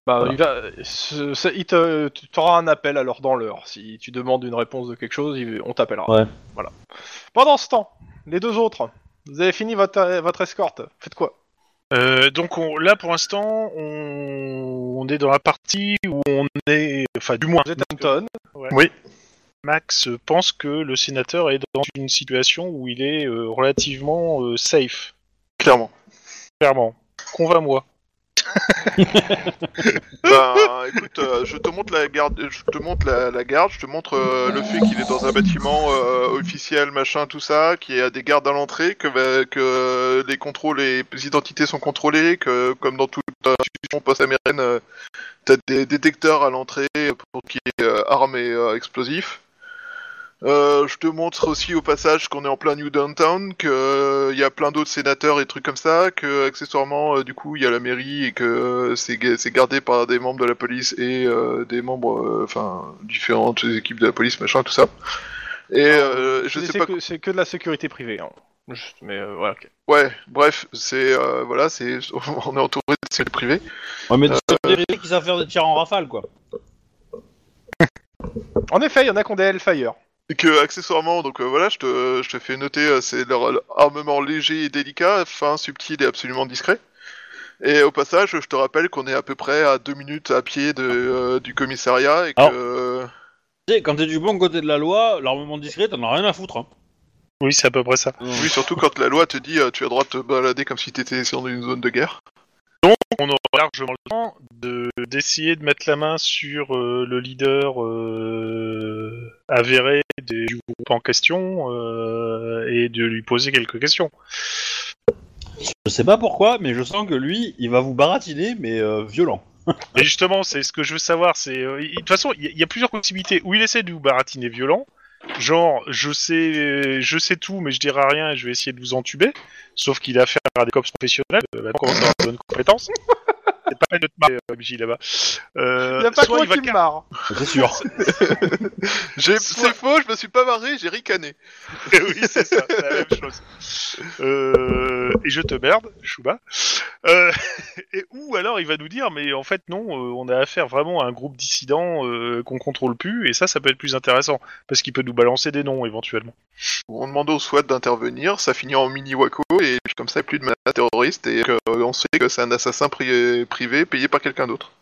Speaker 1: Voilà.
Speaker 2: il va, il te, tu auras un appel alors dans l'heure. Si tu demandes une réponse de quelque chose, il- on t'appellera.
Speaker 1: Ouais.
Speaker 2: Voilà. Pendant ce temps, les deux autres, vous avez fini votre, votre escorte. Faites quoi?
Speaker 4: Euh, donc on- là, pour l'instant, on... on est dans la partie où on est, enfin, du moins, oui. Max pense que le sénateur est dans une situation où il est euh, relativement euh, safe.
Speaker 3: Clairement.
Speaker 4: Clairement. Convainc-moi.
Speaker 3: Bah, écoute, euh, je te montre la garde, je te montre la, garde, je te montre euh, le fait qu'il est dans un bâtiment euh, officiel, machin, tout ça, qu'il y a des gardes à l'entrée, que, bah, les contrôles, les identités sont contrôlées, que comme dans toute institution post-américaine, t'as des détecteurs à l'entrée pour qu'il y ait euh, armes et explosifs. Euh, je te montre aussi au passage qu'on est en plein New Downtown, que il y a plein d'autres sénateurs et trucs comme ça, que accessoirement euh, du coup il y a la mairie et que euh, c'est ga- c'est gardé par des membres de la police et euh, des membres, euh, enfin différentes équipes de la police, machin, tout ça. Et euh, je
Speaker 2: C'est-
Speaker 3: sais pas.
Speaker 2: que- C'est que de la sécurité privée. Hein. Juste, mais euh, voilà. ok.
Speaker 3: Ouais, bref, c'est euh, voilà, c'est on est entouré de sécurité privée.
Speaker 1: Ouais, mais
Speaker 3: Euh,
Speaker 1: qui savent faire des tirs en rafale, quoi.
Speaker 2: En effet, il y en a qui ont des Hellfire.
Speaker 3: Et que accessoirement, donc euh, voilà, je te, je te fais noter, euh, c'est leur, leur armement léger et délicat, fin, subtil et absolument discret. Et au passage, je te rappelle qu'on est à peu près à deux minutes à pied de, euh, du commissariat et que
Speaker 1: Alors.
Speaker 3: euh,
Speaker 1: Tu sais, quand t'es du bon côté de la loi, l'armement discret, t'en as rien à foutre. Hein.
Speaker 4: Oui, c'est à peu près ça.
Speaker 3: oui, surtout quand la loi te dit euh, tu as le droit de te balader comme si t'étais sur une zone de guerre.
Speaker 4: On aura largement le temps de d'essayer de mettre la main sur euh, le leader euh, avéré des- du groupe en question euh, et de lui poser quelques questions.
Speaker 1: Je sais pas pourquoi, mais je sens que lui, il va vous baratiner, mais violent.
Speaker 4: Et justement, c'est ce que je veux savoir. C'est de toute façon, il y, y a plusieurs possibilités. Où il essaie de vous baratiner violent, genre je sais je sais tout mais je dirai rien et je vais essayer de vous entuber, sauf qu'il a affaire à des cops professionnels, euh, bah, comment avoir de bonnes compétences. C'est pas mal de te marrer, euh, MJ là-bas. Euh,
Speaker 2: Il y a pas
Speaker 4: va
Speaker 2: qui me marre.
Speaker 1: C'est sûr.
Speaker 4: Soit-
Speaker 3: C'est faux, je me suis pas marré, j'ai ricané.
Speaker 4: oui, c'est ça, c'est la même chose. Euh, et je te merde, Chouba. Euh, et ou alors il va nous dire, mais en fait non, euh, on a affaire vraiment à un groupe dissident euh, qu'on contrôle plus, et ça, ça peut être plus intéressant, parce qu'il peut nous balancer des noms éventuellement.
Speaker 3: On demande au SWAT d'intervenir, ça finit en mini Waco, et puis comme ça, il y a plus de menaces terroristes, et on sait que c'est un assassin pri- privé payé par quelqu'un d'autre.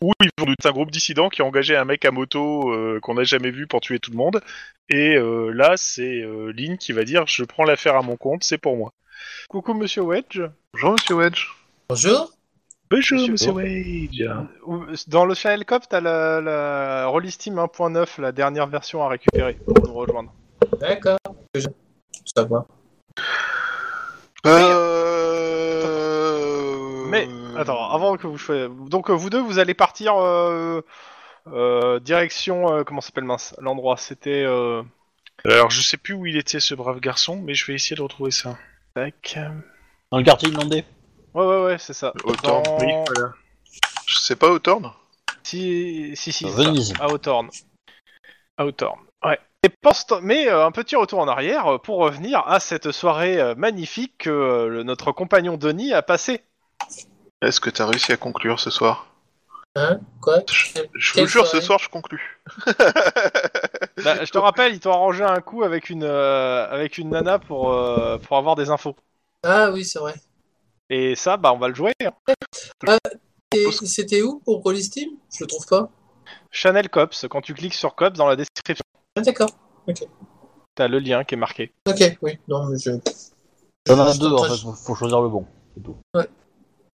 Speaker 4: Ou ils vont nous un groupe dissident qui a engagé un mec à moto qu'on n'a jamais vu pour tuer tout le monde, et là c'est Lynn qui va dire, je prends l'affaire à mon compte, c'est pour moi.
Speaker 2: Coucou Monsieur Wedge.
Speaker 3: Bonjour, monsieur Wedge.
Speaker 5: Bonjour.
Speaker 4: Bonjour,
Speaker 2: Monsieur. Ou- Dans le Channel Cop, t'as la, la Release Team 1.9, la dernière version à récupérer pour nous rejoindre.
Speaker 5: D'accord. Ça va.
Speaker 3: Euh...
Speaker 2: Mais attends, avant que vous fassiez- donc euh, vous deux, vous allez partir euh, euh, direction euh, comment s'appelle mince l'endroit. C'était euh,
Speaker 4: Alors je sais plus où il était ce brave garçon, mais je vais essayer de retrouver ça.
Speaker 2: Tac.
Speaker 1: Dans le quartier inondé.
Speaker 2: Ouais ouais ouais, c'est ça.
Speaker 3: Autant.
Speaker 2: Dans-
Speaker 4: Oui,
Speaker 3: Je sais pas, Hawthorne
Speaker 2: Si si si. c'est ça.
Speaker 1: Venise.
Speaker 2: À Hawthorne. À Hawthorne. Ouais. Et pense mais euh, un petit retour en arrière euh, pour revenir à cette soirée euh, magnifique que euh, le- notre compagnon Denis a passée.
Speaker 3: Est-ce que t'as réussi à conclure ce soir?
Speaker 5: Hein? Quoi?
Speaker 3: Je vous jure, ce soir, je conclus.
Speaker 2: Bah, je te rappelle, il t'a arrangé un coup avec une euh, avec une nana pour euh, pour avoir des infos.
Speaker 5: Ah oui, c'est vrai.
Speaker 2: Et ça, bah on va le jouer. hein.
Speaker 5: Et c'était où pour Rollis Team? Je le trouve pas.
Speaker 2: Chanel Cops, quand tu cliques sur Cops dans la description,
Speaker 5: Ah d'accord.
Speaker 2: t'as le lien qui est marqué.
Speaker 5: Ok, oui. Non, mais je...
Speaker 1: Il y en a
Speaker 5: je-
Speaker 1: deux, en fait, faut- faut choisir le bon.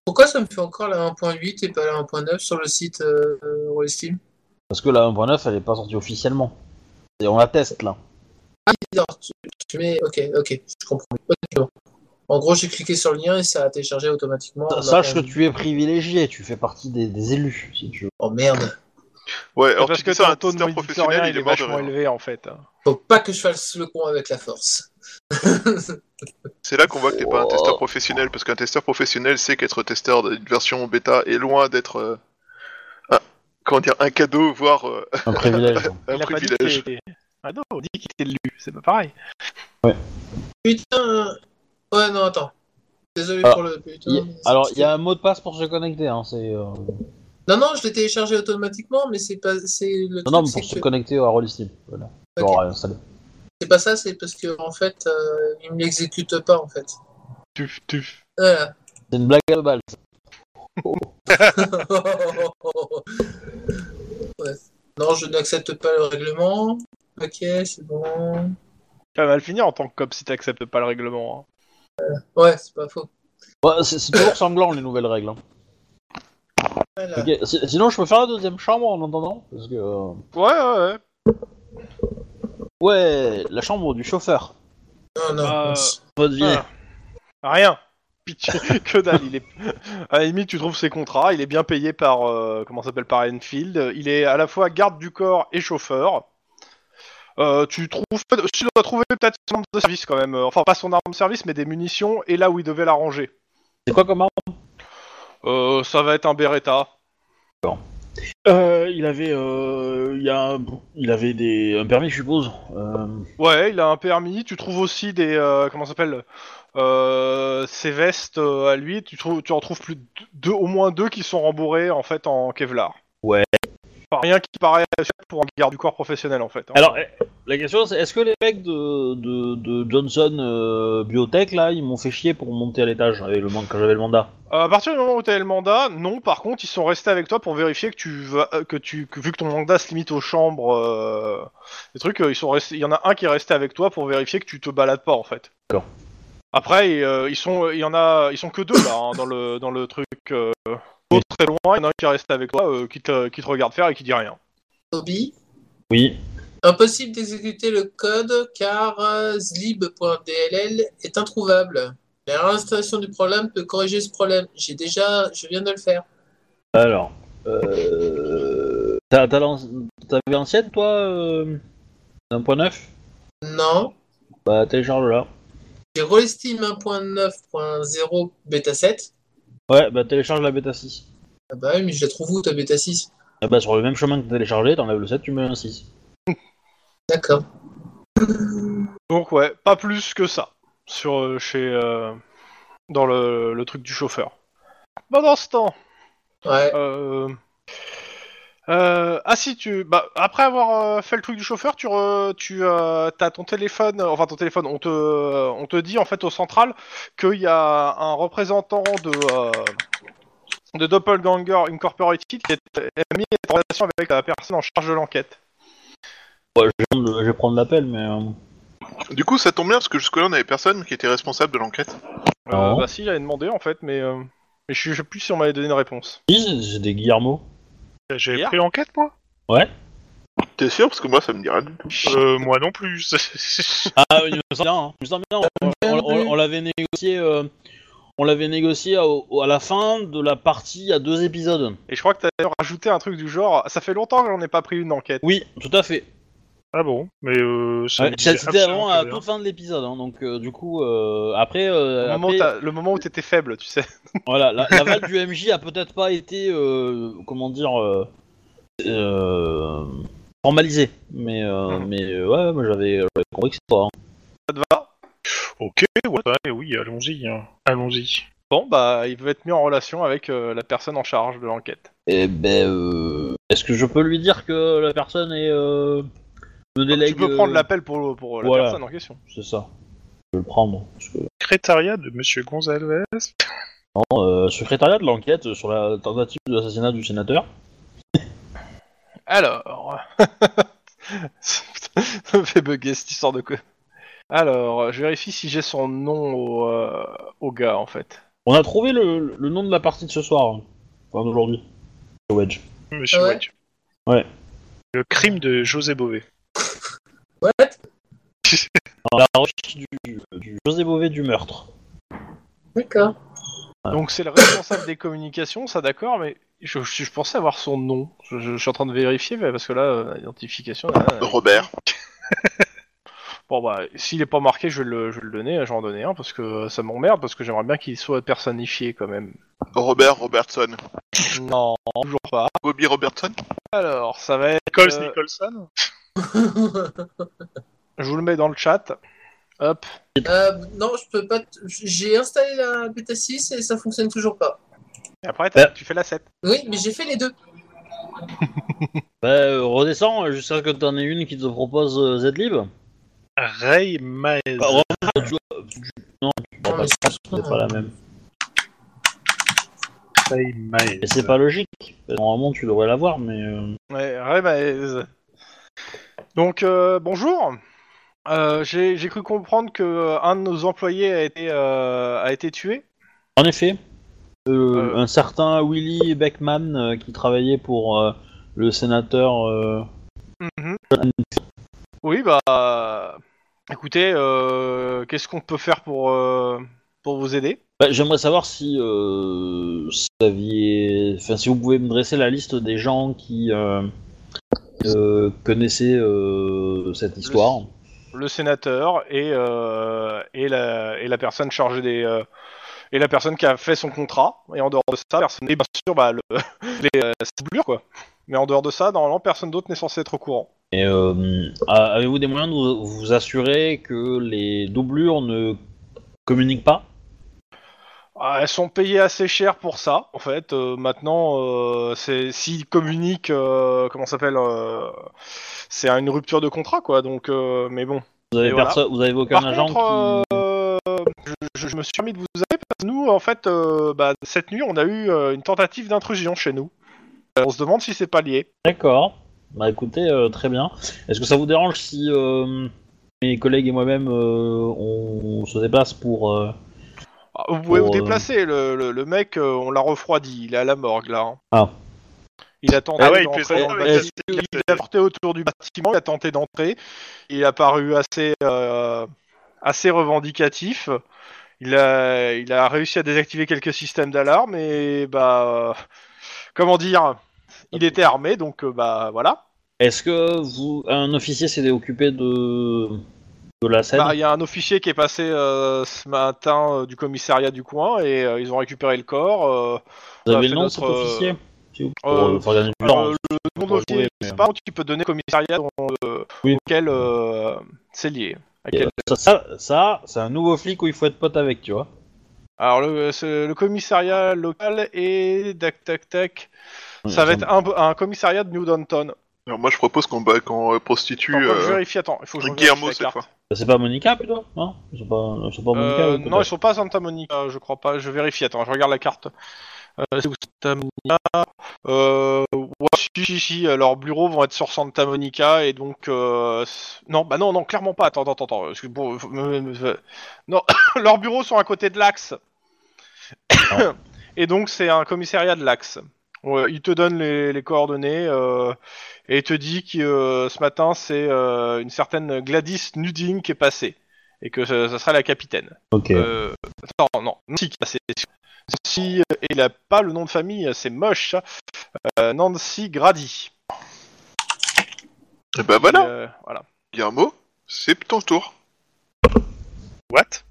Speaker 5: Pourquoi ça me fait encore la 1.8 et pas la 1.9 sur le site euh, euh, Rollis Team
Speaker 1: Parce que la 1.9, elle est pas sortie officiellement. Et on la teste là.
Speaker 5: Ah, non, tu, tu mets... Ok, ok, je comprends. Bon. En gros, j'ai cliqué sur le lien et ça a téléchargé automatiquement.
Speaker 1: Sache que
Speaker 5: 1.8.
Speaker 1: tu es privilégié, tu fais partie des, des élus, si tu veux.
Speaker 5: Oh merde.
Speaker 3: Ouais, alors
Speaker 2: parce
Speaker 3: tu
Speaker 2: que
Speaker 3: ça un
Speaker 2: taux de
Speaker 3: professionnel,
Speaker 2: il
Speaker 3: il
Speaker 2: est
Speaker 3: est mort de
Speaker 2: vachement élevé en fait.
Speaker 5: Faut pas que je fasse le con avec la force.
Speaker 3: C'est là qu'on voit que t'es pas un testeur professionnel, parce qu'un testeur professionnel sait qu'être testeur d'une version bêta est loin d'être euh, un, comment dire, un cadeau, voire euh,
Speaker 1: Un privilège.
Speaker 3: un
Speaker 2: il a pas dit
Speaker 3: privilège.
Speaker 2: qu'il était... Ah non, on dit qu'il était élu, c'est pas pareil.
Speaker 5: Putain. Ouais, non, attends. Désolé
Speaker 1: Ah,
Speaker 5: pour le putain.
Speaker 1: Y Alors, il y a un mot de passe pour se connecter. Hein, c'est, euh...
Speaker 5: Non, non, je l'ai téléchargé automatiquement, mais c'est pas. C'est le
Speaker 1: Non, non, mais pour se
Speaker 5: que-
Speaker 1: connecter à Rollistim. Voilà.
Speaker 5: Ok.
Speaker 1: Genre, installé.
Speaker 5: C'est pas ça, c'est parce que en fait, euh, il me l'exécute pas en fait.
Speaker 2: Tuf, tuf.
Speaker 5: Voilà.
Speaker 1: C'est une blague à balle.
Speaker 5: ouais. Non, je n'accepte pas le règlement. Ok, c'est bon.
Speaker 2: Ça va mal finir en tant que cop si t'acceptes pas le règlement. hein.
Speaker 5: Ouais, c'est pas faux.
Speaker 1: Ouais, c'est toujours sanglant les nouvelles règles. hein.
Speaker 5: Voilà.
Speaker 1: Sinon, je peux faire la deuxième chambre en attendant. Parce que. euh,
Speaker 2: Ouais, ouais, ouais.
Speaker 1: Ouais, la chambre du chauffeur.
Speaker 5: Non, non.
Speaker 2: Euh,
Speaker 5: mince.
Speaker 1: Votre vie.
Speaker 2: Ah, Rien. Pitié, que dalle. Il est... À la limite, tu trouves ses contrats. Il est bien payé par, euh, comment ça s'appelle, par Enfield. Il est à la fois garde du corps et chauffeur. Euh, tu trouves, tu dois trouver peut-être son arme de service quand même. Enfin, pas son arme de service, mais des munitions et là où il devait la ranger.
Speaker 1: C'est quoi comme arme?
Speaker 2: Euh, ça va être un Beretta.
Speaker 1: Euh, Il avait, euh, il y a un- il avait des, un permis, je suppose. Euh,
Speaker 2: Ouais, il a un permis. Tu trouves aussi des, euh, comment ça s'appelle, euh, ses vestes euh, à lui. Tu trouves, tu en trouves plus de deux, au moins deux qui sont rembourrés en fait en Kevlar.
Speaker 1: Ouais.
Speaker 2: Pas rien qui paraît pour un garde du corps professionnel en fait. hein.
Speaker 1: Alors, eh, la question c'est est-ce que les mecs de, de, de Johnson euh, Biotech là, ils m'ont fait chier pour monter à l'étage avec le quand j'avais le mandat?
Speaker 2: Euh, à partir du moment où tu as le mandat, non. Par contre, ils sont restés avec toi pour vérifier que tu vas, euh, que tu, que vu que ton mandat se limite aux chambres, euh, des trucs, ils sont restés. Il y en a un qui est resté avec toi pour vérifier que tu te balades pas en fait.
Speaker 1: D'accord.
Speaker 2: Après, ils sont, il y en a, ils sont que deux là hein, dans le dans le truc. L'autre très loin, il y en a un qui est resté avec toi, euh, qui te qui te regarde faire et qui dit rien.
Speaker 5: Toby.
Speaker 1: Oui.
Speaker 5: Impossible d'exécuter le code car euh, zlib.dll est introuvable. La réinstallation du problème peut corriger ce problème. J'ai déjà, je viens de le faire.
Speaker 1: Alors, euh, t'as, t'as l'an- t'avais l'ancienne toi euh, 1.9
Speaker 5: Non.
Speaker 1: Bah télécharge là.
Speaker 5: J'ai Rolesteam 1.9.0 bêta 7.
Speaker 1: Ouais, bah télécharge la bêta 6.
Speaker 5: Ah bah oui, mais je la trouve où ta bêta 6
Speaker 1: Ah bah sur le même chemin que t'as téléchargé, t'enlèves le 7, tu mets un 6.
Speaker 5: D'accord.
Speaker 2: Donc ouais, pas plus que ça sur euh, chez euh, dans le, le truc du chauffeur. Pendant ce temps,
Speaker 5: Ouais.
Speaker 2: euh, euh, ah si tu bah après avoir euh, fait le truc du chauffeur, tu re- tu euh, t'as ton téléphone, enfin ton téléphone, on te on te dit en fait au central qu'il y a un représentant de euh, de Doppelganger Incorporated qui est est mis en relation avec la personne en charge de l'enquête.
Speaker 1: Ouais, je vais prendre- je vais prendre l'appel, mais.
Speaker 3: Du coup, ça tombe bien parce que jusque-là, on avait personne qui était responsable de l'enquête.
Speaker 2: Euh,
Speaker 1: Non.
Speaker 2: bah si, j'avais demandé en fait, mais, euh, mais je, sais- plus si on m'avait donné une réponse.
Speaker 1: C'est des Guillermo.
Speaker 4: J'ai
Speaker 2: Hier
Speaker 4: pris l'enquête, moi
Speaker 1: Ouais.
Speaker 3: T'es sûr Parce que moi, ça me dit rien du tout.
Speaker 4: euh, Moi non plus.
Speaker 1: Ah, il me semble bien, hein. Il me semble bien. On, on- on- on l'avait négocié. euh, On l'avait négocié au- à la fin de la partie à deux épisodes.
Speaker 2: Et je crois que t'as rajouté un truc du genre, ça fait longtemps que j'en ai pas pris une enquête.
Speaker 1: Oui, tout à fait.
Speaker 4: Ah bon Mais euh, ça
Speaker 1: Ouais,
Speaker 4: me disait
Speaker 1: C'était
Speaker 4: absolument
Speaker 1: avant à
Speaker 4: rien.
Speaker 1: toute fin de l'épisode, hein, donc euh, du coup euh, après, euh,
Speaker 2: Le moment,
Speaker 1: après,
Speaker 2: où t'as- le moment où t'étais faible, tu sais.
Speaker 1: voilà, la, l'aval du MJ a peut-être pas été euh, comment dire euh, euh, formalisé, mais euh,
Speaker 2: Mhm.
Speaker 1: mais euh, ouais, moi j'avais j'avais compris que c'était toi. hein.
Speaker 2: Ça te va?
Speaker 4: Ok, ouais, ouais, oui, allons-y. hein. Allons-y.
Speaker 2: Bon, bah, il peut être mis en relation avec euh, la personne en charge de l'enquête.
Speaker 1: Et ben, euh, est-ce que je peux lui dire que la personne est euh, me délègue
Speaker 2: tu peux prendre
Speaker 1: euh,
Speaker 2: l'appel pour, pour la
Speaker 1: voilà.
Speaker 2: personne en question.
Speaker 1: C'est ça. Je vais le prendre. Que,
Speaker 4: Secrétariat de Monsieur Gonzalez.
Speaker 1: non, euh, secrétariat de l'enquête sur la tentative d'assassinat du sénateur.
Speaker 2: Alors... ça me fait bugger cette histoire de quoi. Alors, je vérifie si j'ai son nom au, euh, au gars, en fait.
Speaker 1: On a trouvé le, le nom de la partie de ce soir, hein. enfin d'aujourd'hui. Wedge.
Speaker 4: Monsieur
Speaker 5: Ouais.
Speaker 4: Wedge.
Speaker 1: Ouais.
Speaker 4: Le crime de José Bové.
Speaker 5: What?
Speaker 1: La recherche du, du José Bové du meurtre.
Speaker 5: D'accord.
Speaker 2: Donc c'est le responsable des communications, ça d'accord, mais je, je, je pensais avoir son nom. Je, je- je suis en train de vérifier mais parce que là, euh, l'identification. là, euh,
Speaker 3: Robert.
Speaker 2: bon bah, s'il est pas marqué, je vais le, je vais le donner, je vais en donner un parce que ça m'emmerde parce que j'aimerais bien qu'il soit personnifié quand même.
Speaker 3: Robert Robertson.
Speaker 2: Non, toujours pas.
Speaker 3: Bobby Robertson
Speaker 2: Alors, ça va être.
Speaker 4: Nichols
Speaker 2: euh,
Speaker 4: Nicholson
Speaker 2: je vous le mets dans le chat. Hop.
Speaker 5: Euh, non, je peux pas. t- J'ai installé la bêta 6 et ça fonctionne toujours pas.
Speaker 2: Et après, t'as- tu fais la 7.
Speaker 5: Oui, mais j'ai fait les deux.
Speaker 1: Bah, euh, redescends euh, jusqu'à ce que t'en aies une qui te propose euh, Zlib.
Speaker 4: Ray Maez.
Speaker 1: Bah, remarque, tu vois, tu- non, tu
Speaker 5: Non, c'est-
Speaker 1: c'est pas la même.
Speaker 4: Ray Maez.
Speaker 1: Et c'est pas logique. Normalement, tu devrais l'avoir, mais. euh,
Speaker 2: Ouais, ouais, bah, Donc, euh, bonjour. Euh, J'ai j'ai cru comprendre que euh, un de nos employés a été, euh, a été tué.
Speaker 1: En effet, euh, un certain Willy Beckman euh, qui travaillait pour euh, le sénateur. euh,
Speaker 2: Oui, bah. Écoutez, euh, qu'est-ce qu'on peut faire pour, euh, pour vous aider?
Speaker 1: Bah, J'aimerais savoir si, euh, si vous aviez- enfin, si vous pouvez me dresser la liste des gens qui euh, euh, connaissaient euh, cette histoire.
Speaker 2: Le sénateur et, euh, et, la, et la personne chargée des. et la personne qui a fait son contrat. Et en dehors de ça, personne. Et bien sûr, bah, le, les euh, quoi. Mais en dehors de ça, normalement, personne d'autre n'est censé être au courant.
Speaker 1: Et euh, avez-vous des moyens de vous assurer que les doublures ne communiquent pas?
Speaker 2: Ah, Elles sont payées assez cher pour ça, en fait. Euh, maintenant, euh, c'est s'ils communiquent, euh, comment ça s'appelle euh, C'est une rupture de contrat, quoi. Donc, mais bon.
Speaker 1: Vous avez,
Speaker 2: voilà.
Speaker 1: vous avez aucun
Speaker 2: Par
Speaker 1: agent
Speaker 2: contre,
Speaker 1: qui...
Speaker 2: euh, je, je me suis permis de vous appeler parce que nous, en fait, bah, cette nuit, on a eu une tentative d'intrusion chez nous. On se demande si c'est pas lié.
Speaker 1: D'accord. Bah écoutez, très bien. Est-ce que ça vous dérange si mes collègues et moi-même on, se déplace pour...
Speaker 2: Ah, Vous pouvez vous
Speaker 1: euh,
Speaker 2: déplacer. Le, le- le mec, euh, on l'a refroidi. Il est à la morgue là. hein.
Speaker 1: Ah.
Speaker 2: Il a tenté
Speaker 4: Ah ouais, il
Speaker 2: d'entrer
Speaker 4: plaisante
Speaker 2: dans le
Speaker 4: avec
Speaker 1: Est-ce
Speaker 2: bâtiment. Il il a porté autour du bâtiment. Il a tenté d'entrer. Il a paru assez, euh, assez revendicatif. Il a, il a réussi à désactiver quelques systèmes d'alarme et bah, euh, comment dire, il était armé donc euh, bah voilà.
Speaker 1: Est-ce que vous, un officier s'est occupé de de la scène
Speaker 2: Bah, il y a un officier qui est passé euh, ce matin euh, du commissariat du coin et euh, ils ont récupéré le corps. euh,
Speaker 1: Vous avez le nom de cet
Speaker 2: notre,
Speaker 1: officier
Speaker 2: euh,
Speaker 1: pour, euh,
Speaker 2: euh, le nom
Speaker 1: mais-
Speaker 2: pas moi qui peut donner au commissariat dont, euh,
Speaker 1: Oui.
Speaker 2: auquel euh, c'est lié.
Speaker 1: Et,
Speaker 2: quel-
Speaker 1: ça, ça, ça, c'est un nouveau flic où il faut être pote avec, tu vois.
Speaker 2: Alors le, le commissariat local est tac tac tac. Ça va être un, un commissariat de New Downton.
Speaker 3: Alors moi je propose qu'on bah, qu'on euh, prostitue
Speaker 2: Attends, faut que je
Speaker 3: euh,
Speaker 2: vérifie, attends, il faut que je
Speaker 3: Guillermo
Speaker 2: la carte.
Speaker 3: fois.
Speaker 1: C'est pas Monica plutôt Non? Ils sont pas, ils sont pas Monica
Speaker 2: Euh, non, ils sont pas à Santa Monica, je crois pas. Je vérifie, attends, je regarde la carte. Euh, c'est où Santa Monica? Euh, ouais, si, si, si, euh, leurs bureaux vont être sur Santa Monica et donc euh, c- non, bah non, non, clairement pas. Attends, attends, attends. parce que bon, non, leurs bureaux sont à côté de l'Axe. et donc c'est un commissariat de l'Axe. Ouais, il te donne les, les coordonnées euh, et il te dit que euh, ce matin c'est euh, une certaine Gladys Nuding qui est passée et que ça, ça sera la capitaine.
Speaker 1: Ok.
Speaker 2: Euh, attends, non, Nancy qui est passée. Nancy, euh, il a pas le nom de famille, c'est moche. ça. Euh, Nancy Grady.
Speaker 3: Et bah voilà,
Speaker 2: Euh, voilà.
Speaker 3: Guillermo, c'est ton tour.
Speaker 4: What?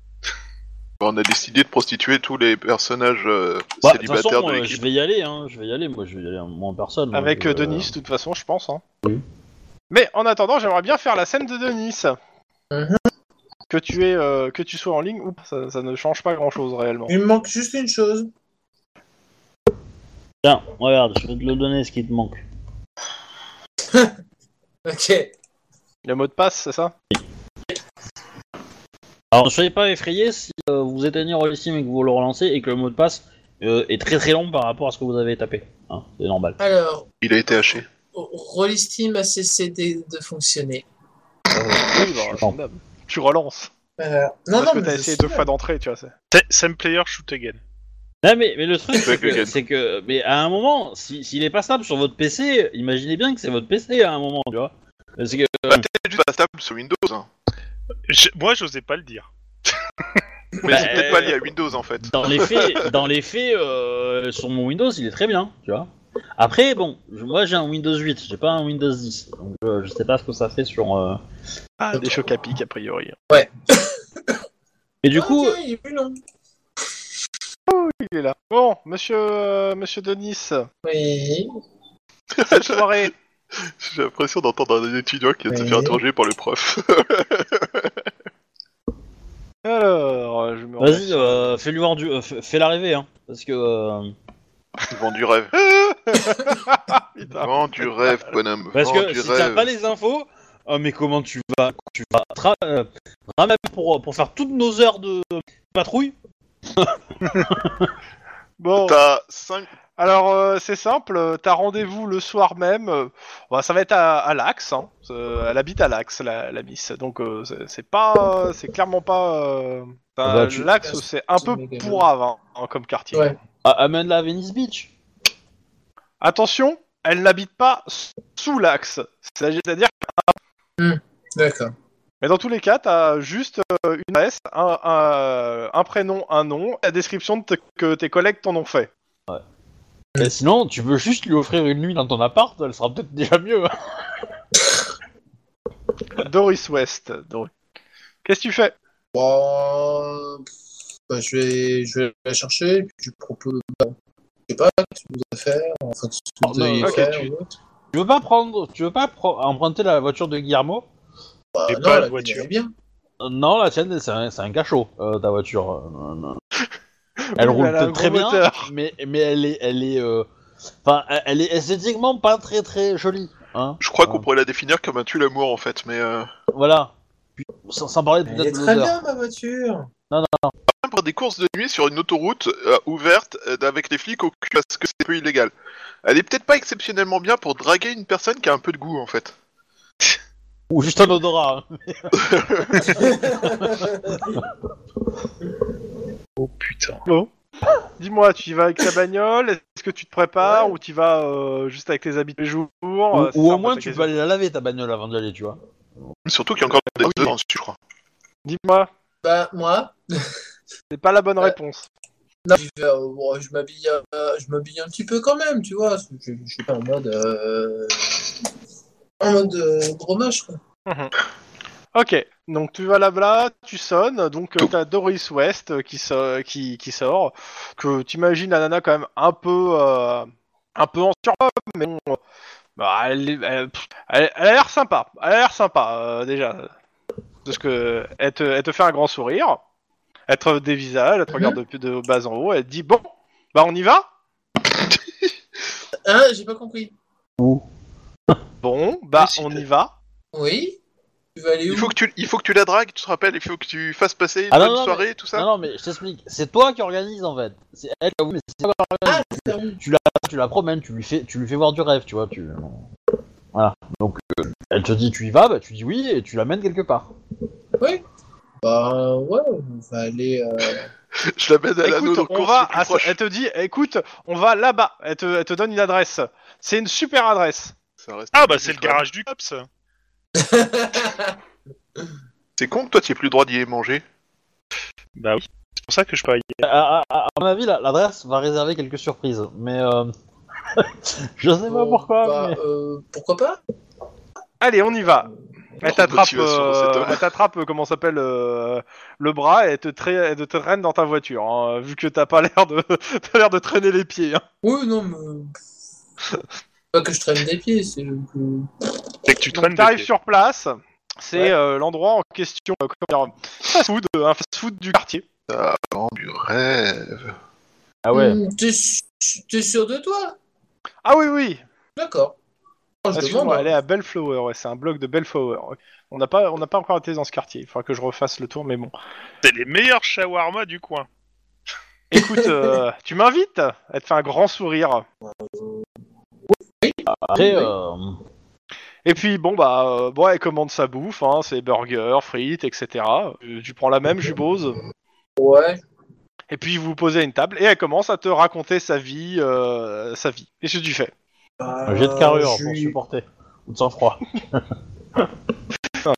Speaker 3: On a décidé de prostituer tous les personnages euh,
Speaker 1: Bah, de toute
Speaker 3: célibataires
Speaker 1: façon,
Speaker 3: de
Speaker 1: euh,
Speaker 3: l'équipe.
Speaker 1: je vais y aller, hein. Je vais y aller, moi, je vais y aller moi en personne. moi,
Speaker 2: Avec
Speaker 1: je-
Speaker 2: euh, Denis, de toute façon, je pense. Hein.
Speaker 1: Oui.
Speaker 2: Mais en attendant, j'aimerais bien faire la scène de Denis.
Speaker 5: Mhm.
Speaker 2: Que tu es, euh, que tu sois en ligne ou pas, ça, ça ne change pas grand chose réellement.
Speaker 5: Il me manque juste une chose.
Speaker 1: Tiens, regarde, je vais te le donner ce qui te manque.
Speaker 5: Ok.
Speaker 2: Le mot de passe, c'est ça?
Speaker 1: Alors, ne soyez pas effrayés si euh, vous éteignez Rollissime et que vous le relancez et que le mot de passe euh, est très très long par rapport à ce que vous avez tapé. Hein, c'est normal.
Speaker 5: Alors,
Speaker 3: Il a été haché.
Speaker 5: Rollistim a cessé de, de fonctionner.
Speaker 2: Oui, bah,
Speaker 1: Attends.
Speaker 2: tu relances.
Speaker 5: Euh, non,
Speaker 2: Parce
Speaker 5: non,
Speaker 2: que
Speaker 5: mais
Speaker 2: t'as essayé deux fois d'entrée, tu vois. c'est-
Speaker 4: Sa- Same player, shoot again.
Speaker 1: Non, mais, mais le truc, c'est que,
Speaker 3: again.
Speaker 1: c'est que- mais à un moment, si- s'il est pas stable sur votre PC, imaginez bien que c'est votre PC à un moment, tu vois. Parce que,
Speaker 3: Bah, t'es juste pas stable sur Windows. Hein.
Speaker 4: Je- Moi, j'osais pas le dire.
Speaker 3: Mais
Speaker 1: Bah,
Speaker 3: c'est peut-être
Speaker 1: euh,
Speaker 3: pas lié à Windows en fait.
Speaker 1: dans les faits, dans les faits euh, sur mon Windows, il est très bien, tu vois. Après, bon, je- moi j'ai un Windows 8, j'ai pas un Windows 10, donc euh, je sais pas ce que ça fait sur. euh,
Speaker 2: Ah, des chocs à pic, a priori.
Speaker 1: Et du
Speaker 5: Ah,
Speaker 1: coup,
Speaker 5: ok, il est plus long.
Speaker 2: Il est là. Bon, monsieur, euh, monsieur Denis,
Speaker 5: Oui.
Speaker 2: cette soirée.
Speaker 3: J'ai l'impression d'entendre un étudiant qui vient de se faire interroger par le prof.
Speaker 2: Alors, euh, je me
Speaker 1: vas-y, euh, fais-lui voir du, euh, fais fais l'arrivée, hein, parce que. euh,
Speaker 3: Vend du rêve. Vend du rêve, bonhomme.
Speaker 1: Parce que
Speaker 3: du
Speaker 1: si t'as
Speaker 3: rêve.
Speaker 1: pas les infos, oh, mais comment tu vas, tu vas tra- euh, ramener pour, pour faire toutes nos heures de patrouille
Speaker 2: Bon,
Speaker 3: T'as 5
Speaker 2: alors euh, c'est simple, euh, t'as rendez-vous le soir même. euh, bah, ça va être à, à l'Axe. Hein. Euh, elle habite à l'Axe, la, la Miss. Donc euh, c'est- c'est pas, c'est clairement pas. Euh,
Speaker 1: Ah
Speaker 2: enfin,
Speaker 1: bah, tu-
Speaker 2: L'Axe, c'est un peu pourrave hein, hein, comme quartier.
Speaker 5: Ouais.
Speaker 1: Ah, Amène-la à Venice Beach.
Speaker 2: Attention, elle n'habite pas sous l'Axe. C'est-à-dire
Speaker 5: D'accord.
Speaker 2: Mais dans tous les cas, t'as juste euh, une adresse, un, un- un prénom, un nom, la description de que tes collègues t'en ont fait.
Speaker 1: Et sinon, tu peux juste lui offrir une nuit dans ton appart, elle sera peut-être déjà mieux.
Speaker 2: Doris West. Doris. Qu'est-ce que tu fais?
Speaker 5: Bon, bah, je vais, je vais la chercher. Puis je propose. bah, je sais pas ce que vous allez faire. Enfin, ce que vous
Speaker 1: non,
Speaker 5: allez
Speaker 2: ok,
Speaker 5: faire.
Speaker 2: tu-
Speaker 5: ou autre.
Speaker 1: Tu veux pas prendre, tu veux pas pro- emprunter la voiture de Guillermo?
Speaker 5: Bah, non,
Speaker 4: pas
Speaker 5: la
Speaker 4: voiture.
Speaker 5: bien.
Speaker 1: Euh, Non, la tienne, c'est un, c'est un cachot, euh, ta voiture. euh, non, non. Elle
Speaker 2: Oui,
Speaker 1: roule
Speaker 2: elle
Speaker 1: très bien,
Speaker 2: moteur.
Speaker 1: mais, mais elle est, elle est, euh, enfin, elle- elle est esthétiquement pas très très jolie. Hein
Speaker 3: Je crois qu'on pourrait la définir comme un tue l'amour en fait, mais euh...
Speaker 1: Voilà. Puis, sans, sans parler
Speaker 5: Elle
Speaker 1: peut-être
Speaker 5: très bien, ma voiture.
Speaker 3: pour des courses de nuit sur une autoroute euh, ouverte euh, avec les flics au cul parce que c'est un peu illégal. Elle est peut-être pas exceptionnellement bien pour draguer une personne qui a un peu de goût en fait.
Speaker 1: Ou juste un odorat. hein.
Speaker 4: Oh putain.
Speaker 2: Dis-moi, tu y vas avec ta bagnole Est-ce que tu te prépares ou tu y vas euh, juste avec tes habits tous les jours
Speaker 1: Ou, au moins tu peux aller la laver ta bagnole avant d'y aller, tu vois.
Speaker 3: Surtout qu'il y a encore des
Speaker 2: Ah oui.
Speaker 3: dedans dessus, je crois.
Speaker 2: Dis-moi,
Speaker 5: Bah, moi,
Speaker 2: c'est pas la bonne
Speaker 5: Euh,
Speaker 2: réponse.
Speaker 5: non, je, euh, bon, je m'habille euh, je m'habille un petit peu quand même, tu vois. Je, je suis pas en mode. euh, En mode euh, gros moche, quoi.
Speaker 2: Ok, donc tu vas là-bas, tu sonnes, donc euh, t'as Doris West euh, qui, so- qui, qui sort, que t'imagines la nana quand même un peu, euh, un peu en surpoids, mais bon, euh, bah, elle, est- elle, pff, elle- elle a l'air sympa, elle a l'air sympa euh, déjà, parce que elle te, elle te fait un grand sourire, elle te dévisage, elle te regarde de, de bas en haut, elle te dit bon, bah on y va?
Speaker 5: Hein, j'ai pas compris.
Speaker 2: Bon, bah on y va.
Speaker 5: Oui Tu vas aller où
Speaker 3: Il faut que tu, il faut que tu la dragues, tu te rappelles, il faut que tu fasses passer une
Speaker 1: Ah, non,
Speaker 3: bonne
Speaker 1: non,
Speaker 3: soirée, tout ça.
Speaker 1: Non, non, mais je t'explique. C'est toi qui organise en fait. C'est elle, oui, mais c'est toi qui
Speaker 5: Ah,
Speaker 1: organise.
Speaker 5: c'est où
Speaker 1: Tu la, tu la promènes, tu lui fais, tu lui fais voir du rêve, tu vois. Tu, voilà. Donc, euh, elle te dit tu y vas, bah tu dis oui et tu l'amènes quelque part.
Speaker 5: Bah ouais, on va aller... euh,
Speaker 3: Je la mène à l'anneau
Speaker 2: Écoute,
Speaker 3: de
Speaker 2: on va,
Speaker 3: le plus
Speaker 2: à-
Speaker 3: proche.
Speaker 2: elle te dit, écoute, on va là-bas. Elle te, elle te donne une adresse. C'est une super adresse.
Speaker 3: Ça reste
Speaker 4: Ah bah c'est le garage du COPS.
Speaker 3: C'est con que toi tu plus le droit d'y aller manger.
Speaker 4: Bah oui, c'est pour ça que je parie.
Speaker 1: À, à- à- à mon avis, la- l'adresse va réserver quelques surprises, mais euh... je sais pas pourquoi.
Speaker 5: bah,
Speaker 1: mais-
Speaker 5: euh, pourquoi pas?
Speaker 2: Allez, on y va. Elle t'attrape,
Speaker 3: cet
Speaker 2: euh, elle t'attrape, euh, comment ça s'appelle, euh, le bras et elle te, tra- elle te traîne dans ta voiture. hein, vu que t'as pas l'air de, t'as l'air de traîner les pieds. hein.
Speaker 5: Oui, non, mais... Pas que je traîne des pieds, c'est que...
Speaker 4: C'est que tu traînes
Speaker 2: t'arrives sur place. C'est
Speaker 5: Ouais.
Speaker 2: euh, l'endroit en question, euh, comment dire, fast food, euh, un fast food du quartier.
Speaker 3: Ah, du rêve.
Speaker 1: Ah ouais.
Speaker 5: Hmm, T'es sûr de toi?
Speaker 2: Ah oui, oui.
Speaker 5: D'accord. Oh, je demande.
Speaker 2: elle est à Bellflower. Ouais, c'est un bloc de Bellflower. On n'a pas, on n'a pas encore été dans ce quartier. Il faudra que je refasse le tour, mais bon.
Speaker 4: C'est les meilleurs shawarma du coin.
Speaker 2: Écoute, euh, tu m'invites? Elle te fait un grand sourire.
Speaker 1: Après,
Speaker 5: Oui.
Speaker 1: euh,
Speaker 2: Et puis bon bah euh, bon elle commande sa bouffe, hein, ses burgers, frites, etc. Euh, tu prends la même, je suppose.
Speaker 5: Ouais.
Speaker 2: Et puis vous vous posez à une table et elle commence à te raconter sa vie, euh, sa vie. Qu'est-ce que tu fais
Speaker 1: un jet de carrure
Speaker 5: je
Speaker 1: pour supporter. Ou de sang-froid.
Speaker 5: bah,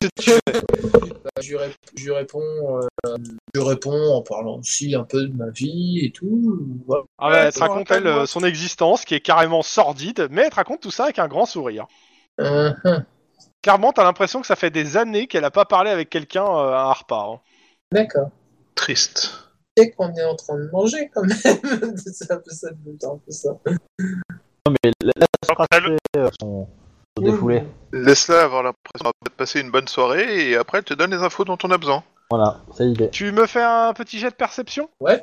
Speaker 5: je, lui rép- je réponds, euh, je réponds en parlant aussi un peu de ma vie et tout. Voilà.
Speaker 2: Ah
Speaker 5: Ouais,
Speaker 2: ouais, elle te raconte elle, euh, son existence qui est carrément sordide, mais elle te raconte tout ça avec un grand sourire.
Speaker 5: Euh, hum,
Speaker 2: Clairement, t'as l'impression que ça fait des années qu'elle a pas parlé avec quelqu'un euh, à un repas. hein.
Speaker 5: D'accord.
Speaker 3: Triste.
Speaker 5: C'est qu'on est en train de manger quand même. c'est un peu ça, c'est un peu ça.
Speaker 1: Non mais passer euh, son, son défoulé.
Speaker 3: Laisse-la avoir l'impression de passer une bonne soirée et après elle te donne les infos dont on a besoin.
Speaker 1: Voilà, c'est l'idée.
Speaker 2: Tu me fais un petit jet de perception?
Speaker 5: Ouais.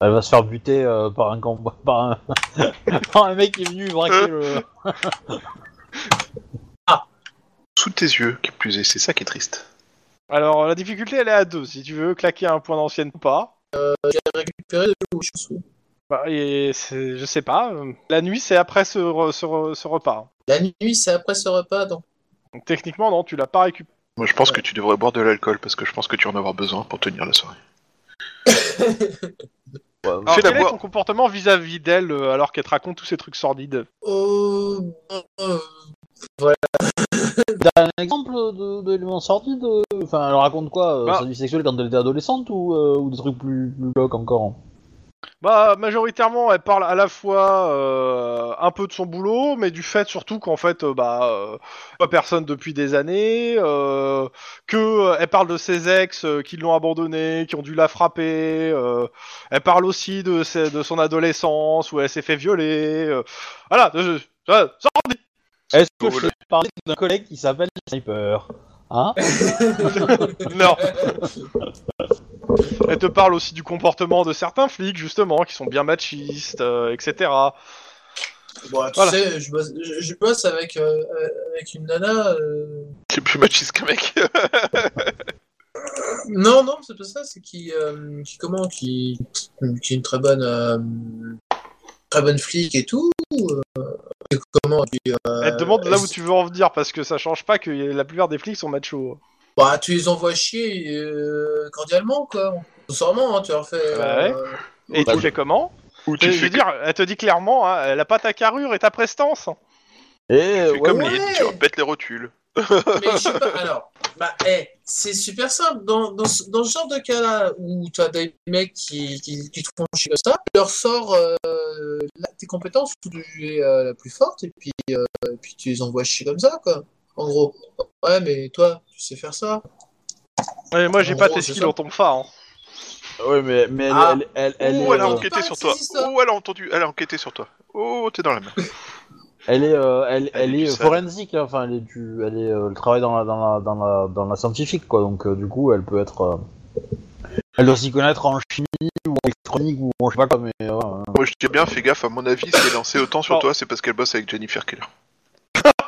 Speaker 1: Elle va se faire buter euh, par un camp, par un, par un mec qui est venu braquer le.
Speaker 3: Sous tes yeux, qui plus est, c'est ça qui est triste.
Speaker 2: Alors la difficulté elle est à 2, si tu veux claquer un point d'ancienne ou pas.
Speaker 5: J'ai récupéré
Speaker 2: Bah, et je sais pas. euh, La nuit c'est après ce, re- ce re- ce repas.
Speaker 5: La nuit, c'est après ce repas, donc.
Speaker 2: Donc techniquement non, tu l'as pas récupéré.
Speaker 3: Moi je pense que tu devrais boire de l'alcool parce que je pense que tu en auras besoin pour tenir la soirée.
Speaker 2: Alors,
Speaker 3: Fais-la
Speaker 2: quel est
Speaker 3: boire.
Speaker 2: ton comportement vis-à-vis d'elle euh, alors qu'elle te raconte tous ces trucs sordides
Speaker 5: Euh, euh,
Speaker 1: T'as un exemple de- d'éléments sordides euh Enfin, elle raconte quoi euh,
Speaker 2: Bah.
Speaker 1: Sa vie sexuelle quand elle était adolescente ou, euh, ou des trucs plus, plus glauques encore
Speaker 2: Bah majoritairement elle parle à la fois euh, un peu de son boulot, mais du fait surtout qu'en fait euh, bah euh, pas personne depuis des années, euh, que euh, elle parle de ses ex euh, qui l'ont abandonnée, qui ont dû la frapper. euh, elle parle aussi de, ses- de son adolescence où elle s'est fait violer. euh, voilà, de- de- sordide.
Speaker 1: Est-ce que je t'ai parlé d'un collègue qui s'appelle Sniper Hein?
Speaker 2: Non. Elle te parle aussi du comportement de certains flics, justement, qui sont bien machistes, euh, etc.
Speaker 5: Bon, tu
Speaker 2: Voilà.
Speaker 5: sais, je bosse, je, je bosse avec, euh, avec une nana. euh,
Speaker 3: Qui est plus machiste qu'un mec.
Speaker 5: Non, non, c'est pas ça, c'est qui, euh, qui comment, qui, qui est une très bonne, euh, très bonne flic et tout. euh, et comment, puis, euh,
Speaker 2: Elle te demande là où tu veux en venir, parce que ça change pas que la plupart des flics sont machos.
Speaker 5: Bah, tu les envoies chier euh, cordialement, quoi. Sincèrement, hein, tu leur fais.
Speaker 2: Ouais.
Speaker 5: euh,
Speaker 2: Et
Speaker 1: Bah,
Speaker 2: tu fais comment
Speaker 3: Ou
Speaker 2: Je
Speaker 3: tu
Speaker 2: veux
Speaker 3: fais,
Speaker 2: dire, elle te dit clairement, hein, elle a pas ta carrure et ta prestance.
Speaker 1: Et
Speaker 3: fais
Speaker 1: ouais,
Speaker 3: comme
Speaker 1: ouais.
Speaker 3: Lynn, tu repètes les rotules.
Speaker 5: Mais je sais pas, alors, bah, eh, c'est super simple. Dans, dans, ce- dans ce genre de cas-là, où tu as des mecs qui, qui, qui te font chier comme ça, tu leur sors euh, la- tes compétences où tu es euh, la plus forte, et puis, euh, et puis tu les envoies chier comme ça, quoi. En gros. Ouais, mais toi, tu sais faire ça
Speaker 2: Ouais, moi, j'ai pas
Speaker 5: gros,
Speaker 2: tes skills en tombe phare. Hein.
Speaker 1: Ouais, mais, mais elle,
Speaker 5: Ah.
Speaker 1: elle, elle, elle
Speaker 3: oh,
Speaker 1: est,
Speaker 3: elle a
Speaker 1: euh,
Speaker 3: enquêté
Speaker 5: Pas
Speaker 3: sur toi. Oh, elle a entendu, elle a enquêté sur toi. Oh, t'es dans la merde.
Speaker 1: elle est, euh, elle,
Speaker 3: Elle
Speaker 1: elle
Speaker 3: est
Speaker 1: forensique, hein, enfin, elle est du, elle est, euh, elle travaille dans la, dans la, dans la, dans la scientifique, quoi. Donc, euh, du coup, elle peut être, euh, elle doit s'y connaître en chimie ou en électronique ou en je sais pas quoi, mais. euh,
Speaker 3: Moi, je dis bien, fais gaffe, à mon avis, si elle est lancée autant sur toi, c'est parce qu'elle bosse avec Jennifer Keller.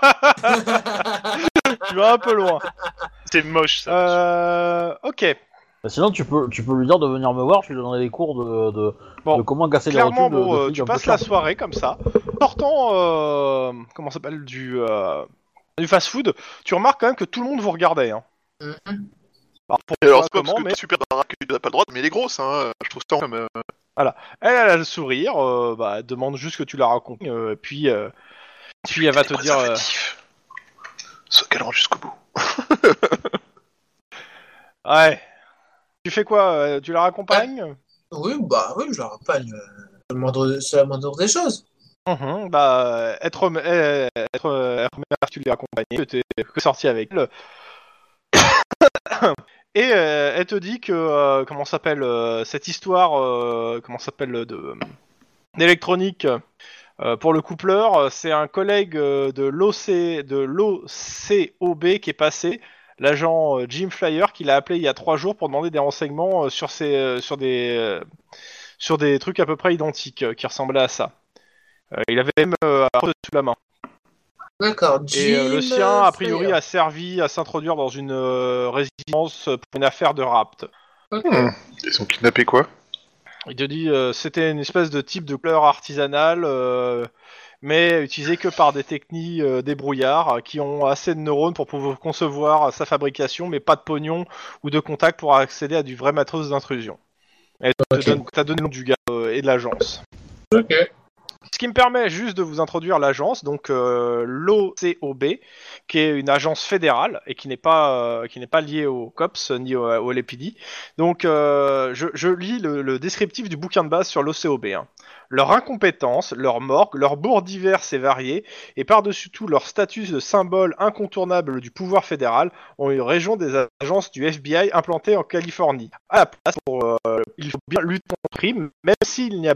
Speaker 2: tu vas un peu loin.
Speaker 4: C'est moche ça.
Speaker 2: Euh, ok.
Speaker 1: bah, Sinon, tu peux, tu peux lui dire de venir me voir. Je lui donnerai des cours de, de,
Speaker 2: Bon.
Speaker 1: de comment casser
Speaker 2: Clairement,
Speaker 1: les rotules de-
Speaker 2: bon,
Speaker 1: de
Speaker 2: euh, tu passes la soirée comme ça. Sortant, euh, comment s'appelle, du, euh, du fast-food, tu remarques quand même que tout le monde vous regardait. Hein.
Speaker 5: Mhm.
Speaker 2: Alors, pour
Speaker 3: alors, c'est pas parce
Speaker 2: comment,
Speaker 3: que
Speaker 2: mais
Speaker 3: super baraque que tu n'as pas le droit, mais elle est grosse, hein. Je trouve ça comme. euh,
Speaker 2: elle, elle a le sourire, euh, bah, elle demande juste que tu la racontes, euh, puis, euh, puis elle va te dire... euh.
Speaker 3: Sois galant jusqu'au bout.
Speaker 2: ouais. Tu fais quoi euh, Tu la raccompagnes?
Speaker 5: Oui, bah oui, je la raccompagne. euh, C'est la moindre- c'est la moindre des choses.
Speaker 2: Mhm, bah, être, euh, être, euh, être mère, tu l'as accompagnée, que t'es que sorti avec elle. Et euh, elle te dit que, euh, comment s'appelle, euh, cette histoire, euh, comment s'appelle, de d'électronique euh, pour le coupleur, euh, c'est un collègue euh, de l'OC, de l'OCOB qui est passé, l'agent Jim Flyer, qui l'a appelé il y a trois jours pour demander des renseignements sur, des, sur des trucs à peu près identiques qui ressemblaient à ça. Euh, il avait même euh, un sous la main.
Speaker 5: D'accord.
Speaker 2: Et euh, le sien, a priori, a servi à s'introduire dans une euh, résidence pour une affaire de rapt.
Speaker 5: Ok.
Speaker 3: Ils ont kidnappé quoi?
Speaker 2: Il te dit euh, c'était une espèce de type de couleur artisanale, euh, mais utilisé que par des techniques euh, débrouillards qui ont assez de neurones pour pouvoir concevoir sa fabrication, mais pas de pognon ou de contact pour accéder à du vrai matos d'intrusion. Elle te
Speaker 5: Ok.
Speaker 2: donne, t'as donné le nom du gars euh, et de l'agence.
Speaker 5: Ok.
Speaker 2: Ce qui me permet juste de vous introduire l'agence, donc euh, l'OCOB, qui est une agence fédérale et qui n'est pas euh, liée au COPS ni au, LAPD. Donc euh, je, lis le, le descriptif du bouquin de base sur l'OCOB. hein. Leur incompétence, leur morgue, leurs bourgs divers et variés, et par-dessus tout leur statut de symbole incontournable du pouvoir fédéral, ont une région des agences du FBI implantées en Californie. À la place, pour, euh, il faut bien lutter contre le crime, même s'il n'y a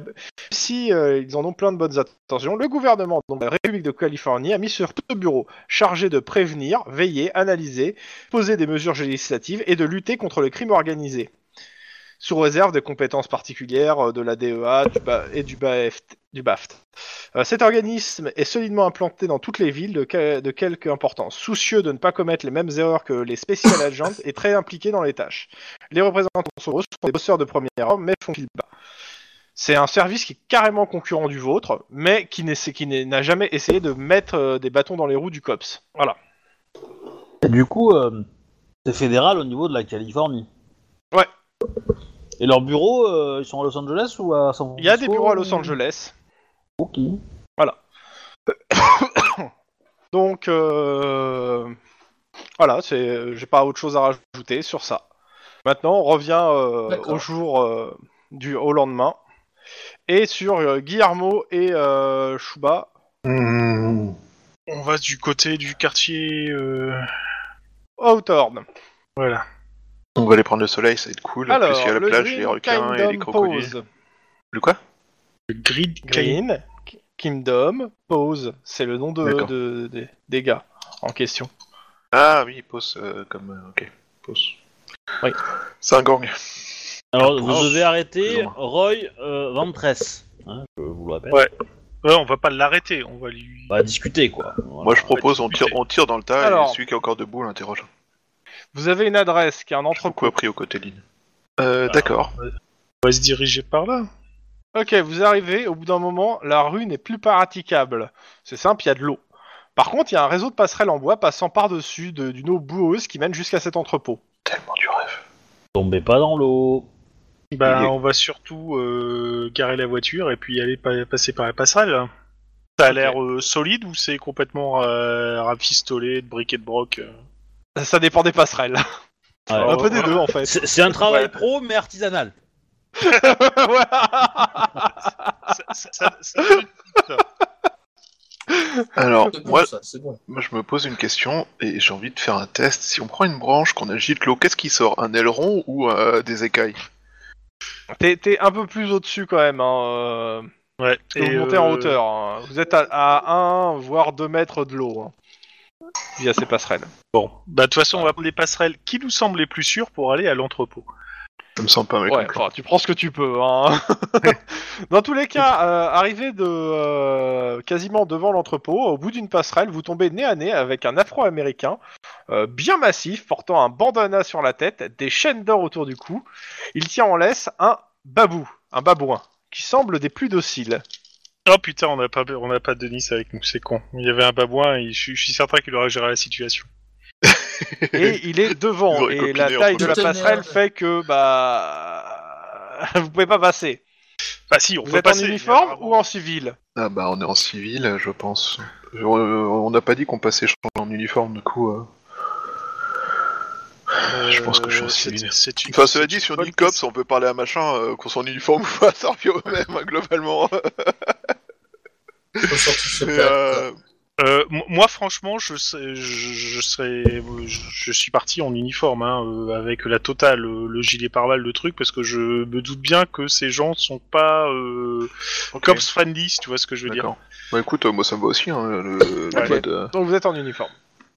Speaker 2: si euh, en ont plein de bonnes intentions, le gouvernement de la République de Californie a mis sur deux bureaux chargés de prévenir, veiller, analyser, poser des mesures législatives et de lutter contre le crime organisé. Sous réserve des compétences particulières euh, de la DEA du ba- et du BAFT. Du BAFT. Euh, cet organisme est solidement implanté dans toutes les villes de, que- de quelque importance, soucieux de ne pas commettre les mêmes erreurs que les Special Agents et très impliqué dans les tâches. Les représentants sont sont des bosseurs de première heure, mais font fil bas. C'est un service qui est carrément concurrent du vôtre, mais qui n'a jamais essayé de mettre euh, des bâtons dans les roues du COPS. Voilà.
Speaker 1: Et du coup, euh, c'est fédéral au niveau de la Californie.
Speaker 2: Ouais.
Speaker 1: Et leurs bureaux, euh, ils sont à Los Angeles ou à San Francisco
Speaker 2: Il y a des bureaux à Los Angeles.
Speaker 1: Ok.
Speaker 2: Donc, euh, voilà, c'est, j'ai pas autre chose à rajouter sur ça. Maintenant, on revient euh, au jour euh, du au lendemain et sur euh, Guillermo et euh, Shuba.
Speaker 4: On va du côté du quartier. euh,
Speaker 2: Hawthorne.
Speaker 4: Voilà.
Speaker 3: On va aller prendre le soleil, ça va être cool. en
Speaker 2: Alors,
Speaker 3: plus, il y a la
Speaker 2: le
Speaker 3: plage, les
Speaker 2: Green
Speaker 3: requins et les
Speaker 2: Kingdom
Speaker 3: crocodiles.
Speaker 2: Pose.
Speaker 3: Le quoi?
Speaker 4: Le grid
Speaker 2: Green Ki- Kingdom Pose, c'est le nom de,
Speaker 3: D'accord.
Speaker 2: de- de- des gars en question.
Speaker 3: Ah oui, pose euh, comme. euh, ok, pose.
Speaker 2: Oui.
Speaker 3: C'est un gang.
Speaker 1: Alors, vous devez arrêter
Speaker 3: ou moins.
Speaker 1: Roy euh, Ventress. Hein, je vous le répète.
Speaker 4: Ouais. Ouais, on va pas l'arrêter, on va lui.
Speaker 1: On va discuter, quoi. Voilà.
Speaker 3: Moi je propose, on tire, on tire dans le tas
Speaker 2: Alors.
Speaker 3: et celui qui est encore debout l'interroge.
Speaker 2: Vous avez une adresse qui est un
Speaker 3: Beaucoup
Speaker 2: entrepôt.
Speaker 3: appris au côté ligne. Euh,
Speaker 4: Ah.
Speaker 3: d'accord.
Speaker 4: On va se diriger par là.
Speaker 2: Ok, vous arrivez, au bout d'un moment, la rue n'est plus praticable. C'est simple, il y a de l'eau. Par contre, il y a un réseau de passerelles en bois passant par-dessus de- d'une eau boueuse qui mène jusqu'à cet entrepôt.
Speaker 3: Tellement du rêve.
Speaker 1: Tombez pas dans l'eau.
Speaker 4: Bah,
Speaker 3: Il est-
Speaker 4: on va surtout euh, garer la voiture et puis aller pa- passer par la passerelle. Ça a
Speaker 2: Ok.
Speaker 4: l'air euh, solide ou c'est complètement euh, rafistolé de briques et de broc euh
Speaker 2: Ça dépend des passerelles.
Speaker 1: Ouais.
Speaker 2: un peu des deux, en fait.
Speaker 1: C'est un travail
Speaker 2: Ouais.
Speaker 1: pro, mais artisanal.
Speaker 4: Ça, ça- ça- ça
Speaker 3: Alors,
Speaker 5: bon,
Speaker 3: moi,
Speaker 5: ça, bon.
Speaker 3: moi, je me pose une question et j'ai envie de faire un test. Si on prend une branche, qu'on agite l'eau, qu'est-ce qui sort? Un aileron ou euh, des écailles?
Speaker 2: T'es un peu plus au-dessus quand même. Hein, euh,
Speaker 4: Ouais.
Speaker 2: que vous montez en hauteur. hein. Vous êtes à, à 1 voire 2 mètres de l'eau. Hein, via ces passerelles.
Speaker 4: Bon, bah de toute façon, on va prendre les passerelles qui nous semblent les plus sûres pour aller à l'entrepôt.
Speaker 3: Ça me semble pas mal.
Speaker 2: Ouais, enfin, tu prends ce que tu peux. Hein. Dans tous les cas, euh, arrivé de euh, quasiment devant l'entrepôt, au bout d'une passerelle, vous tombez nez à nez avec un Afro-Américain euh, bien massif, portant un bandana sur la tête, des chaînes d'or autour du cou. Il tient en laisse un babou, un babouin, qui semble des plus dociles.
Speaker 4: Oh putain, on n'a pas, on n'a pas Denis avec nous, c'est con. Il y avait un babouin et je, suis- je suis certain qu'il aurait géré la situation.
Speaker 2: Et il est devant. Et
Speaker 3: copiné
Speaker 2: la taille de la passerelle fait que bah vous pouvez pas passer.
Speaker 4: Bah si, on
Speaker 2: Vous
Speaker 4: peut
Speaker 2: êtes
Speaker 4: passer.
Speaker 2: en uniforme ou en civil?
Speaker 3: Ah bah, on est en civil, je pense. Euh, on n'a pas dit qu'on passait en uniforme, du coup. euh. je pense que je suis en
Speaker 4: euh,
Speaker 3: civil.
Speaker 4: c'est- une-
Speaker 3: Enfin, cela dit, on
Speaker 4: bonne
Speaker 3: dit cops, on peut parler à machin, euh, qu'on soit en uniforme ou pas, ça revient au même, hein, globalement.
Speaker 5: Faut surtout se
Speaker 3: Mais,
Speaker 5: perdre,
Speaker 3: euh,
Speaker 4: Euh, moi, franchement, je, sais- je, je serais, je, je suis parti en uniforme, hein, euh, avec la totale, le, le gilet pare-balles, le truc, parce que je me doute bien que ces gens sont pas euh,
Speaker 3: ok,
Speaker 4: cops friendly, si tu vois ce que je veux dire.
Speaker 3: Bah écoute, euh, moi ça me va aussi, hein, le, mode, euh,
Speaker 2: Donc vous êtes en uniforme.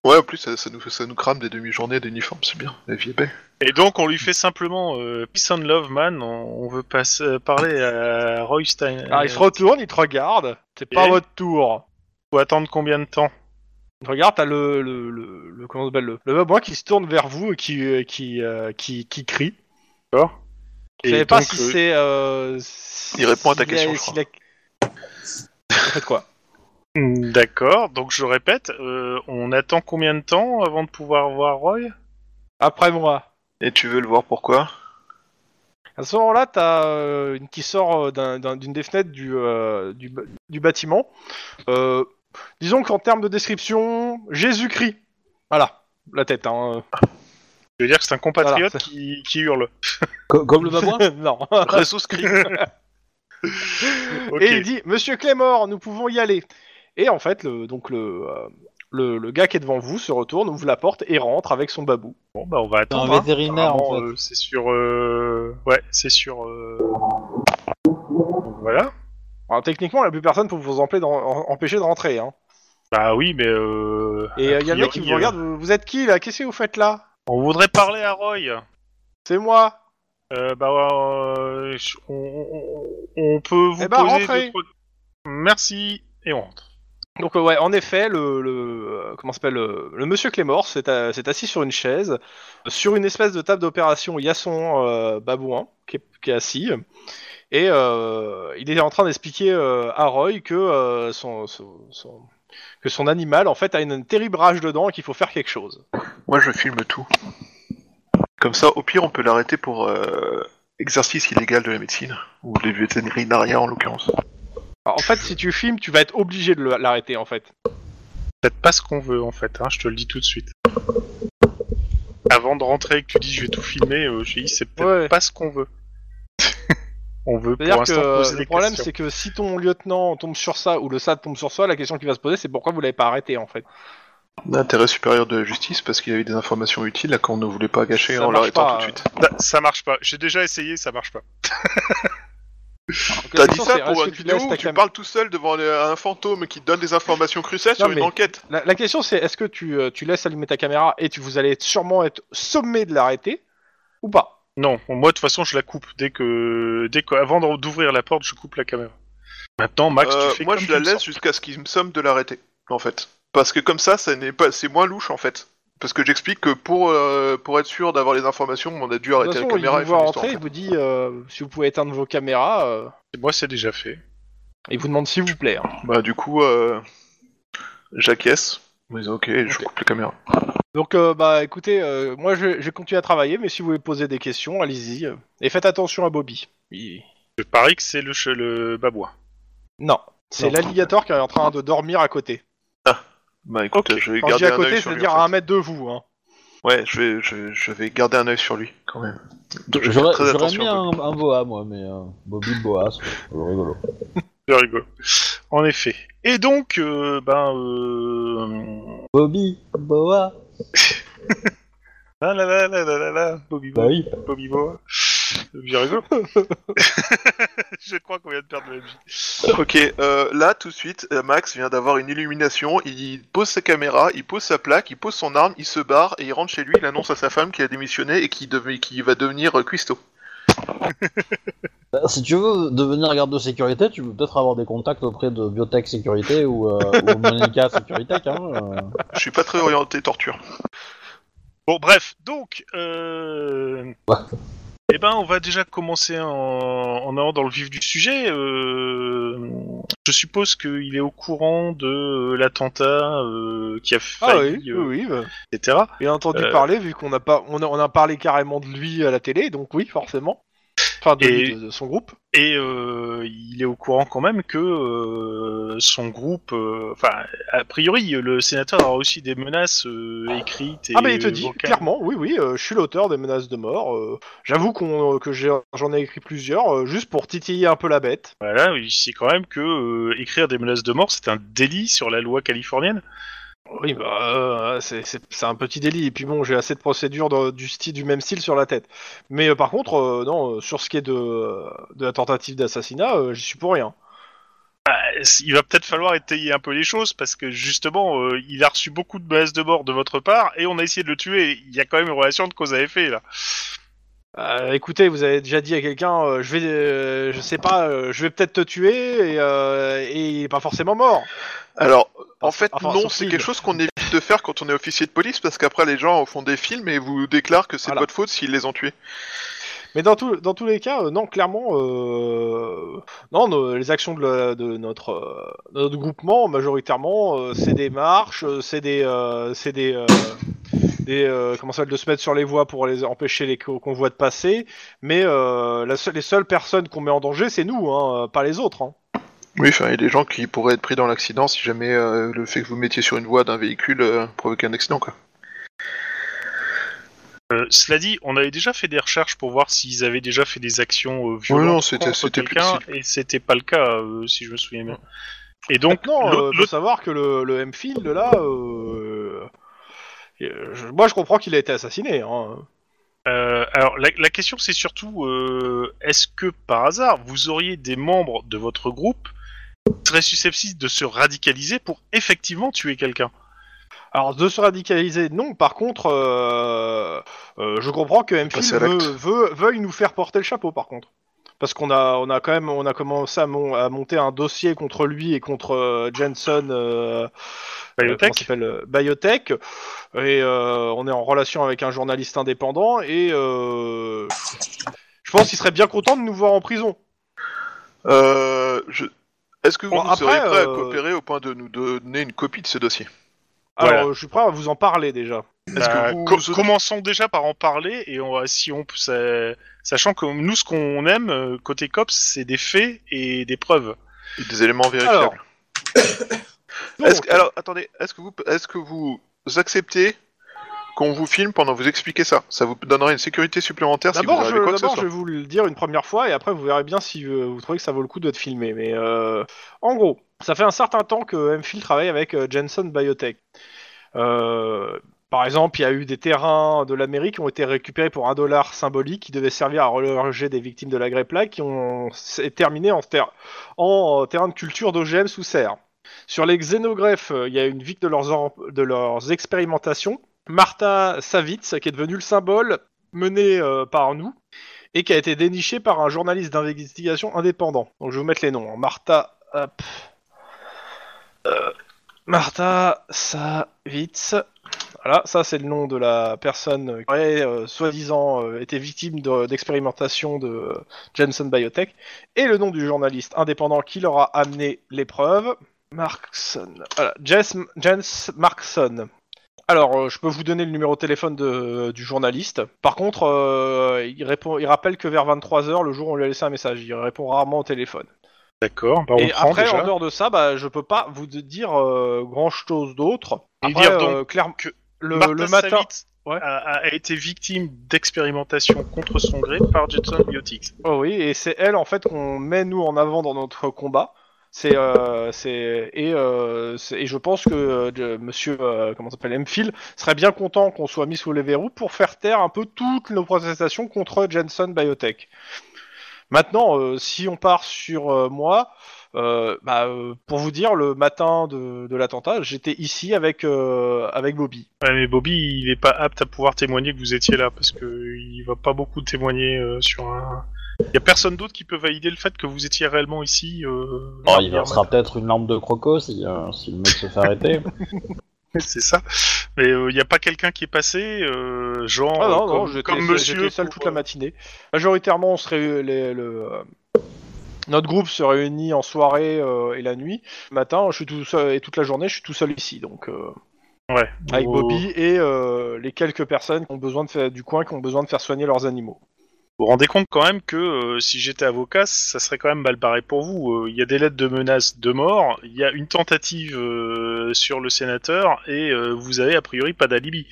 Speaker 3: Ouais, en plus, ça, ça nous, ça nous crame des demi-journées d'uniforme, c'est bien, la vie est belle.
Speaker 4: Et donc, on lui fait simplement euh, Peace and Love, man. On, on veut passer, euh, parler à Roy Stein.
Speaker 2: Alors Ah, il se retourne, il te regarde. C'est pas
Speaker 4: Et
Speaker 2: votre tour.
Speaker 4: faut attendre combien de temps?
Speaker 2: Il te regarde, t'as le, le, le, le- comment s'appelle, le, le babouin qui se tourne vers vous et qui, euh, qui, euh, qui, qui crie.
Speaker 4: D'accord
Speaker 2: Vous savez pas
Speaker 4: donc,
Speaker 2: si
Speaker 4: euh,
Speaker 2: c'est. Euh, si-
Speaker 3: Il répond à ta question,
Speaker 2: a-
Speaker 3: je
Speaker 2: faites quoi?
Speaker 4: D'accord, donc je répète, euh, on attend combien de temps avant de pouvoir voir Roy?
Speaker 2: Après moi.
Speaker 3: Et tu veux le voir pourquoi?
Speaker 2: À ce moment-là, t'as euh, une qui sort euh, d'un- d'un- d'une des fenêtres du, euh, du, bâtiment. Euh, disons qu'en termes de description, Jésus-Christ. Voilà, la tête. Hein.
Speaker 4: Je veux dire que c'est un compatriote
Speaker 2: Voilà.
Speaker 4: qui, qui hurle?
Speaker 1: Co- Comme le babouin
Speaker 2: non.
Speaker 3: Réseau script.
Speaker 4: Ok.
Speaker 2: Et il dit Monsieur Clémor, nous pouvons y aller. Et en fait, le, donc le, euh, le, le gars qui est devant vous se retourne, ouvre la porte et rentre avec son babou.
Speaker 4: Bon, bah on va
Speaker 1: C'est un
Speaker 4: attendre. hein.
Speaker 1: vétérinaire en
Speaker 4: Apparemment,
Speaker 1: fait.
Speaker 4: euh, c'est sur. euh, Ouais, c'est sur. euh, donc voilà.
Speaker 2: Alors techniquement, la plus personne peut vous empêcher de, en- empêcher de rentrer. Hein.
Speaker 4: Bah oui, mais. Euh...
Speaker 2: Et
Speaker 4: a
Speaker 2: il y a le mec qui
Speaker 4: priori,
Speaker 2: vous
Speaker 4: euh,
Speaker 2: regarde, vous, vous êtes qui là? Qu'est-ce que vous faites là?
Speaker 4: On voudrait parler à Roy.
Speaker 2: C'est moi.
Speaker 4: Euh, bah, euh, je- on, on- on peut vous
Speaker 2: Eh ben,
Speaker 4: poser.
Speaker 2: rentrez.
Speaker 4: deux, trois- Merci et on rentre.
Speaker 2: Donc euh, ouais, en effet, le, le euh, comment s'appelle le, le monsieur Clémor s'est assis sur une chaise, sur une espèce de table d'opération. Il y a son euh, babouin qui est, assis et euh, il est en train d'expliquer euh, à Roy que euh, son, animal en fait a une, terrible rage dedans et qu'il faut faire quelque chose.
Speaker 3: Moi, je filme tout. Comme ça, au pire, on peut l'arrêter pour euh, exercice illégal de la médecine, ou des vétérinaria en l'occurrence.
Speaker 2: Alors, en fait, si tu filmes, tu vas être obligé de le- l'arrêter en fait.
Speaker 4: Faites pas ce qu'on veut en fait, hein, je te le dis tout de suite. Avant de rentrer et que tu dis je vais tout filmer, euh, je dis c'est peut-être
Speaker 2: Ouais.
Speaker 4: pas ce qu'on veut. on veut pour
Speaker 2: C'est-à-dire
Speaker 4: l'instant
Speaker 2: que
Speaker 4: poser
Speaker 2: le
Speaker 4: des
Speaker 2: problème,
Speaker 4: questions.
Speaker 2: c'est que si ton lieutenant tombe sur ça ou le SAD tombe sur ça, la question qui va se poser, c'est pourquoi vous l'avez pas arrêté en fait.
Speaker 3: L'intérêt supérieur de la justice, parce qu'il y avait des informations utiles là, qu'on ne voulait pas gâcher
Speaker 2: Ça
Speaker 3: en
Speaker 2: marche
Speaker 3: l'arrêtant
Speaker 2: pas,
Speaker 3: tout de suite.
Speaker 4: Bah, ça marche pas. J'ai déjà essayé, ça marche pas.
Speaker 3: T'as dit ça pour une vidéo où tu parles tout seul devant un fantôme qui te donne des informations cruciales sur une enquête
Speaker 2: La, la question c'est est-ce que tu, euh, tu laisses allumer ta caméra et tu vous allez sûrement être sommé de l'arrêter ou pas?
Speaker 4: Non, moi de toute façon je la coupe dès que dès que avant d'ouvrir la porte, je coupe la caméra. Maintenant, Max,
Speaker 3: Euh,
Speaker 4: tu fais
Speaker 3: Moi,
Speaker 4: comme
Speaker 3: je la laisse jusqu'à ce qu'il me somme de l'arrêter, en fait. Parce que comme ça, ça n'est pas, c'est moins louche, en fait. Parce que j'explique que pour, euh, pour être sûr d'avoir les informations, on a dû arrêter la
Speaker 2: il
Speaker 3: caméra et
Speaker 2: vous voit rentrer, il vous dit euh, si vous pouvez éteindre vos caméras, euh,
Speaker 4: Moi, c'est déjà fait.
Speaker 2: il vous demande s'il vous plaît. hein.
Speaker 3: Bah, du coup, euh, j'acquiesce. Je dis, ok, je
Speaker 2: Ok.
Speaker 3: coupe la caméra.
Speaker 2: Donc euh, bah écoutez, euh, moi je, je vais continuer à travailler, mais si vous voulez poser des questions, allez-y. euh. Et faites attention à Bobby. Il-
Speaker 4: Je parie que c'est le, che- le babouin.
Speaker 2: Non, c'est
Speaker 3: Non.
Speaker 2: l'alligator qui est en train de dormir à côté.
Speaker 3: Bah, écoute,
Speaker 4: Ok.
Speaker 3: je vais
Speaker 2: Quand je dis
Speaker 3: garder
Speaker 2: à
Speaker 3: un œil
Speaker 2: côté,
Speaker 3: sur lui.
Speaker 2: c'est-à-dire
Speaker 3: en
Speaker 2: à un mètre de vous. Hein.
Speaker 3: Ouais, je vais, je, je vais garder un œil sur lui, quand même. Je vais faire
Speaker 1: J'aurais
Speaker 3: très
Speaker 1: j'aurais
Speaker 3: attention.
Speaker 1: mis un,
Speaker 3: Bobby.
Speaker 1: un boa, moi, mais euh, Bobby boa, c'est rigolo.
Speaker 4: C'est rigolo. En effet. Et donc, euh, ben, euh...
Speaker 1: Bobby, Boa.
Speaker 4: Ah là là là là là là, Bobby
Speaker 1: Bah
Speaker 4: Boa,
Speaker 1: oui.
Speaker 4: Bobby Boa. J'ai rigolo. Je crois qu'on vient de perdre la vie.
Speaker 3: Ok, euh, là tout de suite, euh, Max vient d'avoir une illumination. Il pose sa caméra, il pose sa plaque, il pose son arme, il se barre et il rentre chez lui. Il annonce à sa femme qu'il a démissionné et qu'il dev- qu'il va devenir euh, cuistot.
Speaker 1: Bah, Si tu veux devenir garde de sécurité, tu peux peut-être avoir des contacts auprès de Biotech Sécurité ou, euh, ou Monica Sécurité. Hein, euh.
Speaker 3: Je suis pas très orienté torture.
Speaker 4: Bon, bref, donc, euh...
Speaker 1: Ouais.
Speaker 4: Eh ben, on va déjà commencer en, en allant dans le vif du sujet. Euh... Je suppose qu'il est au courant de l'attentat euh, qui a
Speaker 2: Ah
Speaker 4: failli,
Speaker 2: oui,
Speaker 4: euh,
Speaker 2: oui, oui. bah,
Speaker 4: etc.
Speaker 2: Il a entendu
Speaker 4: Euh.
Speaker 2: parler vu qu'on a pas, on a, on a parlé carrément de lui à la télé, donc oui, forcément. Enfin, de,
Speaker 4: Et-
Speaker 2: lui, de- de son groupe.
Speaker 4: Et euh, il est au courant quand même que euh, son groupe, euh, enfin, a priori, le sénateur aura aussi des menaces écrites et
Speaker 2: Ah bah il te dit
Speaker 4: vocales.
Speaker 2: clairement, oui, oui, je suis l'auteur des menaces de mort. J'avoue qu'on, que j'en ai écrit plusieurs, juste pour titiller un peu la bête.
Speaker 4: Voilà, il sait quand même que écrire des menaces de mort, c'est un délit sur la loi californienne.
Speaker 2: Oui, bah, euh, c'est- un petit délit. Et puis bon, j'ai assez de procédures du, style, du même style sur la tête. Mais euh, par contre, euh, non, euh, sur ce qui est de, de la tentative d'assassinat, j'y suis pour rien.
Speaker 4: Bah, il va peut-être falloir étayer un peu les choses parce que justement, il a reçu beaucoup de menaces de mort de votre part et on a essayé de le tuer. Il y a quand même une relation de cause à effet là.
Speaker 2: Euh, écoutez, vous avez déjà dit à quelqu'un, euh, je vais, euh, je sais pas, je vais peut-être te tuer et, et il est pas forcément mort.
Speaker 3: Alors, en fait,
Speaker 2: enfin,
Speaker 3: non, c'est quelque chose qu'on évite de faire quand on est officier de police parce qu'après les gens font des films et vous déclarent que c'est
Speaker 2: Voilà.
Speaker 3: votre faute s'ils les ont tués.
Speaker 2: Mais dans, tout, dans tous les cas, euh, non, clairement, euh, non, nos- les actions de, la- de notre, euh, de notre groupement, majoritairement, c'est des marches, c'est des, c'est des, des euh, comment ça de se mettre sur les voies pour les empêcher les co- convois de passer. Mais euh, la les seules personnes qu'on met en danger, c'est nous, hein, pas les autres. Hein.
Speaker 3: Oui, enfin, il y a des gens qui pourraient être pris dans l'accident si jamais euh, le fait que vous mettiez sur une voie d'un véhicule euh, provoquait un accident, quoi.
Speaker 4: Euh, cela dit, on avait déjà fait des recherches pour voir s'ils avaient déjà fait des actions euh, violentes
Speaker 3: non, c'était-
Speaker 4: contre quelqu'un et c'était pas le cas euh, si je me souviens bien. Et donc, l'autre-
Speaker 2: euh, faut savoir que le, le M-Field, là, euh, euh, je- moi je comprends qu'il a été assassiné. Hein.
Speaker 4: Euh, alors la, la question c'est surtout euh, est-ce que par hasard vous auriez des membres de votre groupe seraient susceptibles de se radicaliser pour effectivement tuer quelqu'un?
Speaker 2: Alors de se radicaliser, non. Par contre, euh, euh, je comprends que
Speaker 3: à
Speaker 2: veut, veut- veuille nous faire porter le chapeau. Par contre, parce qu'on a, on a quand même, on a commencé à, mon- à monter un dossier contre lui et contre euh, Jensen. euh,
Speaker 4: Biotech
Speaker 2: comment ça s'appelle, euh, Biotech. Et euh, on est en relation avec un journaliste indépendant et euh, je pense qu'il serait bien content de nous voir en prison.
Speaker 3: Euh, je... Est-ce que vous
Speaker 2: Bon,
Speaker 3: vous
Speaker 2: après,
Speaker 3: seriez prêt à
Speaker 2: euh,
Speaker 3: coopérer au point de nous donner une copie de ce dossier?
Speaker 2: Alors,
Speaker 4: Voilà.
Speaker 2: euh, je suis prêt à vous en parler déjà.
Speaker 4: Bah,
Speaker 3: que vous...
Speaker 4: co-
Speaker 3: vous-
Speaker 4: commençons déjà par en parler et on va- si on ça- sachant que nous ce qu'on aime euh, côté cops c'est des faits et des preuves.
Speaker 3: des éléments vérifiables que- Alors, attendez, est-ce que vous, est-ce que vous acceptez qu'on vous filme pendant que vous expliquez ça? Ça vous donnerait une sécurité supplémentaire si vous
Speaker 2: D'abord, je,
Speaker 3: arrivez quoi que ce
Speaker 2: d'abord, je
Speaker 3: soit.
Speaker 2: vais vous le dire une première fois et après vous verrez bien si euh, vous trouvez que ça vaut le coup d'être filmé. Mais euh, en gros, ça fait un certain temps que MPhil travaille avec euh, Jensen Biotech. Euh, par exemple, il y a eu des terrains de l'Amérique qui ont été récupérés pour un dollar symbolique qui devait servir à reloger des victimes de la Grey Plague qui ont terminé en, en terrain de culture d'OGM sous serre. Sur les xénogreffes, euh, il y a une victime de leurs, de leurs expérimentations, Martha Savitz, qui est devenue le symbole mené euh, par nous et qui a été déniché par un journaliste d'investigation indépendant. Donc je vais vous mettre les noms. hein. Martha. Euh, Martha Savitz. Voilà, ça c'est le nom de la personne qui aurait euh, soi-disant euh, été victime de- d'expérimentation de, euh, Jensen Biotech et le nom du journaliste indépendant qui leur a amené les preuves. Markson. Voilà, Jess, Jens Markson. Alors, euh, je peux vous donner le numéro de téléphone de- du journaliste. Par contre, il, répond, il rappelle que vers 23h, le jour où on lui a laissé un message, il répond rarement au téléphone.
Speaker 4: D'accord. Bah,
Speaker 2: Et après,
Speaker 4: déjà.
Speaker 2: en dehors de ça, bah, je peux pas vous dire euh, grand chose d'autre. Après,
Speaker 4: dire donc
Speaker 2: euh, clair-
Speaker 4: que
Speaker 2: le,
Speaker 4: Martha
Speaker 2: le matin. Ouais.
Speaker 4: a, a été victime d'expérimentation contre son gré par Jetson Biotics.
Speaker 2: Oh oui, et c'est elle en fait qu'on met nous en avant dans notre combat. C'est, euh, c'est et, euh, et je pense que euh, Monsieur, euh, comment s'appelle, Mphil serait bien content qu'on soit mis sous les verrous pour faire taire un peu toutes nos protestations contre Jensen Biotech. Maintenant, euh, si on part sur euh, moi, euh, bah, euh, pour vous dire, le matin de, de l'attentat, j'étais ici avec euh, avec Bobby.
Speaker 4: Ouais, mais Bobby, il est pas apte à pouvoir témoigner que vous étiez là parce que il va pas beaucoup témoigner euh, sur un. Il y a personne d'autre qui peut valider le fait que vous étiez réellement ici. Euh,
Speaker 1: Oh, il versera peut-être une lampe de croco si, euh, si le mec se fait arrêter.
Speaker 4: c'est ça. Mais il n'y a pas quelqu'un qui est passé, euh, genre
Speaker 2: Ah non,
Speaker 4: comme,
Speaker 2: non,
Speaker 4: comme monsieur.
Speaker 2: j'étais seul
Speaker 4: pour,
Speaker 2: toute la
Speaker 4: euh,
Speaker 2: matinée. Majoritairement, on se ré- les- le, euh, notre groupe se réunit en soirée euh, et la nuit. Le matin, je suis tout seul et toute la journée, je suis tout seul ici, donc euh,
Speaker 4: Ouais.
Speaker 2: avec
Speaker 4: Vous-
Speaker 2: Bobby et euh, les quelques personnes qui ont besoin de faire, du coin qui ont besoin de faire soigner leurs animaux.
Speaker 4: Vous vous rendez compte quand même que euh, si j'étais avocat, ça serait quand même mal barré pour vous. Euh, Il y a des lettres de menaces de mort, il y a une tentative euh, sur le sénateur et euh, vous avez a priori pas d'alibi.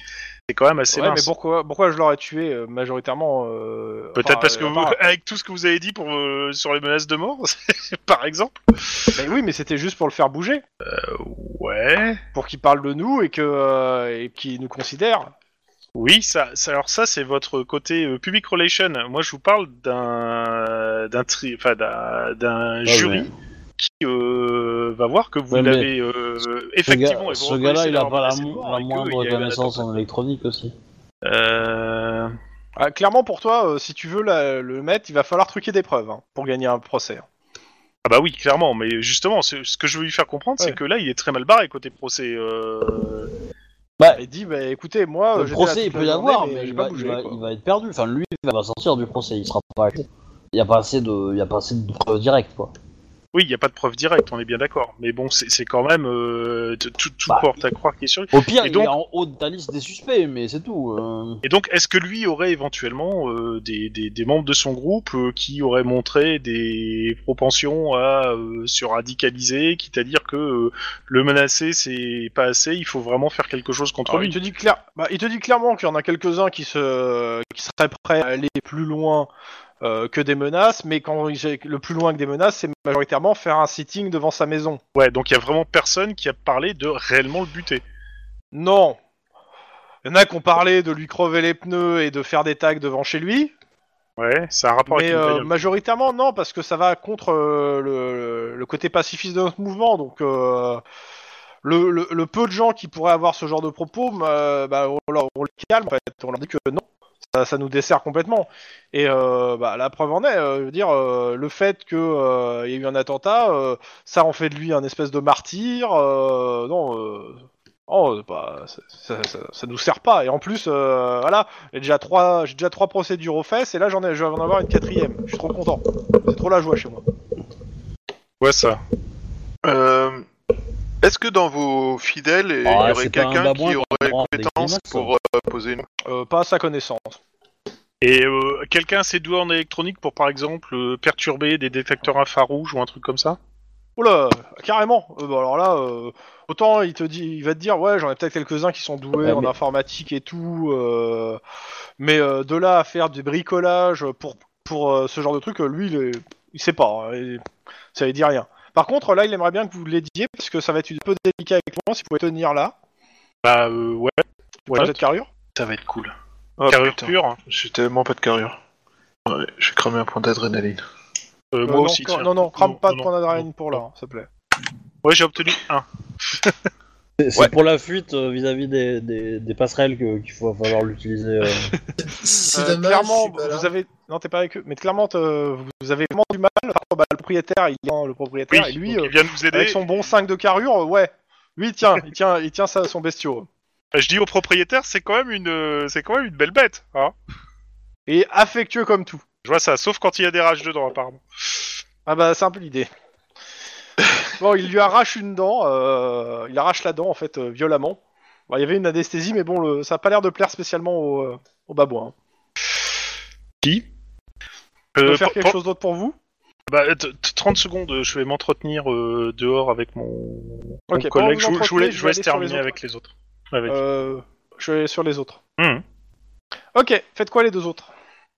Speaker 4: C'est quand même assez
Speaker 2: Ouais, mais
Speaker 4: mince.
Speaker 2: pourquoi, pourquoi je l'aurais tué euh, majoritairement euh,
Speaker 4: Peut-être
Speaker 2: enfin,
Speaker 4: parce que
Speaker 2: euh,
Speaker 4: vous,
Speaker 2: enfin,
Speaker 4: avec tout ce que vous avez dit pour euh, sur les menaces de mort, par exemple.
Speaker 2: mais oui, mais c'était juste pour le faire bouger,
Speaker 4: Ouais.
Speaker 2: pour qu'il parle de nous et que euh, et qu'il nous considère.
Speaker 4: Oui, ça, ça- alors ça c'est votre côté euh, public relation. Moi je vous parle d'un d'un tri, enfin d'un d'un
Speaker 1: Ah,
Speaker 4: jury
Speaker 1: mais
Speaker 4: qui euh, va voir que vous
Speaker 1: Ouais,
Speaker 4: l'avez euh,
Speaker 1: Ce, gars-
Speaker 4: effectivement.
Speaker 1: ce gars-là, il a pas la, mo- moindre connaissance en électronique aussi.
Speaker 4: Euh...
Speaker 2: Ah, clairement, pour toi, euh, si tu veux la- le mettre, il va falloir truquer des preuves hein, pour gagner un procès.
Speaker 4: Ah bah oui, clairement, mais justement, ce, ce que je veux lui faire comprendre, c'est que là, il est très mal barré côté procès. Euh...
Speaker 1: Bah,
Speaker 2: Il dit, bah écoutez, moi,
Speaker 1: le procès, il peut y avoir,
Speaker 2: mais
Speaker 1: mais il
Speaker 2: pas
Speaker 1: va,
Speaker 2: bougé,
Speaker 1: il va-
Speaker 2: quoi.
Speaker 1: il va être perdu. Enfin, lui, il va sortir du procès, il sera pas. Il n'y a pas assez de, il y a pas assez de preuves directes, quoi.
Speaker 4: Oui, il n'y a pas de preuve directe, on est bien d'accord. Mais bon, c'est c'est quand même euh, tout, tout
Speaker 1: Bah.
Speaker 4: porte à croire qu'il est sur lui.
Speaker 1: Au pire,
Speaker 4: Et
Speaker 1: il
Speaker 4: donc-
Speaker 1: est en haut de ta liste des suspects, mais c'est tout. euh.
Speaker 4: Et donc, est-ce que lui aurait éventuellement euh, des, des, des membres de son groupe euh, qui auraient montré des propensions à euh, se radicaliser, quitte à dire que euh, le menacer c'est pas assez, il faut vraiment faire quelque chose contre
Speaker 2: Alors,
Speaker 4: lui?
Speaker 2: il, te dit clair... bah, il te dit clairement qu'il y en a quelques-uns qui, se... qui seraient prêts à aller plus loin euh, que des menaces, mais quand le plus loin que des menaces, c'est majoritairement faire un sitting devant sa maison.
Speaker 4: Ouais, donc il y a vraiment personne qui a parlé de réellement le buter.
Speaker 2: Non. Il y en a qui ont parlé de lui crever les pneus et de faire des tags devant chez lui,
Speaker 4: Ouais, c'est un rapport
Speaker 2: mais
Speaker 4: avec
Speaker 2: euh, majoritairement non, parce que ça va contre euh, le, le côté pacifiste de notre mouvement, donc... Le, le- le peu de gens qui pourraient avoir ce genre de propos, bah, bah, on, leur, on les calme en fait, on leur dit que non, ça, ça nous dessert complètement. Et euh, bah, la preuve en est, euh, je veux dire, euh, le fait qu'il y ait eu un attentat, euh, ça en fait de lui un espèce de martyr. euh, non, euh, oh, c'est- ça, ça, ça nous sert pas. Et en plus, euh, voilà, j'ai déjà trois, j'ai déjà trois procédures aux fesses, et là j'en ai, je vais en avoir une quatrième. Je suis trop content. C'est trop la joie chez moi.
Speaker 4: Ouais, ça.
Speaker 3: Euh, Est-ce que dans vos fidèles, il y
Speaker 1: Ah,
Speaker 3: aurait quelqu'un qui
Speaker 1: qu'on
Speaker 3: aurait compétence pour euh, poser une...
Speaker 2: Euh, pas à sa connaissance.
Speaker 4: Et euh, quelqu'un assez doué en électronique pour par exemple euh, perturber des détecteurs infrarouges ou un truc comme ça?
Speaker 2: Oula, carrément. Euh, bah alors là, euh, autant il te dit, il va te dire, ouais, j'en ai peut-être quelques-uns qui sont doués
Speaker 1: Ouais,
Speaker 2: en
Speaker 1: mais-
Speaker 2: informatique et tout, euh, mais euh, de là à faire du bricolage pour pour euh, ce genre de truc, lui, il, est- il sait pas, hein, il- ça lui dit rien. Par contre, là, il aimerait bien que vous l'aidiez parce que ça va être un peu délicat avec moi si vous pouvez tenir là.
Speaker 4: Bah euh, ouais,
Speaker 2: avez de carrure
Speaker 3: Ça va être cool.
Speaker 4: carrure
Speaker 3: putain.
Speaker 4: pure.
Speaker 3: J'ai tellement pas de carrure. Ouais, j'ai cramé un point d'adrénaline.
Speaker 4: Euh,
Speaker 2: Euh,
Speaker 4: moi
Speaker 2: non,
Speaker 4: aussi. tiens.
Speaker 2: non, non, crame pas de point d'adrénaline pour là, hein, s'il te plaît.
Speaker 4: Ouais, j'ai obtenu un.
Speaker 1: C'est
Speaker 3: Ouais.
Speaker 1: pour la fuite euh, vis-à-vis des, des, des passerelles que- qu'il faut falloir l'utiliser. euh.
Speaker 5: C'est
Speaker 2: Euh,
Speaker 5: dommage,
Speaker 2: clairement,
Speaker 5: je suis pas là.
Speaker 2: vous avez, non, t'es pas avec eux, mais clairement, vous avez vraiment du mal. Enfin, bah, le propriétaire, il est le propriétaire,
Speaker 4: Oui,
Speaker 2: et lui,
Speaker 4: donc
Speaker 2: euh,
Speaker 4: il vient de nous aider.
Speaker 2: Avec son bon 5 de carrure, ouais. Lui, il tient, il tient, il tient ça, son bestiau.
Speaker 4: Je dis au propriétaire, c'est quand même une, euh, c'est quand même une belle bête, hein.
Speaker 2: Et affectueux comme tout.
Speaker 4: Je vois ça, sauf quand il y a des rages dedans, apparemment.
Speaker 2: Ah bah, c'est un peu l'idée. bon, il lui arrache une dent, euh, il arrache la dent, en fait, euh, violemment. Bon, il y avait une anesthésie, mais bon, le, ça a pas l'air de plaire spécialement au, euh, au babouin.
Speaker 4: Qui?
Speaker 2: Je peux faire quelque chose d'autre pour vous?
Speaker 4: Bah, t- t- 30 secondes, je vais m'entretenir euh, dehors avec mon, collègue. Je,
Speaker 2: les
Speaker 4: terminer
Speaker 2: autres.
Speaker 4: avec les autres. Avec.
Speaker 2: euh, Je vais sur les autres.
Speaker 4: Hmm.
Speaker 2: Ok, faites quoi les deux autres?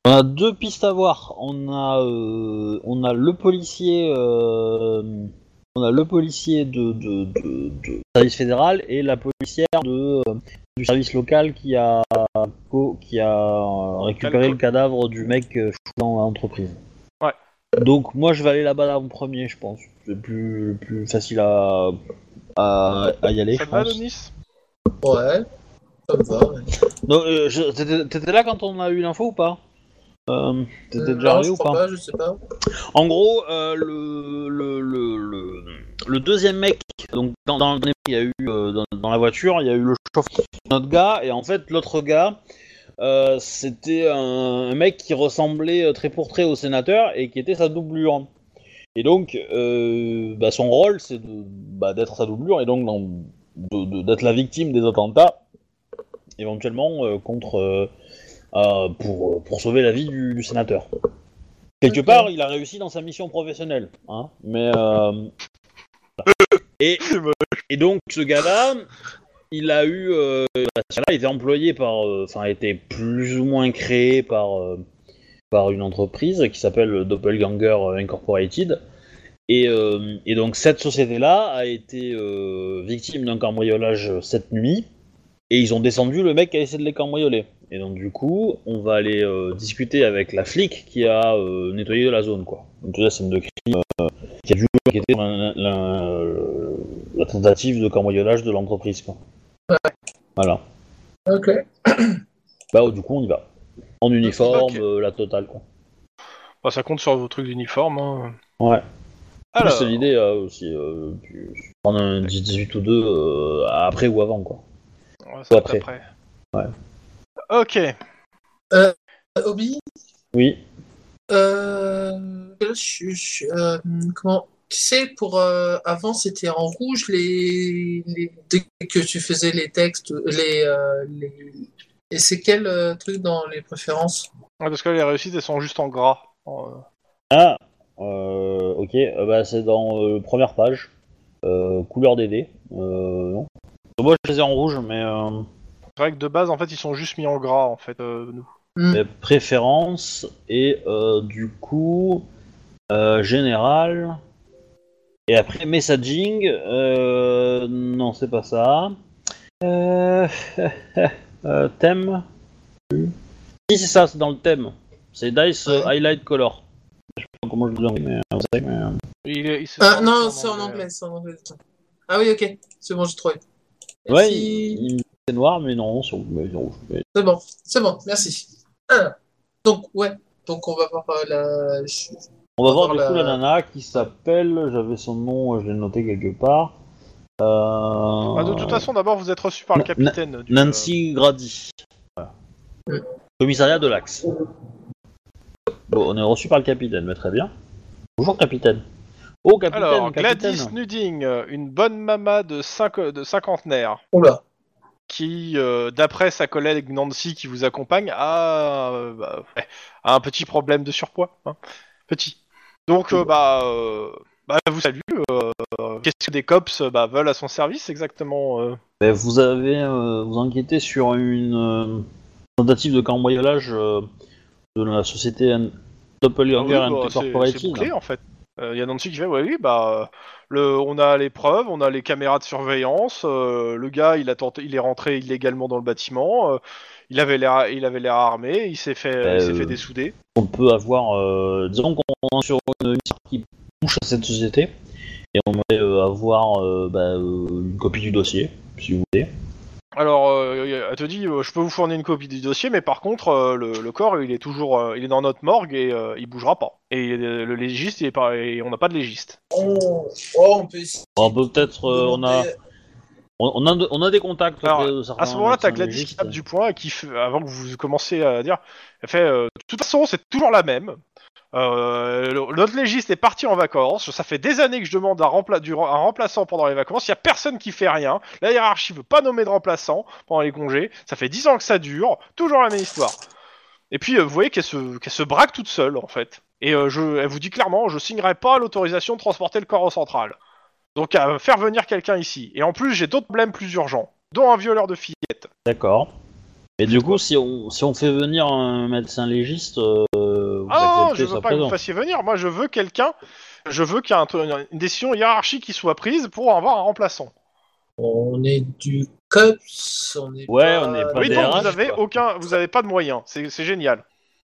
Speaker 1: On a deux pistes à voir. On a, euh, on a le policier, euh, on a le policier de, de, de- de service fédéral et la policière de, euh, du service local qui a, qui a récupéré le cadavre du mec euh, dans l'entreprise. Donc moi je vais aller là-bas en premier, je pense. C'est plus, le plus facile à, à, à y aller,
Speaker 2: Ça
Speaker 1: je
Speaker 2: va,
Speaker 1: pense.
Speaker 2: Denis
Speaker 5: Ouais, ça me va. ouais.
Speaker 1: Non, euh, t'étais là quand on a eu l'info ou pas euh, T'étais
Speaker 5: Euh,
Speaker 1: déjà
Speaker 5: non,
Speaker 1: arrivé
Speaker 5: je
Speaker 1: ou
Speaker 5: crois
Speaker 1: pas
Speaker 5: pas, je sais pas.
Speaker 1: En gros, euh, le, le, le, le, le deuxième mec, donc dans, dans le dernier, il y a eu euh, dans, dans la voiture, il y a eu le chauffeur, notre gars, et en fait l'autre gars, euh, c'était un, un mec qui ressemblait euh, très pour trait au sénateur et qui était sa doublure. Et donc, euh, bah, son rôle, c'est bah, d'être sa doublure et donc d'être la victime des attentats, éventuellement euh, contre pour, pour sauver la vie du, du sénateur. Quelque part, il a réussi dans sa mission professionnelle, hein, mais et, et donc ce gars-là, il a eu, euh, bah, ce gars-là était employé par, euh, enfin, a été plus ou moins créé par euh, par une entreprise qui s'appelle Doppelganger Incorporated. Et, euh, et donc cette société-là a été euh, victime d'un cambriolage cette nuit, et ils ont descendu le mec qui a essayé de les cambrioler. Et donc du coup, on va aller euh, discuter avec la flic qui a euh, nettoyé la zone, quoi. Donc toute la scène de crime euh, qui a dû enquêter la, tentative de cambriolage de l'entreprise, quoi. Voilà.
Speaker 5: Ok.
Speaker 1: Bah du coup, on y va. En uniforme, euh, la totale, quoi.
Speaker 2: Bah, Ça compte sur vos trucs d'uniforme. Hein.
Speaker 1: Ouais.
Speaker 2: Alors,
Speaker 1: C'est l'idée euh, aussi, euh, prendre un 18 ou 2 euh, après ou avant, quoi.
Speaker 2: ouais, ça va
Speaker 1: après.
Speaker 2: être après.
Speaker 1: Ouais.
Speaker 2: Ok.
Speaker 5: Euh, Obi,
Speaker 1: Oui.
Speaker 5: euh, là, je, je- euh, comment? Tu sais pour euh, avant c'était en rouge les, les dès que tu faisais les textes les, euh, les... et c'est quel euh, truc dans les préférences?
Speaker 2: Ouais, parce que les réussites, elles sont juste en gras. Euh,
Speaker 1: Ah, euh, ok, euh, bah, c'est dans euh, première page, euh, couleur des dés. Euh, non. Moi je les ai en rouge, mais euh,
Speaker 2: C'est vrai que de base, en fait, ils sont juste mis en gras, en fait, euh, nous.
Speaker 1: mes préférences et euh, du coup euh, général. Et après messaging, euh, non c'est pas ça. Euh, euh, thème. Si c'est ça, c'est dans le thème. C'est Dice
Speaker 5: Ouais.
Speaker 1: Highlight Color. Je sais pas comment je dis, mais, vous mais,
Speaker 2: Il il
Speaker 5: Ah,
Speaker 2: sorti
Speaker 5: non c'est en anglais c'est en anglais ah oui ok c'est bon j'ai trouvé
Speaker 1: Ouais,
Speaker 5: Merci.
Speaker 1: il- il- c'est noir, mais non, c'est rouge. mais-
Speaker 5: c'est bon c'est bon merci Alors, donc ouais donc on va voir la je-
Speaker 1: On va voir du coup la- nana qui s'appelle, j'avais son nom, je l'ai noté quelque part. Euh...
Speaker 2: Ah, de toute façon, d'abord, vous êtes reçu par le
Speaker 1: Na-
Speaker 2: capitaine. du,
Speaker 1: Nancy Grady. Voilà.
Speaker 5: Mm.
Speaker 1: Commissariat de l'Axe. Bon, on est reçu par le capitaine, mais très bien. Bonjour capitaine. Oh
Speaker 2: euh,
Speaker 1: capitaine,
Speaker 2: Alors,
Speaker 1: capitaine.
Speaker 2: Gladys Nuding, euh, une bonne mama de, cinq, de cinquantenaire,
Speaker 5: oula
Speaker 2: qui, euh, d'après sa collègue Nancy qui vous accompagne, a, euh, bah, a un petit problème de surpoids. hein. Petit. Donc, euh, bah, euh, bah, vous salue. euh, Qu'est-ce que des cops euh, bah, veulent à son service exactement euh
Speaker 1: Ben, vous avez euh, vous enquêtez sur une euh, tentative de cambriolage euh, de la société N- Doppelganger
Speaker 2: Ah oui, bah, c'est- c'est
Speaker 1: Incorporated.
Speaker 2: bouclé, en fait. Il y a Nancy qui fait, ouais, oui, bah, euh, le, on a les preuves, on a les caméras de surveillance. euh, le gars, il a tenté, il est rentré illégalement dans le bâtiment. euh, il avait l'air, il avait l'air armé. Il s'est fait, il s'est
Speaker 1: Euh,
Speaker 2: fait dessouder.
Speaker 1: on peut avoir, euh, disons qu'on est sur une histoire qui touche à cette société, et on va euh, avoir euh, bah, euh, une copie du dossier, si vous voulez.
Speaker 2: Alors, euh, elle te dit, euh, je peux vous fournir une copie du dossier, mais par contre, euh, le, le corps, il est toujours, euh, il est dans notre morgue et euh, il bougera pas. Et euh, le légiste, il est pas, et on n'a pas de légiste.
Speaker 5: Oh, oh, on peut essayer
Speaker 1: On peut peut-être, euh, on a, on, on a, on a des contacts.
Speaker 2: Alors,
Speaker 1: de certains
Speaker 2: À ce moment-là, t'as Gladys qui tape du poing et qui, avant que vous commenciez à dire, elle fait, euh, de toute façon, c'est toujours la même. Euh, le- notre légiste est parti en vacances. Ça fait des années que je demande un, rempla- du- un remplaçant pendant les vacances. Il y a personne qui fait rien. La hiérarchie veut pas nommer de remplaçant pendant les congés. Ça fait 10 ans que ça dure. Toujours la même histoire. Et puis, euh, vous voyez qu'elle se, qu'elle se braque toute seule, en fait. Et euh, je, elle vous dit clairement, je signerai pas l'autorisation de transporter le corps au central. Donc, à faire venir quelqu'un ici. Et en plus, j'ai d'autres problèmes plus urgents, dont un violeur de fillettes.
Speaker 1: D'accord. Et du coup, si on, si on fait venir un médecin légiste, euh, vous
Speaker 2: Ah, non, je veux pas que vous fassiez venir. Moi, je veux quelqu'un. Je veux qu'il y ait un- une décision hiérarchique qui soit prise pour avoir un remplaçant.
Speaker 5: On est du COPS, on est
Speaker 1: Ouais,
Speaker 5: pas...
Speaker 1: on est pas
Speaker 2: oui,
Speaker 1: des
Speaker 2: donc
Speaker 1: RH,
Speaker 2: vous avez
Speaker 1: quoi.
Speaker 2: aucun, vous avez pas de moyens. C'est c'est génial.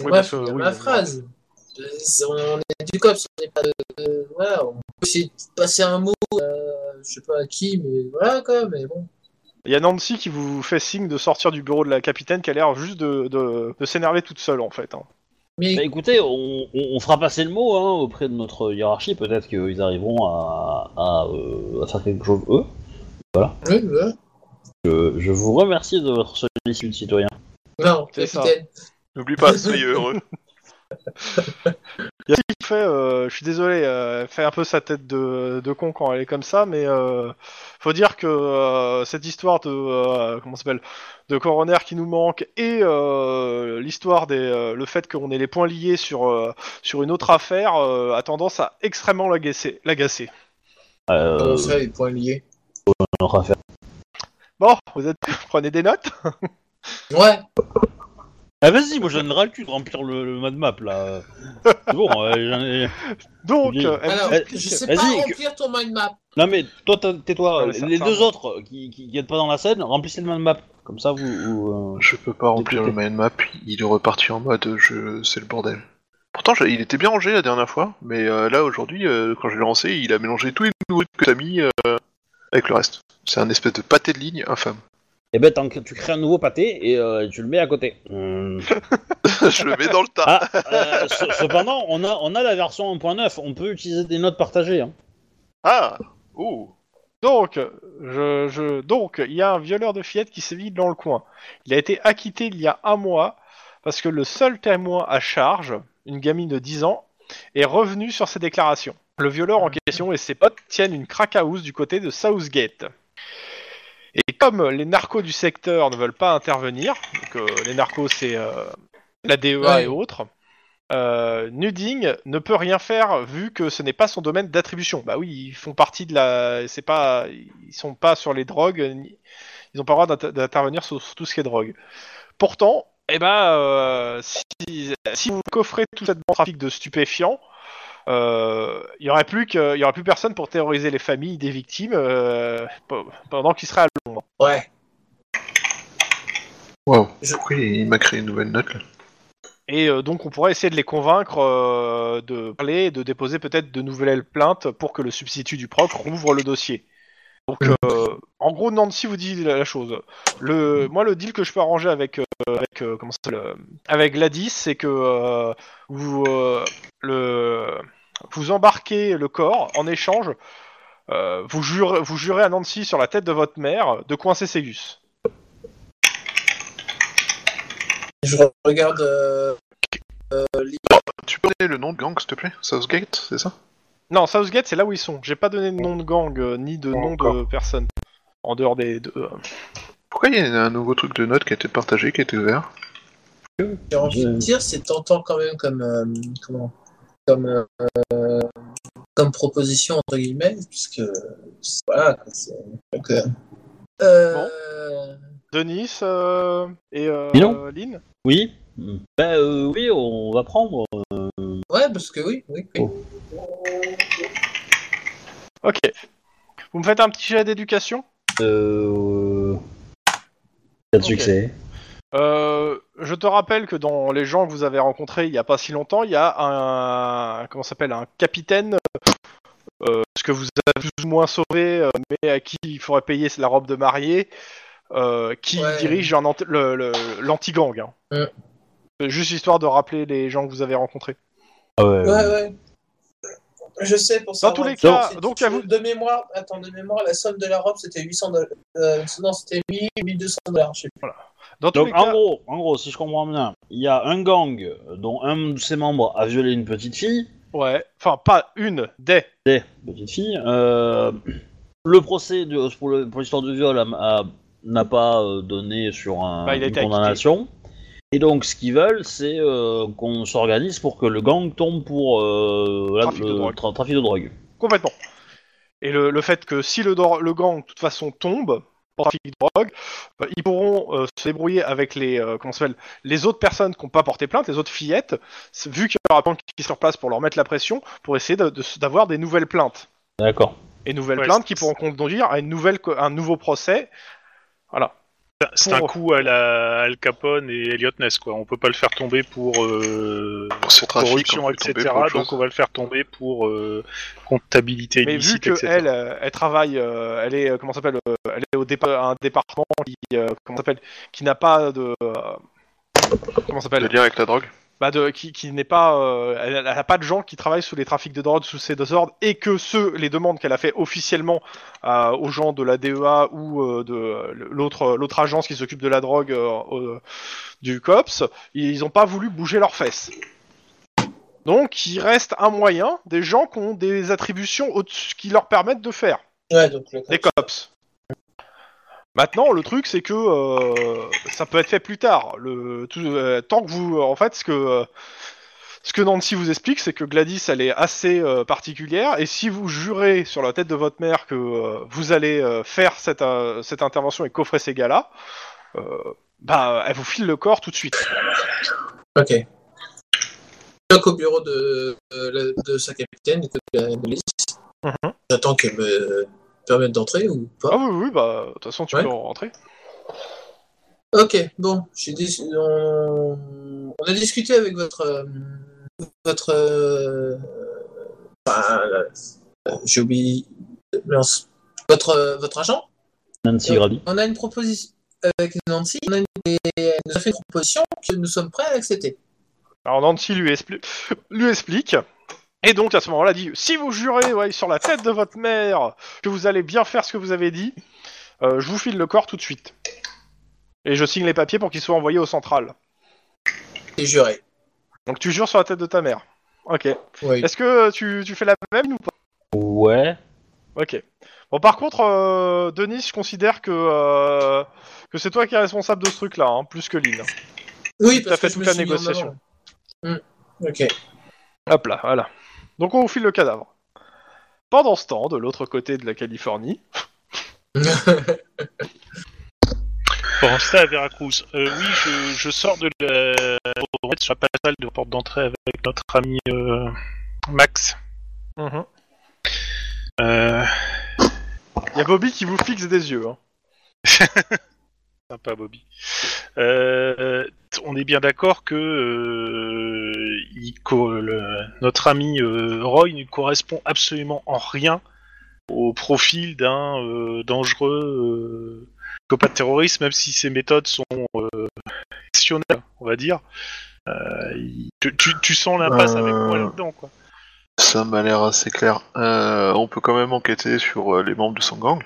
Speaker 2: Oui,
Speaker 5: Ouais,
Speaker 2: parce oui,
Speaker 5: ma
Speaker 2: oui.
Speaker 5: phrase. On est du COPS, on n'est pas de... de- Voilà, on peut essayer de passer un mot, euh, je sais pas à qui, mais voilà quoi, mais bon.
Speaker 2: Il y a Nancy qui vous fait signe de sortir du bureau de la capitaine, qui a l'air juste de, de, de s'énerver toute seule en fait. hein.
Speaker 5: Mais
Speaker 1: Bah écoutez, on, on- on fera passer le mot hein, auprès de notre hiérarchie, peut-être qu'ils arriveront à, à, euh, à faire quelque chose eux.
Speaker 5: oui, voilà.
Speaker 1: Je, je vous remercie de votre sollicitude, citoyen.
Speaker 5: Non,
Speaker 2: C'est ça.
Speaker 5: capitaine.
Speaker 3: N'oublie pas, soyez heureux.
Speaker 2: Il y a qui fait, euh, je suis désolé, euh, elle fait un peu sa tête de, de con quand elle est comme ça, mais euh, faut dire que euh, cette histoire de euh, comment s'appelle de coroner qui nous manque et euh, l'histoire des euh, le fait qu'on ait les points liés sur euh, sur une autre affaire euh, a tendance à extrêmement l'agacer. l'agacer.
Speaker 1: Euh,
Speaker 5: Comment ça, les points liés?
Speaker 2: Bon, vous êtes prenez des notes?
Speaker 5: Ouais,
Speaker 1: Ah vas-y, moi j'en ai le cul de remplir le, le mode map là. C'est bon, euh, j'en ai...
Speaker 2: Donc, euh,
Speaker 5: alors, je sais pas
Speaker 1: vas-y,
Speaker 5: remplir ton mind map.
Speaker 1: Non mais toi t'as- tais-toi,
Speaker 2: Ouais, ça-
Speaker 1: les
Speaker 2: ça
Speaker 1: deux autres qui, qui, qui êtes pas dans la scène, remplissez le mode map. Comme ça vous... vous, euh,
Speaker 3: Je peux pas remplir le mind map, il est reparti en mode je c'est le bordel. Pourtant, j'ai- il était bien rangé la dernière fois, mais euh, là aujourd'hui, euh, quand je l'ai lancé, il a mélangé tous les nouveaux trucs que t'as mis euh, avec le reste. C'est un espèce de pâté de ligne infâme.
Speaker 1: Eh ben tu crées un nouveau pâté et euh, tu le mets à côté. Hum.
Speaker 3: je le mets dans le tas.
Speaker 1: Ah, euh, ce- cependant, on a, on a la version 1.9, on peut utiliser des notes partagées. Hein.
Speaker 3: Ah Ouh
Speaker 2: Donc, je, je, donc, il y a un violeur de fillettes qui sévit dans le coin. Il a été acquitté il y a un mois parce que le seul témoin à charge, une gamine de 10 ans, est revenu sur ses déclarations. Le violeur en question et ses potes tiennent une crack house du côté de Southgate. Et comme les narcos du secteur ne veulent pas intervenir, donc euh, les narcos c'est euh, la DEA
Speaker 5: Ouais.
Speaker 2: et autres, euh, Nuding ne peut rien faire vu que ce n'est pas son domaine d'attribution. Bah oui, ils font partie de la, c'est pas, ils sont pas sur les drogues, ni- ils ont pas le droit d'inter- d'intervenir sur, sur tout ce qui est drogue. Pourtant, eh ben, euh, si, si vous coffrez tout bande trafic de stupéfiants, euh, il y aurait plus que, il y aurait plus personne pour terroriser les familles des victimes euh, pe- pendant qu'ils seraient à Londres.
Speaker 5: Ouais.
Speaker 3: Wow.
Speaker 5: Je-
Speaker 3: Pourquoi il m'a créé une nouvelle note là
Speaker 2: Et euh, donc on pourrait essayer de les convaincre euh, de parler, et de déposer peut-être de nouvelles plaintes pour que le substitut du proc rouvre le dossier. Donc euh, en gros Nancy vous dit la, la chose. Le, moi le deal que je peux arranger avec euh, avec euh, comment ça s'appelle, euh, avec Gladys, c'est que euh, vous euh, le vous embarquez le corps en échange. euh, vous jurez vous jurez à Nancy sur la tête de votre mère de coincer ses gus.
Speaker 5: Je regarde. Euh, euh,
Speaker 3: Tu peux donner le nom de gang s'il te plaît? Southgate, c'est ça?
Speaker 2: Non, Southgate, c'est là où ils sont. J'ai pas donné de nom de gang euh, ni de nom de
Speaker 3: Encore.
Speaker 2: personne. En dehors des deux. euh.
Speaker 3: Pourquoi il y a un nouveau truc de note qui a été partagé, qui a été ouvert
Speaker 5: J'ai envie de dire, c'est tentant quand même comme. euh, comment Comme. euh, comme proposition, entre guillemets, puisque. Voilà, quoi, c'est. Donc, euh, euh,
Speaker 2: Denis euh, et euh, Lynn?
Speaker 1: Oui Ben euh, oui, on va prendre.
Speaker 5: Ouais, parce que oui, oui, oui.
Speaker 2: Ok. Vous me faites un petit jet d'éducation
Speaker 1: Euh... Pas de
Speaker 2: Ok.
Speaker 1: succès.
Speaker 2: Euh, je te rappelle que dans les gens que vous avez rencontrés il y a pas si longtemps, il y a un comment ça s'appelle un capitaine euh, ce que vous avez plus ou moins sauvé, euh, mais à qui il faudrait payer la robe de mariée, euh, qui
Speaker 5: Ouais.
Speaker 2: dirige un ant- le- le- l'anti-gang. hein.
Speaker 5: Mm.
Speaker 2: C'est Juste histoire de rappeler les gens que vous avez rencontrés.
Speaker 1: Ah ouais.
Speaker 5: Ouais, ouais. Je sais pour ça.
Speaker 2: Dans tous les cas, donc, à vous-
Speaker 5: de mémoire, attends, de mémoire, la somme de la robe c'était 800 dollars. Euh, non, c'était 1000 1200 dollars, je sais plus.
Speaker 2: Dans tous
Speaker 1: Donc
Speaker 2: les
Speaker 1: en
Speaker 2: cas,
Speaker 1: gros, en gros, si je comprends bien, il y a un gang dont un de ses membres a violé une petite fille,
Speaker 2: ouais, enfin pas une, des.
Speaker 1: des petites filles. euh, le procès de- pour l'histoire de viol n'a pas euh, donné sur un,
Speaker 2: Bah, il
Speaker 1: une
Speaker 2: acquitté.
Speaker 1: Et donc ce qu'ils veulent, c'est euh, qu'on s'organise pour que le gang tombe pour euh, la-
Speaker 2: Trafic de
Speaker 1: le
Speaker 2: drogue.
Speaker 1: tra- trafic de drogue.
Speaker 2: Complètement. Et le, le fait que si le, dor- le gang, de toute façon, tombe, pour trafic de drogue, euh, ils pourront euh, se débrouiller avec les euh, comment ça s'appelle les autres personnes qui n'ont pas porté plainte, les autres fillettes, c'est- vu qu'il y aura pas qui sur place pour leur mettre la pression, pour essayer de- de- d'avoir des nouvelles plaintes.
Speaker 1: D'accord.
Speaker 2: Et nouvelles
Speaker 4: Ouais,
Speaker 2: plaintes
Speaker 4: c'est-
Speaker 2: qui pourront conduire à une nouvelle, co- un nouveau procès. Voilà.
Speaker 4: C'est un coup à la Al Capone et Elliot Ness, quoi. On peut pas le faire tomber pour, euh,
Speaker 3: Pour
Speaker 4: corruption,
Speaker 3: on
Speaker 4: etc.
Speaker 3: pour
Speaker 4: Donc on va le faire tomber pour euh, comptabilité
Speaker 2: Mais vu
Speaker 4: illicite,
Speaker 2: que
Speaker 4: etc.
Speaker 2: elle, euh, elle travaille, euh, elle est comment ça s'appelle, euh, elle est au dépa- un département qui, euh, comment s'appelle, qui n'a pas de, euh, comment s'appelle,
Speaker 3: lien avec la drogue
Speaker 2: bah de, qui, qui n'est pas, euh, elle, elle a pas de gens qui travaillent sous les trafics de drogue sous ces deux ordres et que ceux, les demandes qu'elle a fait officiellement euh, aux gens de la DEA ou euh, de l'autre l'autre agence qui s'occupe de la drogue du COPS, ils n'ont pas voulu bouger leurs fesses. Donc il reste un moyen des gens qui ont des attributions qui leur permettent de faire
Speaker 5: Ouais, donc le
Speaker 2: des cops. Maintenant, le truc, c'est que euh, ça peut être fait plus tard. Le, tout, euh, tant que vous, en fait, ce que euh, ce que Nancy vous explique, c'est que Gladys, elle est assez particulière, et si vous jurez sur la tête de votre mère que vous allez faire cette, cette intervention et coffrer ces gars-là, bah, elle vous file le corps tout de suite.
Speaker 5: Ok. Donc au bureau de, de, sa capitaine, de la police.
Speaker 2: Mhm.
Speaker 5: J'attends qu'elle me permette d'entrer ou
Speaker 2: Ah
Speaker 5: pas.
Speaker 2: oui, oui, bah, de toute façon, tu
Speaker 5: Ouais.
Speaker 2: peux rentrer.
Speaker 5: Ok, bon, j'ai dis- on... on a discuté avec votre euh, votre euh, enfin, euh, j'ai oublié votre votre agent.
Speaker 1: Nancy Grady.
Speaker 5: On a une proposition avec Nancy. On a une... elle nous a fait une proposition que nous sommes prêts à accepter.
Speaker 2: Alors Nancy lui, expli- lui explique. Et donc à ce moment-là, dit si vous jurez ouais, sur la tête de votre mère que vous allez bien faire ce que vous avez dit, euh, je vous file le corps tout de suite. Et je signe les papiers pour qu'ils soient envoyés au central.
Speaker 5: Et juré.
Speaker 2: Donc tu jures sur la tête de ta mère. Ok.
Speaker 5: Oui.
Speaker 2: Est-ce que tu, tu fais la même ou pas?
Speaker 1: Ouais.
Speaker 2: Ok. Bon par contre, euh, Denis, je considère que euh, que c'est toi qui es responsable de ce truc-là, hein, plus que Lynn.
Speaker 5: Oui,
Speaker 2: T'as
Speaker 5: parce
Speaker 2: fait
Speaker 5: que je
Speaker 2: toute
Speaker 5: me
Speaker 2: la
Speaker 5: suis
Speaker 2: négociation.
Speaker 5: Hmm, Ok.
Speaker 2: Hop là, voilà. Donc on vous file le cadavre. Pendant ce temps, de l'autre côté de la Californie,
Speaker 4: Pendant ce temps, à Veracruz. Euh, oui, je, je sors de la... sur de porte d'entrée avec notre ami euh, Max.
Speaker 2: Mhm.
Speaker 4: Euh,
Speaker 2: il y a Bobby qui vous fixe des yeux. hein.
Speaker 4: Sympa, Bobby. Euh, on est bien d'accord que euh, il co- le- notre ami euh, Roy ne correspond absolument en rien au profil d'un dangereux psychopathe terroriste, même si ses méthodes sont exceptionnelles, on va dire. Il- tu, tu- tu sens l'impasse avec moi là-dedans, quoi.
Speaker 3: Ça m'a l'air assez clair. On peut quand même enquêter sur les membres de son gang.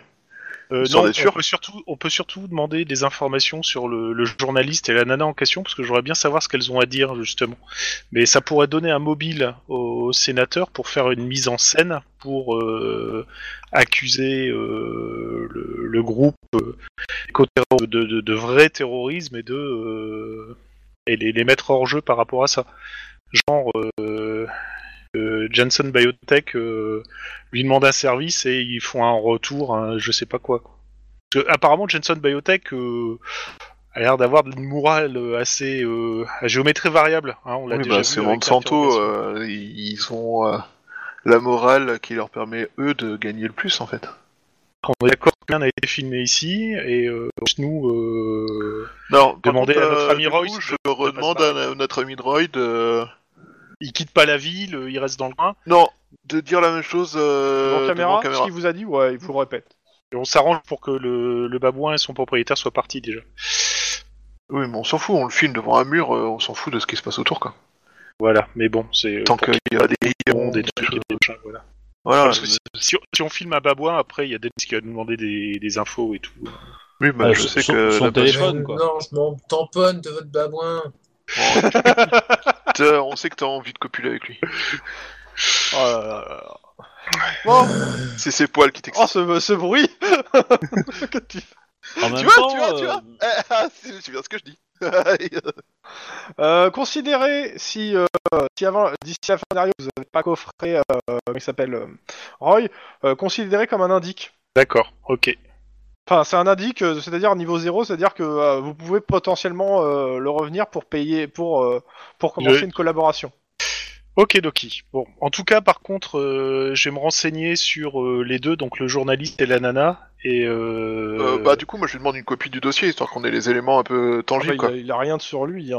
Speaker 4: Euh, non,
Speaker 3: sûr.
Speaker 4: on peut surtout, on peut surtout demander des informations sur le, le journaliste et la nana en question, parce que j'aurais bien savoir ce qu'elles ont à dire justement. Mais ça pourrait donner un mobile au sénateur pour faire une mise en scène pour euh, accuser euh, le, le groupe de, de, de vrai terrorisme et de et les, les mettre hors jeu par rapport à ça. Genre euh, Janssen Biotech euh, lui demande un service et ils font un retour, un je sais pas quoi. quoi. Parce que, apparemment, Jensen Biotech euh, a l'air d'avoir une morale assez euh, à géométrie variable. Hein, on l'a
Speaker 3: Oui,
Speaker 4: déjà
Speaker 3: bah, c'est Monsanto, ils ont la morale qui leur permet, eux, de gagner le plus, en fait.
Speaker 4: On est d'accord que rien n'a été filmé ici et euh, nous. Euh,
Speaker 3: Non, contre,
Speaker 4: à notre ami Roy
Speaker 3: je redemande à notre ami de...
Speaker 4: il quitte pas la ville, il reste dans le coin.
Speaker 3: Non, de dire la même chose euh,
Speaker 2: Devant caméra,
Speaker 3: devant
Speaker 2: ce qu'il vous a dit, ouais, il vous le répète.
Speaker 4: Et on s'arrange pour que le, le babouin et son propriétaire soient partis déjà.
Speaker 3: Oui, mais on s'en fout, on le filme devant un mur, euh, on s'en fout de ce qui se passe autour, quoi.
Speaker 4: Voilà, mais bon, c'est.
Speaker 3: Tant
Speaker 4: pour
Speaker 3: qu'il y a des...
Speaker 4: bon, des trucs des machins, voilà.
Speaker 3: Voilà,
Speaker 4: Parce que si, si on, filme un babouin, après il y a Dennis qui va nous demander des, des infos et tout.
Speaker 3: oui, bah,
Speaker 1: Ah,
Speaker 3: je
Speaker 1: son-
Speaker 3: sais
Speaker 1: son-
Speaker 3: que...
Speaker 1: son
Speaker 3: la
Speaker 1: téléphone. quoi.
Speaker 5: Non, je m'en tamponne de votre babouin.
Speaker 3: T'as- on sait que t'as envie de copuler avec lui.
Speaker 2: Oh, là là là. Bon,
Speaker 3: C'est ses poils qui
Speaker 2: oh
Speaker 3: t'excitent.
Speaker 2: ce, ce bruit Que tu-
Speaker 1: En même
Speaker 3: tu vois,
Speaker 1: temps,
Speaker 3: tu vois, tu
Speaker 1: euh,
Speaker 3: vois Ah, c'est c'est bien ce que je dis.
Speaker 2: Euh, Considérez si, euh, si avant, d'ici la fin de vous n'avez pas coffré, euh, comment il s'appelle, euh, Roy, euh, considérez comme un indique.
Speaker 4: D'accord, ok.
Speaker 2: Enfin, c'est un indique, euh, c'est-à-dire niveau 0, c'est-à-dire que euh, vous pouvez potentiellement euh, le revenir pour payer, pour, euh, pour commencer une collaboration.
Speaker 4: Ok, Doki. Bon, en tout cas, par contre, euh, je vais me renseigner sur euh, les deux, donc le journaliste et la nana. Et euh,
Speaker 3: Euh, bah, du coup, moi, je lui demande une copie du dossier, histoire qu'on ait les éléments un peu tangibles,
Speaker 2: Enfin,
Speaker 3: quoi.
Speaker 2: il, a, il a rien de sur lui. Hein.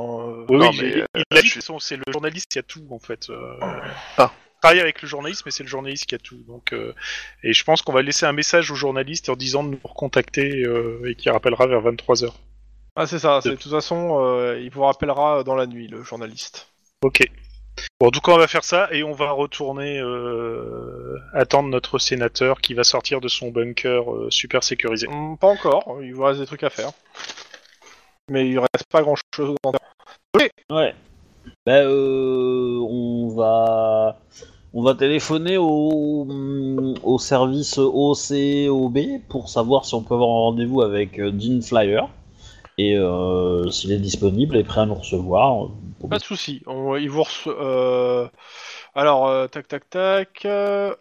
Speaker 4: oui,
Speaker 3: non,
Speaker 4: oui,
Speaker 3: mais,
Speaker 4: il,
Speaker 3: euh,
Speaker 4: il a dit
Speaker 3: je
Speaker 4: que son- c'est le journaliste qui a tout, en fait. Euh,
Speaker 3: Ah.
Speaker 4: Avec le journaliste, mais c'est le journaliste qui a tout. Donc, euh, et je pense qu'on va laisser un message au journaliste en disant de nous recontacter euh, et qu'il rappellera vers 23h.
Speaker 2: Ah, c'est ça. c'est- De toute façon, euh, il vous rappellera dans la nuit, le journaliste.
Speaker 4: Ok. Bon, en tout cas, on va faire ça et on va retourner euh, attendre notre sénateur qui va sortir de son bunker euh, super sécurisé.
Speaker 2: Hum, pas encore. Il vous reste des trucs à faire. Mais il reste pas grand-chose. en
Speaker 1: Ouais. Ben, euh, on va, on va téléphoner au, au service OCOB pour savoir si on peut avoir un rendez-vous avec euh, Dean Flyer et euh, s'il est disponible et prêt à nous recevoir. euh,
Speaker 2: Pas de souci. Il vous Alors, tac, tac, tac.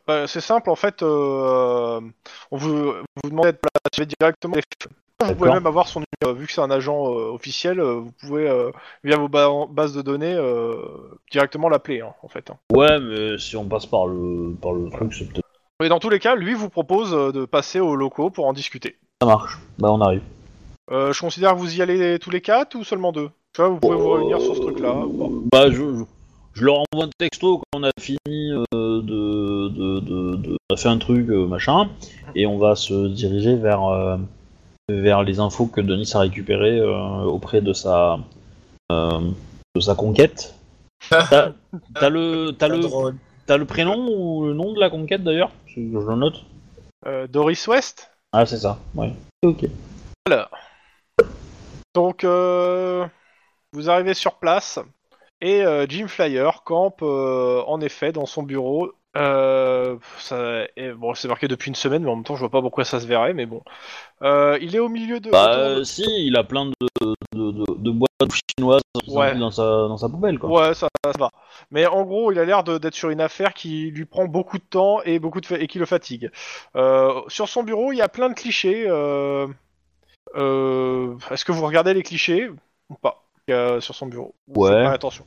Speaker 2: bah, c'est simple, en fait. on vous, vous demande d'être placé directement. Vous pouvez même avoir son numéro. Vu que c'est un agent euh, officiel, euh, vous pouvez, euh, via vos ba- bases de données, directement l'appeler, hein, en fait. hein.
Speaker 1: Ouais, mais si on passe par le, par le truc, c'est peut-être.
Speaker 2: Mais dans tous les cas, lui vous propose de passer aux locaux pour en discuter.
Speaker 1: Ça marche. Bah, on arrive.
Speaker 2: Je considère que vous y allez tous les quatre ou seulement deux? Tu vois, vous pouvez vous réunir sur ce truc-là.
Speaker 1: Bah, je, je, je leur envoie un texto quand on a fini de, de, de, de- On a fait un truc, machin, et on va se diriger vers, vers les infos que Denis a récupérées euh, auprès de sa, euh, de sa conquête. T'as le, le, le prénom ou le nom de la conquête d'ailleurs? Je le note.
Speaker 2: Euh, Doris West?
Speaker 1: Ah, c'est ça, ouais. Ok.
Speaker 2: Donc, euh, vous arrivez sur place et euh, Jim Flyer campe euh, en effet dans son bureau. Euh, ça, et bon, c'est marqué depuis une semaine, mais en même temps, je vois pas pourquoi ça se verrait, mais bon. Euh, il est au milieu de.
Speaker 1: Bah, euh, si, il a plein de, de, de, de boîtes chinoises
Speaker 2: Ouais.
Speaker 1: dans, sa, dans sa poubelle, quoi.
Speaker 2: Ouais, ça, ça va. Mais en gros, il a l'air d'être sur une affaire qui lui prend beaucoup de temps et beaucoup de et qui le fatigue. Euh, sur son bureau, il y a plein de clichés. Est-ce que vous regardez les clichés ou pas sur son bureau?
Speaker 1: Ouais.
Speaker 2: Pas attention.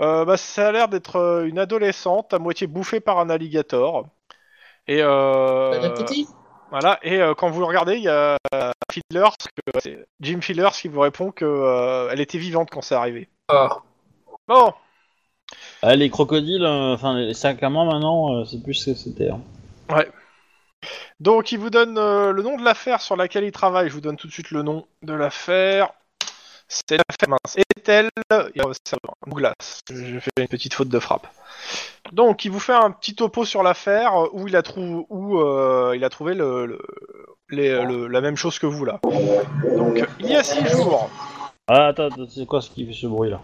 Speaker 2: Euh, bah, ça a l'air d'être euh, une adolescente à moitié bouffée par un alligator. Et euh, voilà. Et euh, quand vous le regardez, il y a Fiddlers, que- c'est Jim Fiddlers qui vous répond que euh, elle était vivante quand c'est arrivé.
Speaker 5: Ah.
Speaker 2: Bon,
Speaker 1: Ah, les crocodiles, euh, enfin les sacs à main maintenant, euh, c'est plus ce que c'était. hein.
Speaker 2: Donc, il vous donne euh, le nom de l'affaire sur laquelle il travaille. Je vous donne tout de suite le nom de l'affaire. C'est l'affaire mince. Est-elle Douglas. J'ai fait une petite faute de frappe. Donc, il vous fait un petit topo sur l'affaire euh, où il a, trou- où, euh, il a trouvé le, le- les- le- la même chose que vous là. Donc, il y a six jours.
Speaker 1: Ah, attends, c'est quoi ce qui fait ce bruit là?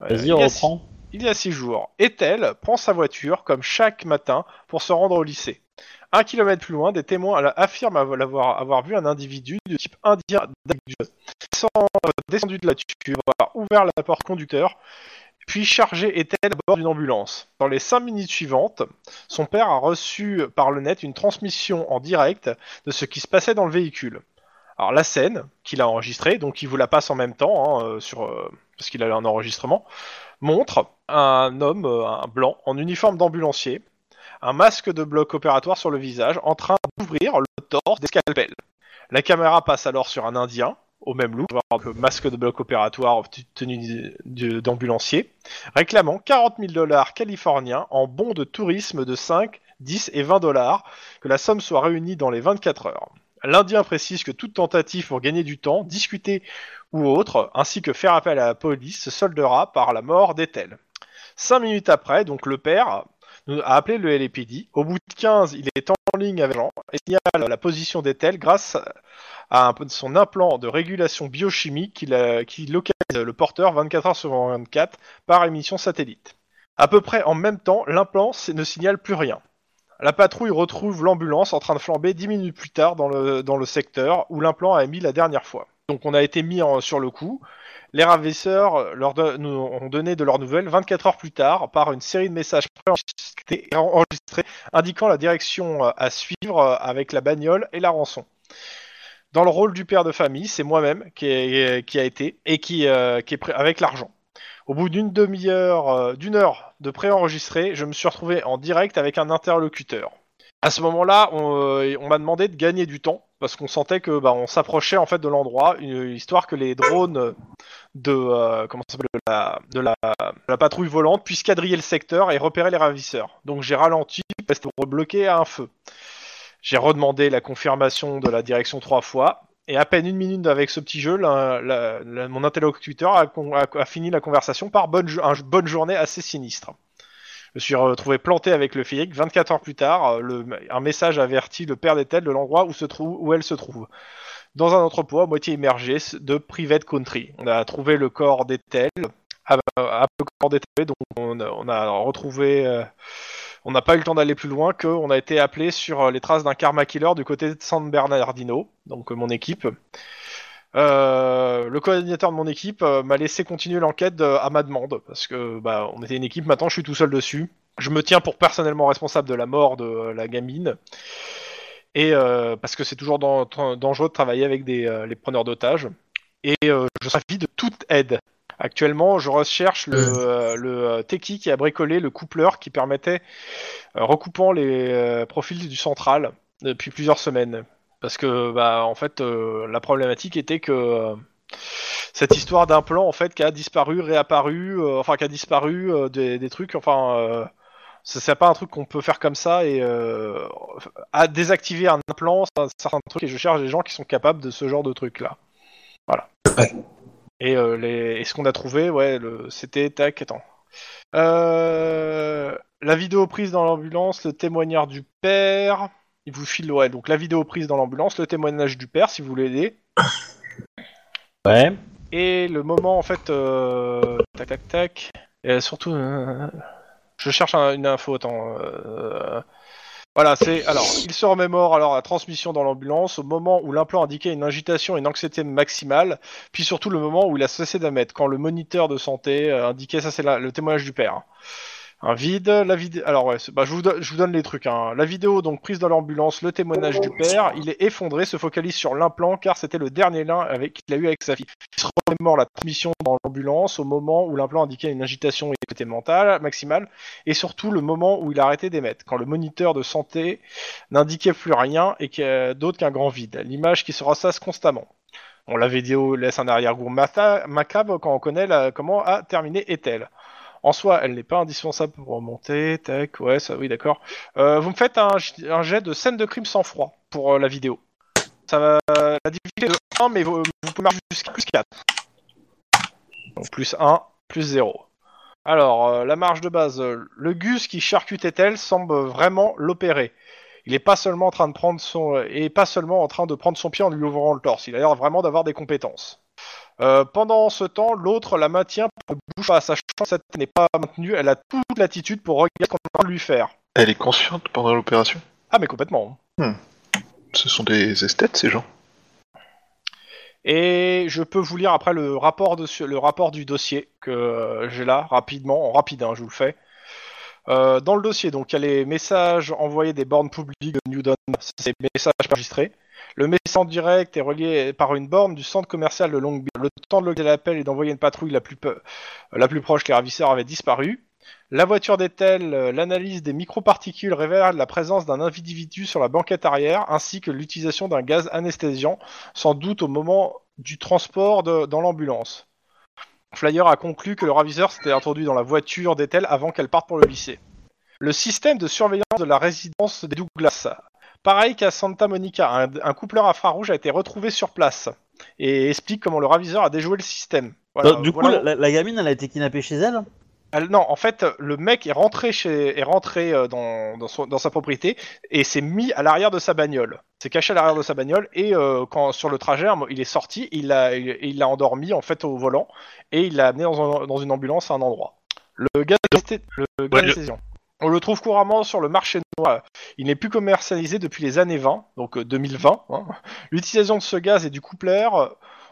Speaker 1: Vas-y, reprends.
Speaker 2: Il y a six jours, Ethel prend sa voiture comme chaque matin pour se rendre au lycée. Un kilomètre plus loin, des témoins affirment avoir, vu un individu de type indien euh, descendu de la voiture, avoir ouvert la porte conducteur, puis chargé Ethel à bord d'une ambulance. Dans les cinq minutes suivantes, son père a reçu par le net une transmission en direct de ce qui se passait dans le véhicule. Alors la scène qu'il a enregistrée, donc il vous la passe en même temps hein, euh, euh, parce qu'il a un enregistrement montre un homme, euh, un blanc, en uniforme d'ambulancier, un masque de bloc opératoire sur le visage, en train d'ouvrir le torse des. La caméra passe alors sur un Indien, au même look, masque de bloc opératoire t- tenu de- d'ambulancier, réclamant 40 000 dollars californiens en bons de tourisme de 5, 10 et 20 dollars, que la somme soit réunie dans les 24 heures. L'Indien précise que toute tentative pour gagner du temps, discuter ou autre, ainsi que faire appel à la police, se soldera par la mort d'Ethel. Cinq minutes après, donc le père a appelé le LAPD. Au bout de 15, il est en ligne avec Jean et signale la position d'Ethel grâce à son implant de régulation biochimique qui, localise le porteur 24 heures sur 24 par émission satellite. À peu près en même temps, l'implant ne signale plus rien. La patrouille retrouve l'ambulance en train de flamber 10 minutes plus tard dans le secteur où l'implant a émis la dernière fois. Donc on a été mis sur le coup. Les ravisseurs nous ont donné de leurs nouvelles 24 heures plus tard par une série de messages préenregistrés enregistrés indiquant la direction euh, à suivre euh, avec la bagnole et la rançon. dans le rôle du père de famille, c'est moi-même qui, a été et qui, euh, qui est avec l'argent. Au bout d'une demi-heure, euh, d'une heure de préenregistré, je me suis retrouvé en direct avec un interlocuteur. À ce moment-là, on, euh, on m'a demandé de gagner du temps parce qu'on sentait que bah, on s'approchait en fait de l'endroit, histoire que les drones de euh, comment ça de la, de la patrouille volante puissent quadriller le secteur et repérer les ravisseurs. Donc j'ai ralenti parce que bloquer à un feu. J'ai redemandé la confirmation de la direction trois fois. Et à peine une minute avec ce petit jeu, mon interlocuteur a, fini la conversation par bonne journée assez sinistre. Je me suis retrouvé planté avec le FIEC. 24 heures plus tard, euh, un message avertit le père d'Ethel de l'endroit où, où elle se trouve. Dans un entrepôt à moitié immergé de Private Country. On a trouvé le corps d'Ethel, à, à peu corps d'Ethel, donc on, a- retrouvé... euh, on n'a pas eu le temps d'aller plus loin qu'on a été appelé sur euh, les traces d'un karma killer du côté de San Bernardino, donc euh, mon équipe. Euh, le coordinateur de mon équipe euh, m'a laissé continuer l'enquête euh, à ma demande parce que bah, on était une équipe. Maintenant, je suis tout seul dessus. Je me tiens pour personnellement responsable de la mort de la gamine et euh, parce que c'est toujours dan- dan- dangereux de travailler avec des, les preneurs d'otages. Et je suis de toute aide. Actuellement, je recherche le, le techie qui a bricolé le coupleur qui permettait, recoupant les profils du central depuis plusieurs semaines. Parce que, bah, en fait, euh, la problématique était que euh, cette histoire d'implant, en fait, qui a disparu, réapparu, euh, enfin, qui a disparu des, des trucs, enfin, c'est pas un truc qu'on peut faire comme ça et à désactiver un implant, c'est un certain truc. Et je cherche des gens qui sont capables de ce genre de truc là. Voilà. Et, les... et ce qu'on a trouvé, ouais, c'était tac, attends. Euh, La vidéo prise dans l'ambulance, le témoignage du père. Il vous file, ouais, donc la vidéo prise dans l'ambulance, le témoignage du père, si vous voulez aider.
Speaker 1: Ouais.
Speaker 2: Et le moment, en fait, euh, tac, tac, tac. Et surtout, euh, je cherche un- une info. Attends. euh, voilà, c'est alors, il se remémore alors la transmission dans l'ambulance au moment où l'implant indiquait une agitation et une anxiété maximale, puis surtout le moment où il a cessé d'émettre, quand le moniteur de santé indiquait ça, c'est la- le témoignage du père. Un vide, la vidéo. Alors ouais, bah, je, vous donne, les trucs. Hein. La vidéo donc prise dans l'ambulance, le témoignage du père, il est effondré, se focalise sur l'implant car c'était le dernier lien avec qu'il a eu avec sa fille. Il se remémore la transmission dans l'ambulance au moment où l'implant indiquait une agitation et mentale maximale, et surtout le moment où il a arrêté d'émettre, quand le moniteur de santé n'indiquait plus rien et que- d'autre qu'un grand vide. L'image qui se ressasse constamment. Bon, la vidéo laisse un arrière-goût macabre quand on connaît comment a terminé est-elle. En soi, elle n'est pas indispensable pour remonter. Tac, ouais, ça, oui, d'accord. Euh, vous me faites un, jet de scène de crime sans froid pour euh, la vidéo. Ça va, la difficulté de 1, mais vous, pouvez marcher jusqu'à plus 4. Donc plus 1, plus 0. Alors, euh, la marge de base, euh, le Gus qui charcute Ethel semble vraiment l'opérer. Il est pas seulement en train de prendre son, euh, et pas seulement en train de prendre son pied en lui ouvrant le torse. Il a l'air vraiment d'avoir des compétences. Euh, pendant ce temps, l'autre la maintient pour bouche à sachant que cette n'est pas maintenue. Elle a toute l'attitude pour regarder ce qu'on est en train de lui faire.
Speaker 3: Elle est consciente pendant l'opération?
Speaker 2: Ah, mais complètement.
Speaker 3: Ce sont des esthètes, ces gens.
Speaker 2: Et je peux vous lire après le rapport, de, le rapport du dossier que euh, j'ai là, rapidement, en rapide, hein, je vous le fais. Euh, dans le dossier, donc, il y a les messages envoyés des bornes publiques de Newton, c'est des messages enregistrés. Le message en direct est relié par une borne du centre commercial de Long Beach. Le temps de localiser l'appel et d'envoyer une patrouille la plus, plus proche, les ravisseurs avaient disparu. La voiture d'Ethel, euh, l'analyse des microparticules révèle la présence d'un individu sur la banquette arrière, ainsi que l'utilisation d'un gaz anesthésiant sans doute au moment du transport dans l'ambulance. Flyer a conclu que le ravisseur s'était introduit dans la voiture d'Ethel avant qu'elle parte pour le lycée. Le système de surveillance de la résidence des Douglas. Pareil qu'à Santa Monica, un, un coupleur infrarouge a été retrouvé sur place et explique comment le raviseur a déjoué le système. Voilà,
Speaker 1: Donc, du coup, la, la gamine, elle a été kidnappée chez elle
Speaker 2: Elle- non, en fait, le mec est rentré chez, est rentré euh, dans, dans, son- dans sa propriété et s'est mis à l'arrière de sa bagnole. S'est caché à l'arrière de sa bagnole et euh, quand sur le trajet, il est sorti, il l'a, il, il l'a endormi en fait au volant et il l'a amené dans, un- dans une ambulance à un endroit. Le gaz
Speaker 4: Ouais, le-.
Speaker 2: On le trouve couramment sur le marché noir. Il n'est plus commercialisé depuis les années 20, donc euh, 2020. hein. L'utilisation de ce gaz et du coupleur euh,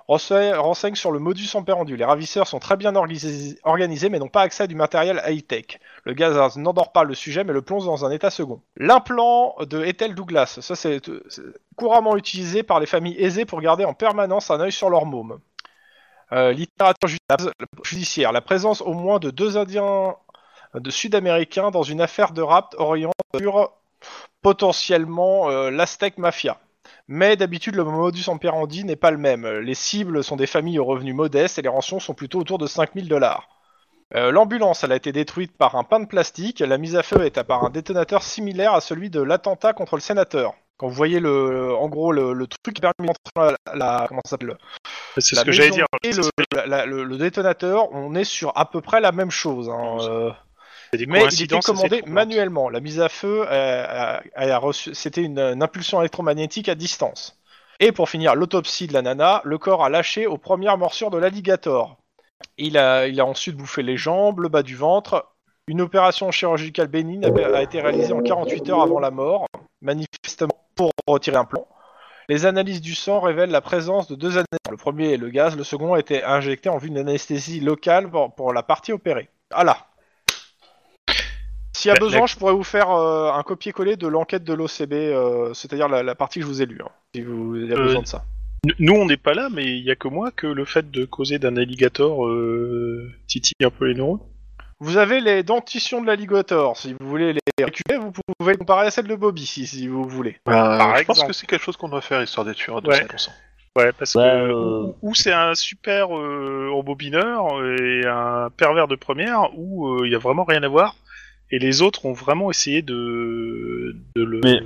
Speaker 2: renseigne, sur le modus operandi. Les ravisseurs sont très bien organisés, mais n'ont pas accès à du matériel high-tech. Le gaz n'endort pas le sujet, mais le plonge dans un état second. L'implant de Ethel Douglas, ça c'est couramment utilisé par les familles aisées pour garder en permanence un œil sur leur môme. Euh, littérature ju- judiciaire, la présence au moins de deux Indiens de Sud-Américains dans une affaire de rap oriente sur potentiellement euh, l'Aztec Mafia. Mais d'habitude, le modus operandi n'est pas le même. Les cibles sont des familles aux revenus modestes et les rançons sont plutôt autour de 5000 dollars. Euh, L'ambulance, elle a été détruite par un pain de plastique. La mise à feu est par un détonateur similaire à celui de l'attentat contre le sénateur. Quand vous voyez le, en gros le, le truc qui permet d'entrer la, la- comment ça s'appelle
Speaker 4: C'est ce que j'allais dire.
Speaker 2: et le, la- le- détonateur, on est sur à peu près la même chose. hein, euh, mais il était commandé manuellement. La mise à feu, euh, a- a reçu- c'était une, une impulsion électromagnétique à distance. Et pour finir, l'autopsie de la nana, le corps a lâché aux premières morsures de l'alligator. Il a, il a ensuite bouffé les jambes, le bas du ventre. Une opération chirurgicale bénigne a, a été réalisée en 48 heures avant la mort, manifestement pour retirer un plan. Les analyses du sang révèlent la présence de deux anesthésies. Le premier est le gaz, le second a été injecté en vue d'une anesthésie locale pour, pour la partie opérée. Ah là S'il y a
Speaker 4: La-
Speaker 2: besoin,
Speaker 4: la-
Speaker 2: je pourrais vous faire euh, un copier-coller de l'enquête de l'OCB, euh, c'est-à-dire la, la partie que je vous ai lue, hein, si vous avez
Speaker 4: Euh,
Speaker 2: besoin de ça.
Speaker 4: Nous, on n'est pas là, mais il y a que moi que le fait de causer d'un alligator euh, titille un peu les neurones.
Speaker 2: Vous avez les dentitions de l'alligator, si vous voulez les récupérer, vous pouvez les comparer à celles de Bobby, si, si vous voulez.
Speaker 3: Bah,
Speaker 4: Par
Speaker 3: je pense que c'est quelque chose qu'on doit faire histoire d'être sûr à
Speaker 4: Ouais.
Speaker 3: 200%.
Speaker 4: Ouais, parce
Speaker 1: Bah,
Speaker 4: que
Speaker 1: euh,
Speaker 4: ou, c'est un super euh, embobineur et un pervers de première, ou euh, il y a vraiment rien à voir. Et les autres ont vraiment essayé de, de le.
Speaker 1: Mais-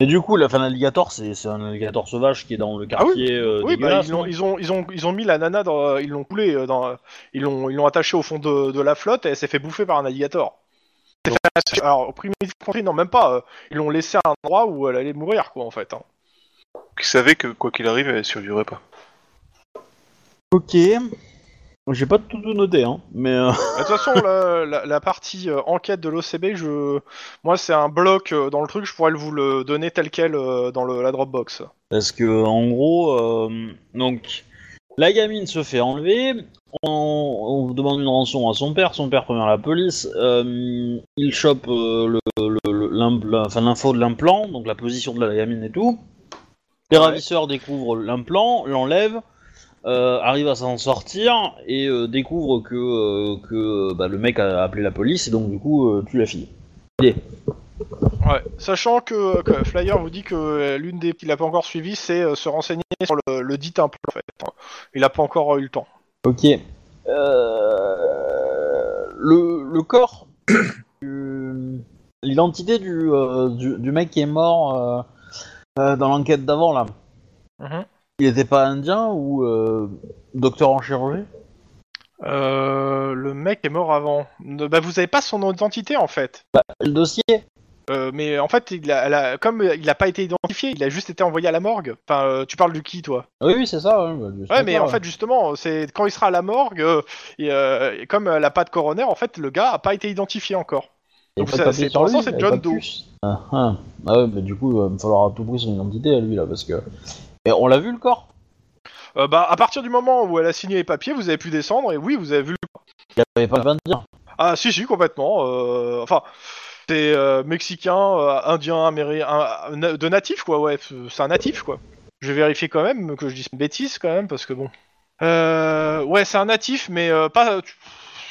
Speaker 1: Et du coup, la fin d'alligator, c'est un alligator sauvage qui est dans le
Speaker 2: Ah oui.
Speaker 1: quartier. euh,
Speaker 2: Oui, bah, ils, ont, ils, ont, ils, ont, ils ont mis la nana, dans, ils l'ont coulé, euh, dans, ils l'ont ils l'ont attachée au fond de, de la flotte et elle s'est fait bouffer par un alligator.
Speaker 4: Donc,
Speaker 2: Alors, au premier compris, non, même pas. euh, ils l'ont laissé à un endroit où elle allait mourir, quoi, en fait. hein.
Speaker 3: Qui savait que quoi qu'il arrive, elle survivrait pas.
Speaker 1: Ok. J'ai pas tout noté, hein. Mais euh,
Speaker 2: De toute façon, la, la- la partie euh, enquête de l'OCB, je, moi, c'est un bloc euh, dans le truc, je pourrais vous le donner tel quel euh, dans le, la Dropbox.
Speaker 1: parce que en gros, euh, donc la gamine se fait enlever. On, on demande une rançon à son père. Son père prévient la police. euh, il chope euh, le, l'info de l'implant, donc la position de la gamine et tout. Les
Speaker 2: Ouais.
Speaker 1: ravisseurs découvrent l'implant, l'enlèvent. Euh, arrivent à s'en sortir et euh, découvrent que, euh, que bah, le mec a appelé la police et donc du coup tue la fille.
Speaker 2: Ouais. Sachant que, que Flyer vous dit que l'une des qu'il n'a pas encore suivi, c'est se renseigner sur le, le dit implant, en fait. Il n'a pas encore eu le temps.
Speaker 1: Ok. Le, le corps, l'identité du, du, du mec qui est mort dans l'enquête d'avant là,
Speaker 2: Mhm.
Speaker 1: Il était pas indien ou euh, docteur en chirurgie?
Speaker 2: Euh, le mec est mort avant. Ne- Bah, vous avez pas son identité en fait.
Speaker 1: Le dossier?
Speaker 2: Euh, mais en fait, il a, elle a- comme il n'a pas été identifié, il a juste été envoyé à la morgue. Enfin, euh, tu parles de qui, toi?
Speaker 1: Oui, oui, c'est ça. Ouais, bah,
Speaker 2: Ouais, mais en fait, justement, c'est quand il sera à la morgue, euh, et, euh, et comme elle a pas de coroner, en fait, le gars a pas été identifié encore.
Speaker 1: Il y a
Speaker 2: donc
Speaker 1: pas de
Speaker 2: ça-
Speaker 1: papier
Speaker 2: c'est-
Speaker 1: sur
Speaker 2: pour l'instant,
Speaker 1: lui,
Speaker 2: c'est
Speaker 1: il y a
Speaker 2: John
Speaker 1: pas de
Speaker 2: Doe.
Speaker 1: puce. Ah, ah. Ah ouais, mais du coup, il va me falloir à tout prix son identité à lui là parce que. Mais on l'a vu le corps
Speaker 2: Euh, bah, à partir du moment où elle a signé les papiers, vous avez pu descendre, et oui, vous avez vu le
Speaker 1: Il avait pas le dire.
Speaker 2: Ah si si complètement. euh, Enfin, c'est euh, mexicain, euh, indien, américain, de natif quoi. Ouais, c'est un natif quoi. Je vais vérifier quand même que je dise une bêtise quand même parce que bon. Euh, ouais, c'est un natif, mais euh, pas. tu-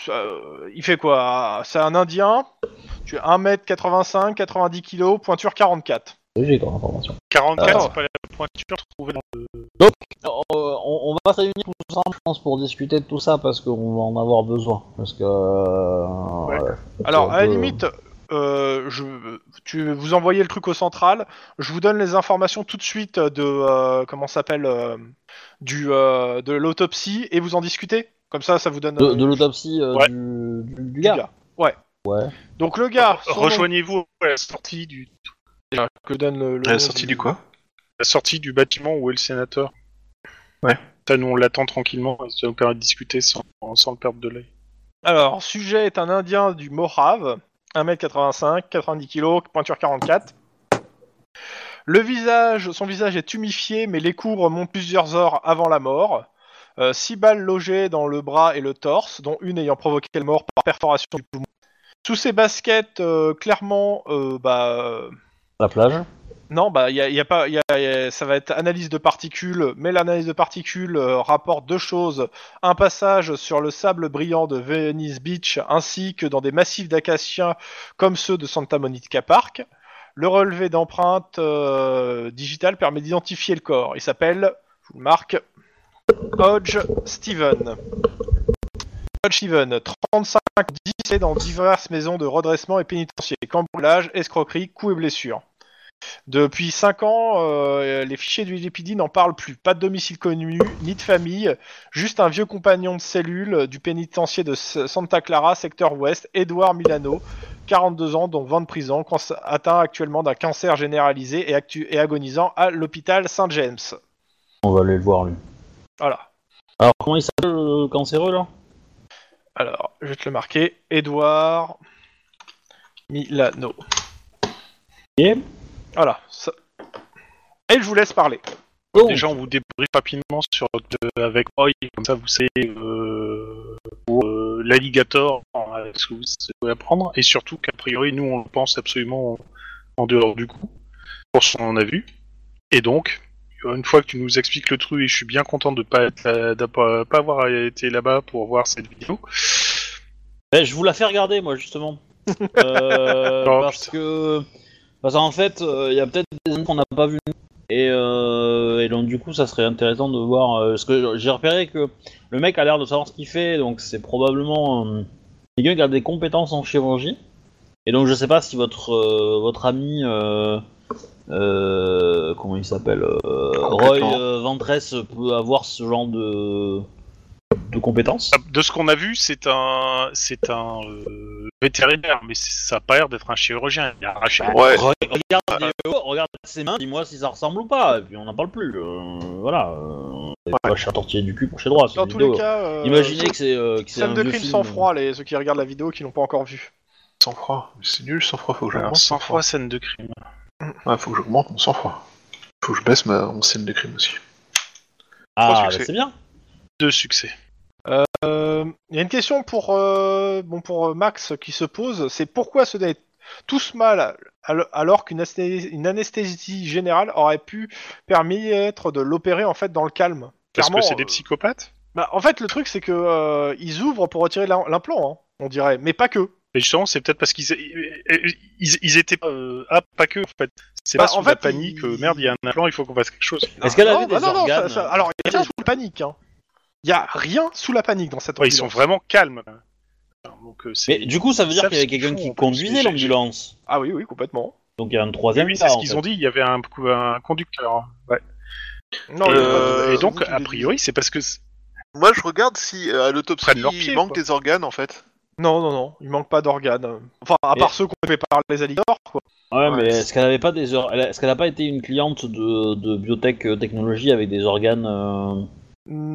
Speaker 2: euh, il fait quoi? C'est un indien. Tu 1m85, 90 kg, pointure 44.
Speaker 1: J'ai comme information.
Speaker 4: 44,
Speaker 2: Ah.
Speaker 4: c'est pas la pointure trouvée dans le.
Speaker 1: Euh, on, on va se réunir tous ensemble, je pense, pour discuter de tout ça parce qu'on va en avoir besoin. Parce que. euh,
Speaker 4: Ouais.
Speaker 1: ouais.
Speaker 2: Alors, à la
Speaker 1: peu-
Speaker 2: limite, euh, je, tu vous envoyez le truc au central. Je vous donne les informations tout de suite de euh, comment s'appelle euh, du euh, de l'autopsie et vous en discutez. Comme ça, ça vous donne.
Speaker 1: De,
Speaker 2: euh,
Speaker 1: de l'autopsie euh,
Speaker 4: Ouais.
Speaker 1: du, du, du
Speaker 2: du
Speaker 1: gars.
Speaker 2: Ouais.
Speaker 1: Ouais.
Speaker 2: Donc le gars.
Speaker 4: Rejoignez-vous à la sortie du
Speaker 2: Que donne le, le
Speaker 3: À la sortie du quoi?
Speaker 4: La sortie du bâtiment où est le sénateur.
Speaker 3: Ouais.
Speaker 4: Ça, nous on l'attend tranquillement, ça nous permet de discuter sans, sans le perdre de l'œil.
Speaker 2: Alors, sujet est un Indien du Mojave, 1m85, 90 kg, pointure 44. Le visage, son visage est humifié, mais les coups remontent plusieurs heures avant la mort. Euh, six balles logées dans le bras et le torse, dont une ayant provoqué la mort par perforation du poumon. Sous ces baskets, euh, clairement, euh, bah,
Speaker 1: La plage.
Speaker 2: Non, bah, il y a, y a pas, y a- ça va être analyse de particules, mais l'analyse de particules euh, rapporte deux choses un passage sur le sable brillant de Venice Beach, ainsi que dans des massifs d'acaciens comme ceux de Santa Monica Park. Le relevé d'empreintes euh, digitales permet d'identifier le corps. Il s'appelle, je vous le marque, Hodge Steven. Hodge Steven, 35 10 dans diverses maisons de redressement et pénitencier, cambriolage, escroquerie, coups et blessures. Depuis 5 ans, euh, les fichiers du LAPD n'en parlent plus. Pas de domicile connu, ni de famille, juste un vieux compagnon de cellule du pénitencier de Santa Clara, secteur ouest, Edouard Milano, 42 ans, dont 20 de prison, atteint actuellement d'un cancer généralisé et, actu- et agonisant à l'hôpital Saint James.
Speaker 1: On va aller le voir lui.
Speaker 2: Voilà.
Speaker 1: Alors comment il s'appelle le cancéreux là?
Speaker 2: Alors, je vais te le marquer. Edouard Milano. Voilà. ça- Et je vous laisse parler.
Speaker 1: Donc,
Speaker 4: Déjà, on vous débriefe rapidement sur euh, avec Roy, comme ça vous savez euh, pour euh, l'alligator euh, ce que vous pouvez apprendre, et surtout qu'a priori nous on le pense absolument en dehors du coup, pour ce qu'on a vu. Et donc, une fois que tu nous expliques le truc, et je suis bien content de pas être là- de pas, pas avoir été là-bas pour voir cette vidéo.
Speaker 1: eh, je vous la fais regarder moi justement. Euh,
Speaker 4: Oh,
Speaker 1: parce
Speaker 4: putain.
Speaker 1: que parce qu'en fait euh, il y a peut-être des gens qu'on n'a pas vu et, euh, et donc du coup ça serait intéressant de voir euh, parce que j'ai repéré que le mec a l'air de savoir ce qu'il fait donc c'est probablement quelqu'un qui a des compétences en chirurgie. Et donc je sais pas si votre euh, votre ami comment il s'appelle euh, Roy Ventress peut avoir ce genre de de compétences
Speaker 4: De ce qu'on a vu, c'est un c'est un euh, vétérinaire, mais ça a pas l'air d'être un chirurgien. Il a arraché la
Speaker 3: Ouais.
Speaker 1: Re- Regarde, la vidéo, regarde ses mains, dis-moi si ça ressemble ou pas, et puis on n'en parle plus. euh, voilà. Euh, ouais. Pas chat tortillé du cul pour chez droit. c'est
Speaker 2: Dans
Speaker 1: une
Speaker 2: tous
Speaker 1: vidéo.
Speaker 2: les cas, euh,
Speaker 1: Imaginez que c'est euh, que c'est
Speaker 2: scène
Speaker 1: un
Speaker 2: de
Speaker 1: vieux
Speaker 2: crime
Speaker 1: film.
Speaker 2: sans froid, les ceux qui regardent la vidéo qui l'ont pas encore vu.
Speaker 3: Sans froid. C'est nul, sans froid, faut que j'augmente.
Speaker 4: sans fois scène de crime.
Speaker 3: Ouais, faut que j'augmente mon sang froid. Faut que je baisse ma mon scène de crime aussi.
Speaker 1: Ah, bah,
Speaker 4: succès.
Speaker 1: c'est bien.
Speaker 4: Deux succès.
Speaker 2: Euh, Il y a une question pour, euh, bon, pour euh, Max qui se pose, c'est pourquoi se donner tous mal al- alors qu'une anesthé- une anesthésie générale aurait pu permettre de l'opérer en fait dans le calme?
Speaker 4: Parce
Speaker 2: Clairement,
Speaker 4: que c'est des psychopathes?
Speaker 2: bah, en fait, le truc c'est que euh, ils ouvrent pour retirer l'im- l'implant, hein, on dirait, mais pas que.
Speaker 4: Mais justement, c'est peut-être parce qu'ils ils, ils étaient pas euh, ah pas que en fait. C'est
Speaker 2: Bah,
Speaker 4: pas sous
Speaker 2: en
Speaker 4: la panique. euh, merde, il y a un implant, il faut qu'on fasse quelque chose.
Speaker 1: Est-ce qu'elle
Speaker 2: Non,
Speaker 1: avait
Speaker 2: bah
Speaker 1: des
Speaker 2: non, non,
Speaker 1: organes
Speaker 2: ça- ça- Alors, il y a rien sous la panique. Hein. Il y a rien sous la panique dans cette
Speaker 4: Ouais, ils sont
Speaker 2: ambulance.
Speaker 4: vraiment calmes. Donc, euh, c'est-
Speaker 1: Mais du coup, ça veut dire qu'il y avait quelqu'un qui conduisait l'ambulance.
Speaker 2: Ah oui, oui, complètement.
Speaker 1: Donc il y a un troisième
Speaker 4: oui, c'est ce qu'ils ont dit. Il y avait un, un conducteur. hein. Ouais.
Speaker 2: Non,
Speaker 4: et, euh, et donc, a priori, c'est parce que
Speaker 3: Moi, je regarde si euh, à l'autopsie il manque
Speaker 4: quoi.
Speaker 3: des organes en fait.
Speaker 2: Non, non, non, il manque pas d'organes. Enfin, à
Speaker 1: Et-
Speaker 2: part ceux qu'on fait par les alligators, quoi.
Speaker 1: Ouais,
Speaker 3: Ouais.
Speaker 1: mais est-ce qu'elle avait pas des or- Est-ce qu'elle a pas été une cliente de, de biotech technologie avec des organes euh,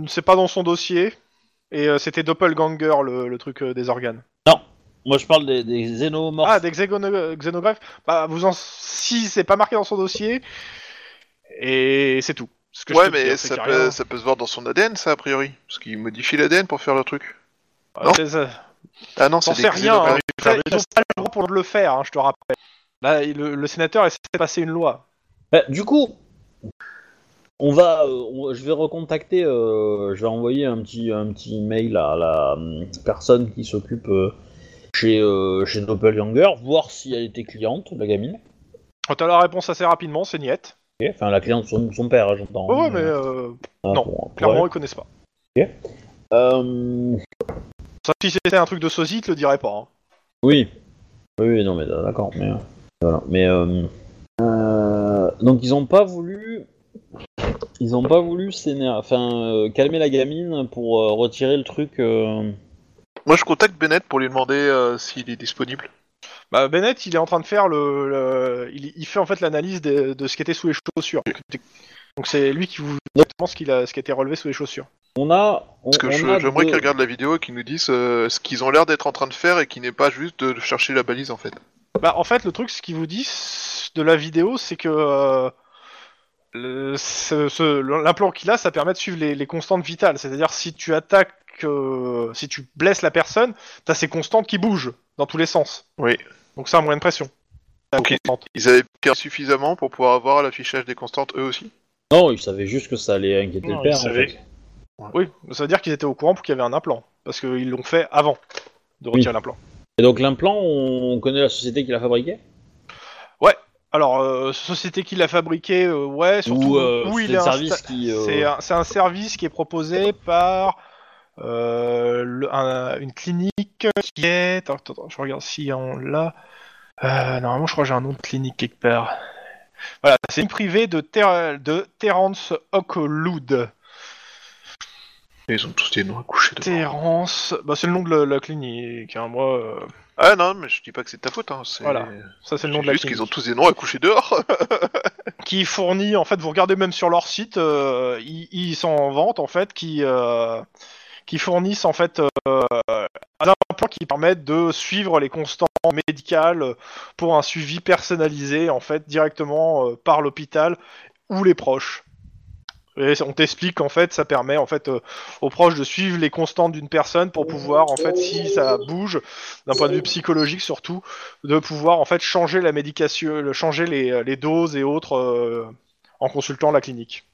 Speaker 2: C'est pas dans son dossier. Et euh, c'était Doppelganger, le, le truc euh, des organes.
Speaker 1: Moi, je parle des, des xénomorphes.
Speaker 2: Ah, des xégono- xénographes Bah, vous en... si c'est pas marqué dans son dossier, et c'est tout. Ce que je
Speaker 3: ouais,
Speaker 2: peux
Speaker 3: mais
Speaker 2: dire, c'est
Speaker 3: ça
Speaker 2: qu'il y a
Speaker 3: peut,
Speaker 2: rien.
Speaker 3: ça peut se voir dans son ADN, ça a priori. Parce qu'il modifie l'ADN pour faire le truc.
Speaker 2: Ah,
Speaker 3: non.
Speaker 2: c'est ça.
Speaker 3: Ah non,
Speaker 2: T'en
Speaker 3: c'est
Speaker 2: sais rien, hein.
Speaker 3: xénographes.
Speaker 2: Ça, Ils ont pas le droit pour le faire, hein, je te rappelle. Là, le, le sénateur essaie de passer une loi.
Speaker 1: Bah, du coup, on va, euh, on- je vais recontacter, euh, je vais envoyer un petit, un petit mail à la hum, personne qui s'occupe euh, chez, euh, chez Doppelganger, voir si elle était cliente, la gamine.
Speaker 2: Quand t'as la réponse assez rapidement, c'est niette.
Speaker 1: Ok, Enfin, la cliente, son, son père, j'entends.
Speaker 2: Ouais, ouais, mais euh,
Speaker 1: Ah,
Speaker 2: non,
Speaker 1: pour-
Speaker 2: clairement,
Speaker 1: elle.
Speaker 2: ils connaissent pas.
Speaker 1: Euh,
Speaker 2: Ça, si c'était un truc de sosie, ils te le diraient pas. hein.
Speaker 1: oui. Oui, non, mais euh, d'accord, mais. euh, Voilà, mais. euh, euh, donc, ils ont pas voulu. Ils ont pas voulu enfin, euh, calmer la gamine pour euh, retirer le truc. euh,
Speaker 3: Moi, je contacte Bennett pour lui demander euh, s'il est disponible.
Speaker 2: Bah, Bennett, il est en train de faire le. le- il, il fait en fait l'analyse de, de ce qui était sous les chaussures. Donc c'est lui qui vous dit exactement ce, qu'il a, ce qui a été relevé sous les chaussures.
Speaker 1: On a. On,
Speaker 3: Parce que
Speaker 1: on
Speaker 3: je-
Speaker 1: a
Speaker 3: j'aimerais
Speaker 1: deux-
Speaker 3: qu'ils regardent la vidéo et qu'ils nous disent euh, ce qu'ils ont l'air d'être en train de faire et qui n'est pas juste de chercher la balise en fait.
Speaker 2: Bah, en fait, le truc, ce qu'il vous dit c- de la vidéo, c'est que euh, l'implant qu'il a, ça permet de suivre les, les constantes vitales. C'est-à-dire, si tu attaques euh, si tu blesses la personne, t'as ces constantes qui bougent dans tous les sens.
Speaker 3: Oui.
Speaker 2: Donc c'est un moyen de pression.
Speaker 3: Ok.
Speaker 2: constante.
Speaker 3: Ils avaient piqué suffisamment pour pouvoir avoir l'affichage des constantes eux aussi?
Speaker 1: Non, il savait juste que ça allait inquiéter
Speaker 4: Non,
Speaker 1: le père. en fait.
Speaker 2: Oui, ça veut dire qu'ils étaient au courant pour qu'il y avait un implant. Parce qu'ils l'ont fait avant de retirer
Speaker 1: Oui.
Speaker 2: l'implant.
Speaker 1: Et donc l'implant, on connaît la société qui l'a fabriqué?
Speaker 2: Alors, euh, société qui l'a fabriqué, euh, ouais, surtout
Speaker 1: Ou euh, c'est
Speaker 2: est
Speaker 1: service
Speaker 2: insta-
Speaker 1: qui. euh,
Speaker 2: C'est un, c'est un service qui est proposé par euh, le- un- une clinique qui est. Attends, attends, attends, je regarde si on l'a. Euh, normalement, je crois que j'ai un nom de clinique quelque part. Voilà, c'est une privée de, Ter- de Terence Oaklood.
Speaker 3: Et ils ont tous des noms à coucher dedans.
Speaker 2: Terence, bah, c'est le nom de la, la clinique. Hein, moi, euh,
Speaker 3: Ah non, mais je dis pas que c'est de ta faute. Hein.
Speaker 2: Voilà. ça c'est le nom de la
Speaker 3: juste qu'ils ont tous des noms à coucher dehors.
Speaker 2: qui fournit, en fait, vous regardez même sur leur site, euh, ils, ils sont en vente, en fait, qui, euh, qui fournissent, en fait, euh, un implant qui permettent de suivre les constantes médicales pour un suivi personnalisé, en fait, directement par l'hôpital ou les proches. Et on t'explique qu'en fait, ça permet en fait euh, aux proches de suivre les constantes d'une personne pour pouvoir en fait, si ça bouge, d'un point de vue psychologique surtout, de pouvoir en fait changer la médication, le- changer les, les doses et autres euh, en consultant la clinique.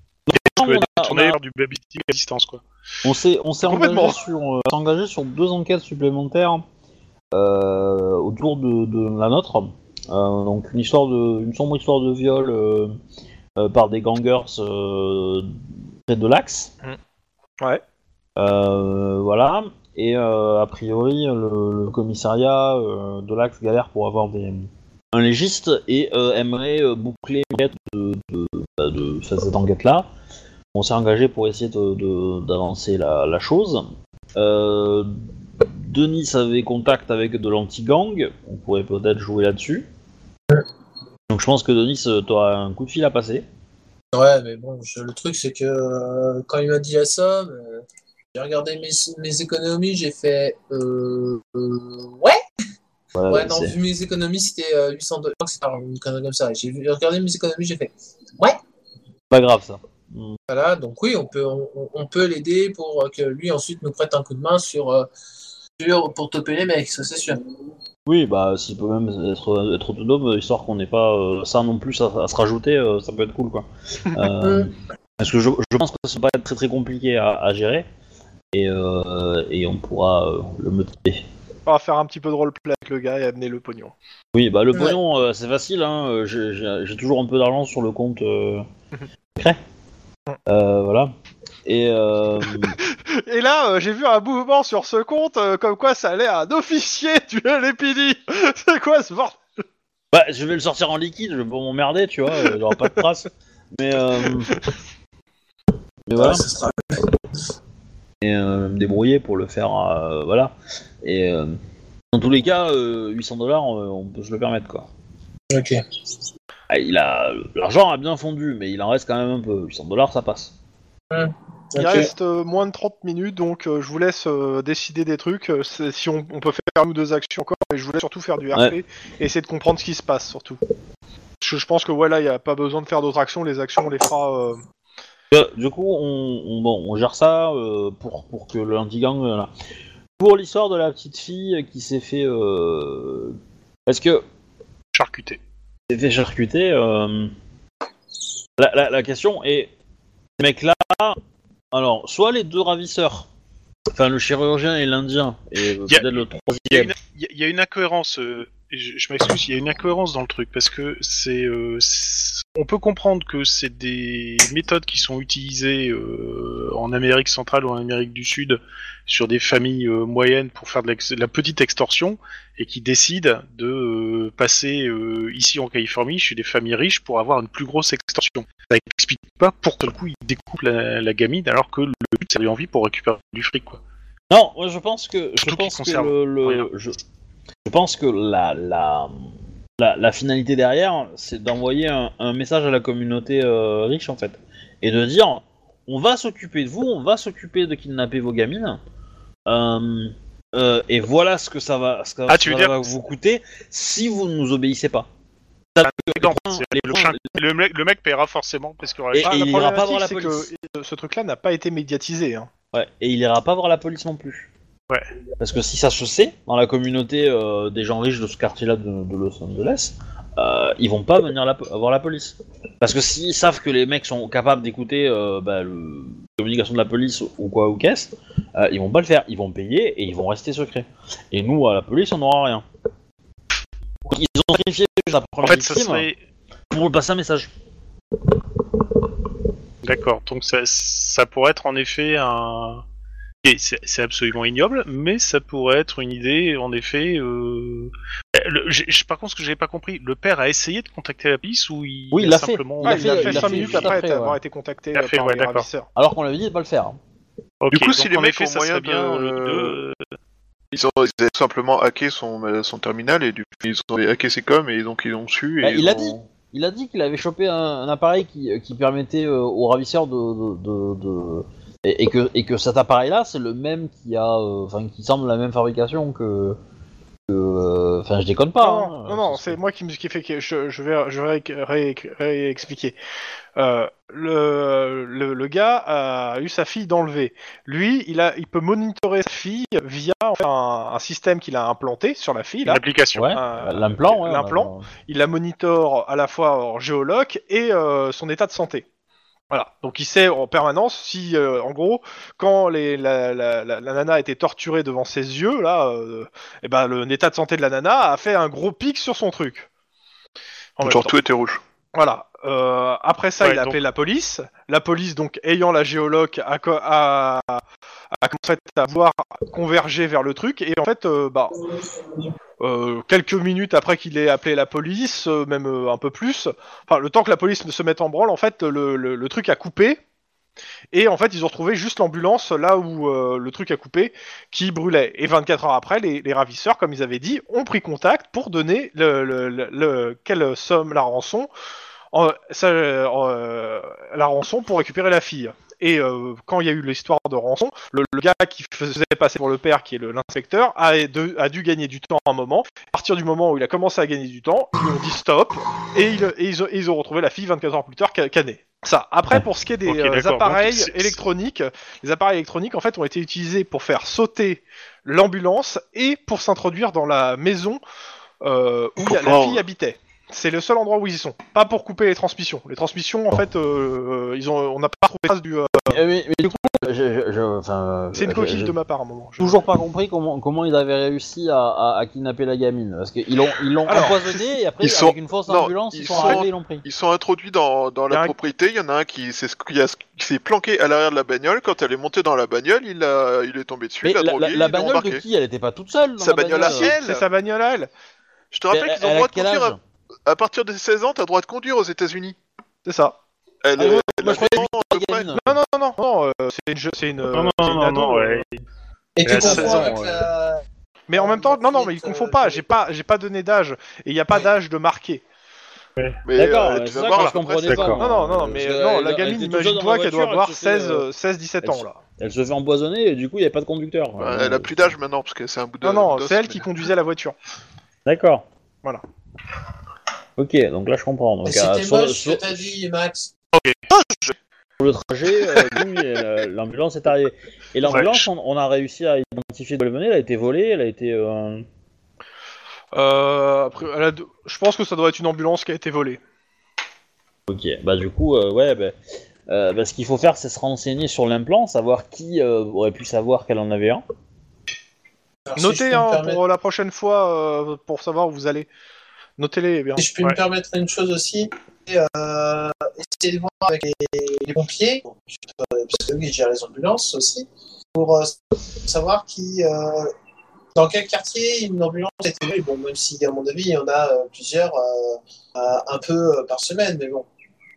Speaker 1: on, a- on
Speaker 4: tourner
Speaker 1: a-
Speaker 4: vers du babysitting à distance, quoi.
Speaker 1: on s'est on s'est
Speaker 2: Complètement.
Speaker 1: engagé sur euh, s'est engagé sur deux enquêtes supplémentaires euh, autour de, de la nôtre. Euh, donc une histoire de une sombre histoire de viol euh, euh, par des gangers euh, près de l'axe.
Speaker 2: Ouais.
Speaker 1: Euh, voilà. Et euh, a priori, le, le commissariat euh, de l'Axe galère pour avoir des, un légiste et euh, aimerait euh, boucler l'enquête de, de, bah, de- cette enquête-là. On s'est engagé pour essayer d'avancer la, la chose. Euh, Denis avait contact avec de l'anti-gang. On pourrait peut-être jouer là-dessus. Donc je pense que Denis, tu auras un coup de fil à passer.
Speaker 5: Ouais, mais bon, je- le truc, c'est que euh, quand il m'a dit la somme, euh, j'ai regardé mes, mes économies, j'ai fait. Euh, euh, ouais! Ouais, non, vu mes économies, c'était euh, 800 dollars. Je crois que c'était comme ça. J'ai regardé mes économies, j'ai fait.
Speaker 1: pas grave ça.
Speaker 5: Voilà, donc oui, on peut, on, on peut l'aider pour que lui ensuite nous prête un coup de main sur, euh, sur pour toper les mecs, ça c'est sûr.
Speaker 1: Oui, bah s'il peut même être, être autonome, histoire qu'on n'ait pas euh, ça non plus à, à se rajouter, euh, ça peut être cool quoi. Euh, parce que je, je pense que ça va être très très compliqué à, à gérer et, euh, et on pourra euh, le motiver.
Speaker 2: On va faire un petit peu de roleplay avec le gars et amener le pognon.
Speaker 1: Oui, bah le
Speaker 5: Ouais.
Speaker 1: pognon euh, c'est facile, hein, j'ai- toujours un peu d'argent sur le compte euh, secret. Euh, voilà. Et euh,
Speaker 2: Et là, euh, j'ai vu un mouvement sur ce compte, euh, comme quoi ça allait à un officier du LAPD. C'est quoi ce bordel
Speaker 1: bah, je vais le sortir en liquide, je vais pas m'emmerder, tu vois, il aura pas de traces. Mais, euh, mais voilà.
Speaker 5: Ouais, sera-
Speaker 1: et euh, me débrouiller pour le faire, euh, voilà. Et euh, dans tous les cas, euh, 800 dollars, on peut se le permettre, quoi.
Speaker 5: Ok.
Speaker 1: Ah, il a l'argent a bien fondu, mais il en reste quand même un peu. 800 dollars, ça passe.
Speaker 2: Il reste euh, moins de 30 minutes, donc euh, je vous laisse euh, décider des trucs. si on, on peut faire une ou deux actions encore, mais je voulais surtout faire du RP et essayer de comprendre ce qui se passe, surtout. Parce je pense que voilà, il n'y a pas besoin de faire d'autres actions. Les actions, on les fera.
Speaker 1: du coup, on, on- bon, on gère ça euh, pour, pour que le anti-gang. voilà. Pour l'histoire de la petite fille qui s'est fait. Euh... Est-ce que
Speaker 4: Charcuté.
Speaker 1: s'est fait charcuter euh, la, la- la question est ces mecs-là. Alors, soit les deux ravisseurs, enfin le chirurgien et l'indien, et peut-être le
Speaker 4: Il y, a
Speaker 1: troisième.
Speaker 4: une- il y a- il y a une incohérence, euh, je, je m'excuse, il y a une incohérence dans le truc, parce que c'est, euh, on peut comprendre que c'est des méthodes qui sont utilisées euh, en Amérique centrale ou en Amérique du Sud sur des familles euh, moyennes pour faire de, la petite extorsion, et qui décident de passer ici en Californie chez des familles riches pour avoir une plus grosse extorsion. Ça explique pas pour quel coup ils découpent la, la gamine alors que le but c'est d'aller en vie pour récupérer du fric quoi.
Speaker 1: Non, moi je pense que je
Speaker 4: Surtout
Speaker 1: pense que le, le- je, je pense que la la, la, la finalité derrière, c'est d'envoyer un, un message à la communauté euh, riche en fait, et de dire on va s'occuper de vous, on va s'occuper de kidnapper vos gamines, euh, euh, et voilà ce que ça va, ce que
Speaker 4: Ah, tu
Speaker 1: ça
Speaker 4: dire-
Speaker 1: va vous coûter si vous ne nous obéissez pas.
Speaker 4: Le, mec, paiera forcément parce qu'il aura
Speaker 1: Et-
Speaker 2: ah,
Speaker 1: il ira pas voir la police.
Speaker 2: que ce truc-là n'a pas été médiatisé. hein.
Speaker 1: Ouais, et il ira pas voir la police non plus.
Speaker 4: Ouais.
Speaker 1: Parce que si ça se sait, dans la communauté euh, des gens riches de ce quartier-là de, de Los Angeles, euh, ils vont pas venir la, voir la police. Parce que s'ils savent que les mecs sont capables d'écouter euh, bah, le, la communication de la police ou quoi ou qu'est-ce, euh, ils vont pas le faire. Ils vont payer et ils vont rester secrets. Et nous, à la police, on n'aura rien. Donc, ils ont sacrifié la
Speaker 4: En
Speaker 1: première
Speaker 4: fait, ça
Speaker 1: victime
Speaker 4: serait.
Speaker 1: pour passer un message.
Speaker 4: D'accord, donc ça, ça pourrait être en effet un. Et C'est c'est absolument ignoble, mais ça pourrait être une idée, en effet. Euh... le- j'ai- j'ai- par contre, ce que j'avais pas compris, le père a essayé de contacter la police ou il,
Speaker 1: Oui, il
Speaker 4: a
Speaker 1: fait.
Speaker 4: simplement.
Speaker 2: Ah,
Speaker 1: a
Speaker 2: il l'a
Speaker 1: fait-
Speaker 2: fait
Speaker 1: il a
Speaker 2: 5
Speaker 1: fait
Speaker 2: minutes après,
Speaker 1: après,
Speaker 2: avoir
Speaker 1: ouais.
Speaker 2: été contacté euh,
Speaker 4: fait,
Speaker 2: par
Speaker 4: ouais,
Speaker 2: les
Speaker 4: d'accord.
Speaker 2: ravisseurs.
Speaker 1: Alors qu'on lui avait dit de pas le faire. hein.
Speaker 3: Du coup, si les mecs
Speaker 4: effet,
Speaker 3: ont
Speaker 4: ça
Speaker 3: moyen
Speaker 4: bien
Speaker 3: de-
Speaker 4: euh,
Speaker 3: Ils ont, ils simplement hacké son, son terminal et du coup, ils ont hacké ses coms et donc ils l'ont su. Et
Speaker 1: Bah, il a
Speaker 3: ont-
Speaker 1: dit. Il a dit qu'il avait chopé un, un appareil qui, qui permettait euh, aux ravisseurs de, de, de- de- Et, et que, et que cet appareil-là, c'est le même qui a, euh, enfin, qui semble la même fabrication que, euh, enfin, je déconne pas.
Speaker 2: non,
Speaker 1: hein.
Speaker 2: non, non, c'est moi qui me qui fait que je, je vais, je vais ré- ré- réexpliquer. Euh, le, le, le gars a eu sa fille d'enlever. Lui, il a, il peut monitorer sa fille via un, un système qu'il a implanté sur la fille.
Speaker 4: une
Speaker 2: Là.
Speaker 4: application.
Speaker 1: Ouais, l'implant, ouais,
Speaker 2: l'implant. Il la monitore à la fois en géologue et euh, son état de santé. Voilà. Donc il sait en permanence si, euh, en gros, quand les, la, la, la, la nana a été torturée devant ses yeux, là, euh, et ben le état de santé de la nana a fait un gros pic sur son truc. En
Speaker 3: Genre tout était rouge.
Speaker 2: Voilà. Euh, après ça,
Speaker 4: Ouais,
Speaker 2: il a
Speaker 4: donc-
Speaker 2: appelé la police. La police, donc ayant la géologue, a, co- a, a, a commencé à vouloir converger vers le truc. Et en fait, euh, bah, euh, quelques minutes après qu'il ait appelé la police, euh, même euh, un peu plus, enfin le temps que la police ne se mette en branle, en fait, le, le, le truc a coupé. Et en fait, ils ont retrouvé juste l'ambulance là où euh, le truc a coupé, qui brûlait. Et 24 heures après, les, les ravisseurs, comme ils avaient dit, ont pris contact pour donner le, le, le, le- quelle somme la rançon, ça, la rançon pour récupérer la fille. Et euh, quand il y a eu l'histoire de rançon, le, le gars qui faisait passer pour le père, qui est l'inspecteur, a, de- a dû gagner du temps à un moment. À partir du moment où il a commencé à gagner du temps, ils ont dit stop, et, il- et ils, ont, et ils ont retrouvé la fille 24 heures plus tard ca- canée. Ça. Après, pour ce qui est des euh, appareils
Speaker 4: Donc,
Speaker 2: électroniques, les appareils électroniques en fait ont été utilisés pour faire sauter l'ambulance et pour s'introduire dans la maison euh, où
Speaker 3: Pour
Speaker 2: y a- la fille habitait. C'est le seul endroit où ils y sont. Pas pour couper les transmissions. Les transmissions, en fait, euh, ils ont, on n'a pas trouvé trace du. euh,
Speaker 1: mais, mais du coup,
Speaker 2: c'est une coquille de ma part à un moment. Je-
Speaker 1: Toujours pas compris comment, comment ils avaient réussi à, à, à kidnapper la gamine. Parce qu'ils l'ont ils l'ont empoisonné et après,
Speaker 3: ils sont-
Speaker 1: avec une fausse
Speaker 3: non,
Speaker 1: ambulance, ils,
Speaker 3: ils
Speaker 1: sont
Speaker 3: sont-
Speaker 1: arrivés et ils l'ont pris.
Speaker 3: Ils sont introduits dans, dans la
Speaker 2: un-
Speaker 3: propriété. Il y en a un qui s'est qui a- qui s'est planqué à l'arrière de la bagnole. Quand elle est montée dans la bagnole, il, a, il est tombé dessus,
Speaker 1: Mais
Speaker 3: il a
Speaker 1: la,
Speaker 3: drogué,
Speaker 1: la- la
Speaker 3: ils l'ont
Speaker 1: bagnole de qui? Elle était pas toute seule dans
Speaker 3: Sa
Speaker 1: la
Speaker 3: bagnole à elle.
Speaker 2: C'est sa bagnole à elle.
Speaker 3: Je te rappelle
Speaker 1: Elle-
Speaker 3: qu'ils ont le droit de conduire à, partir de 16 ans. T'as le droit de conduire aux États-Unis.
Speaker 2: C'est ça.
Speaker 3: Elle,
Speaker 1: Ah
Speaker 3: elle
Speaker 1: moi,
Speaker 3: a
Speaker 1: je croyais
Speaker 3: 20 ans, à peu
Speaker 1: La
Speaker 3: près.
Speaker 1: gamine.
Speaker 2: Non, non, non, non, non, euh, c'est une, je- c'est une,
Speaker 4: Non,
Speaker 2: c'est
Speaker 4: non,
Speaker 2: une
Speaker 4: non,
Speaker 2: ado,
Speaker 4: non,
Speaker 2: euh,
Speaker 4: ouais.
Speaker 5: Et
Speaker 4: Elle
Speaker 5: tu
Speaker 4: a 16
Speaker 5: confonds
Speaker 4: ans,
Speaker 5: avec
Speaker 1: ouais.
Speaker 5: la...
Speaker 2: Mais en même temps, non, non, mais ils
Speaker 5: Petite,
Speaker 2: confondent
Speaker 5: euh,
Speaker 2: pas. J'ai pas, j'ai pas donné d'âge et il y a pas
Speaker 5: Ouais.
Speaker 2: d'âge de marqué.
Speaker 3: Mais
Speaker 1: D'accord,
Speaker 3: euh,
Speaker 1: c'est
Speaker 3: tu
Speaker 1: ça
Speaker 3: vas
Speaker 1: que
Speaker 3: voir
Speaker 1: je
Speaker 3: à peu près,
Speaker 1: comprenais
Speaker 3: c'est-
Speaker 1: pas.
Speaker 4: D'accord.
Speaker 2: Non, non, non,
Speaker 1: Parce
Speaker 2: mais
Speaker 1: que
Speaker 2: non,
Speaker 1: elle-
Speaker 2: la
Speaker 1: elle était
Speaker 2: gamine,
Speaker 1: toute seule dans
Speaker 2: imagine-toi
Speaker 1: la
Speaker 2: qu'elle doit
Speaker 1: voiture,
Speaker 2: avoir
Speaker 1: elle se fait,
Speaker 2: 16,
Speaker 1: euh,
Speaker 2: euh, 16, 17 ans là.
Speaker 1: Elle se fait empoisonner et du coup, il n'y avait pas de conducteur.
Speaker 3: Ouais, elle a plus d'âge maintenant parce que c'est un bout de.
Speaker 2: Non, non,
Speaker 3: d'os,
Speaker 2: c'est elle
Speaker 3: mais-
Speaker 2: qui conduisait la voiture.
Speaker 1: D'accord. Ok, donc là je comprends. Donc,
Speaker 5: Mais
Speaker 1: euh,
Speaker 5: c'était
Speaker 1: sur,
Speaker 5: moche ce
Speaker 1: sur-
Speaker 5: que t'as dit, Max.
Speaker 1: sur le trajet, euh, oui, euh, l'ambulance est arrivée. Et l'ambulance, on, on a réussi à identifier d'où elle venait. Elle a été volée, elle a été. euh,
Speaker 2: Euh, après, elle a deux- je pense que ça doit être une ambulance qui a été volée.
Speaker 1: Ok, bah du coup, euh, ouais, bah, euh, bah, ce qu'il faut faire, c'est se renseigner sur l'implant, savoir qui euh, aurait pu savoir qu'elle en avait un.
Speaker 5: Alors, si je
Speaker 2: Notez
Speaker 5: peux me
Speaker 2: hein,
Speaker 5: permettre-
Speaker 2: pour la prochaine fois, euh, pour savoir où vous allez. Notez-les bien.
Speaker 5: Si je peux
Speaker 4: Ouais.
Speaker 5: me permettre une chose aussi, euh, essayer de voir avec les, les pompiers, parce que oui, j'ai les ambulances aussi, pour euh, savoir qui, euh, dans quel quartier une ambulance a été volée. Bon, même si, à mon avis, il y en a euh, plusieurs, un peu par semaine, mais bon.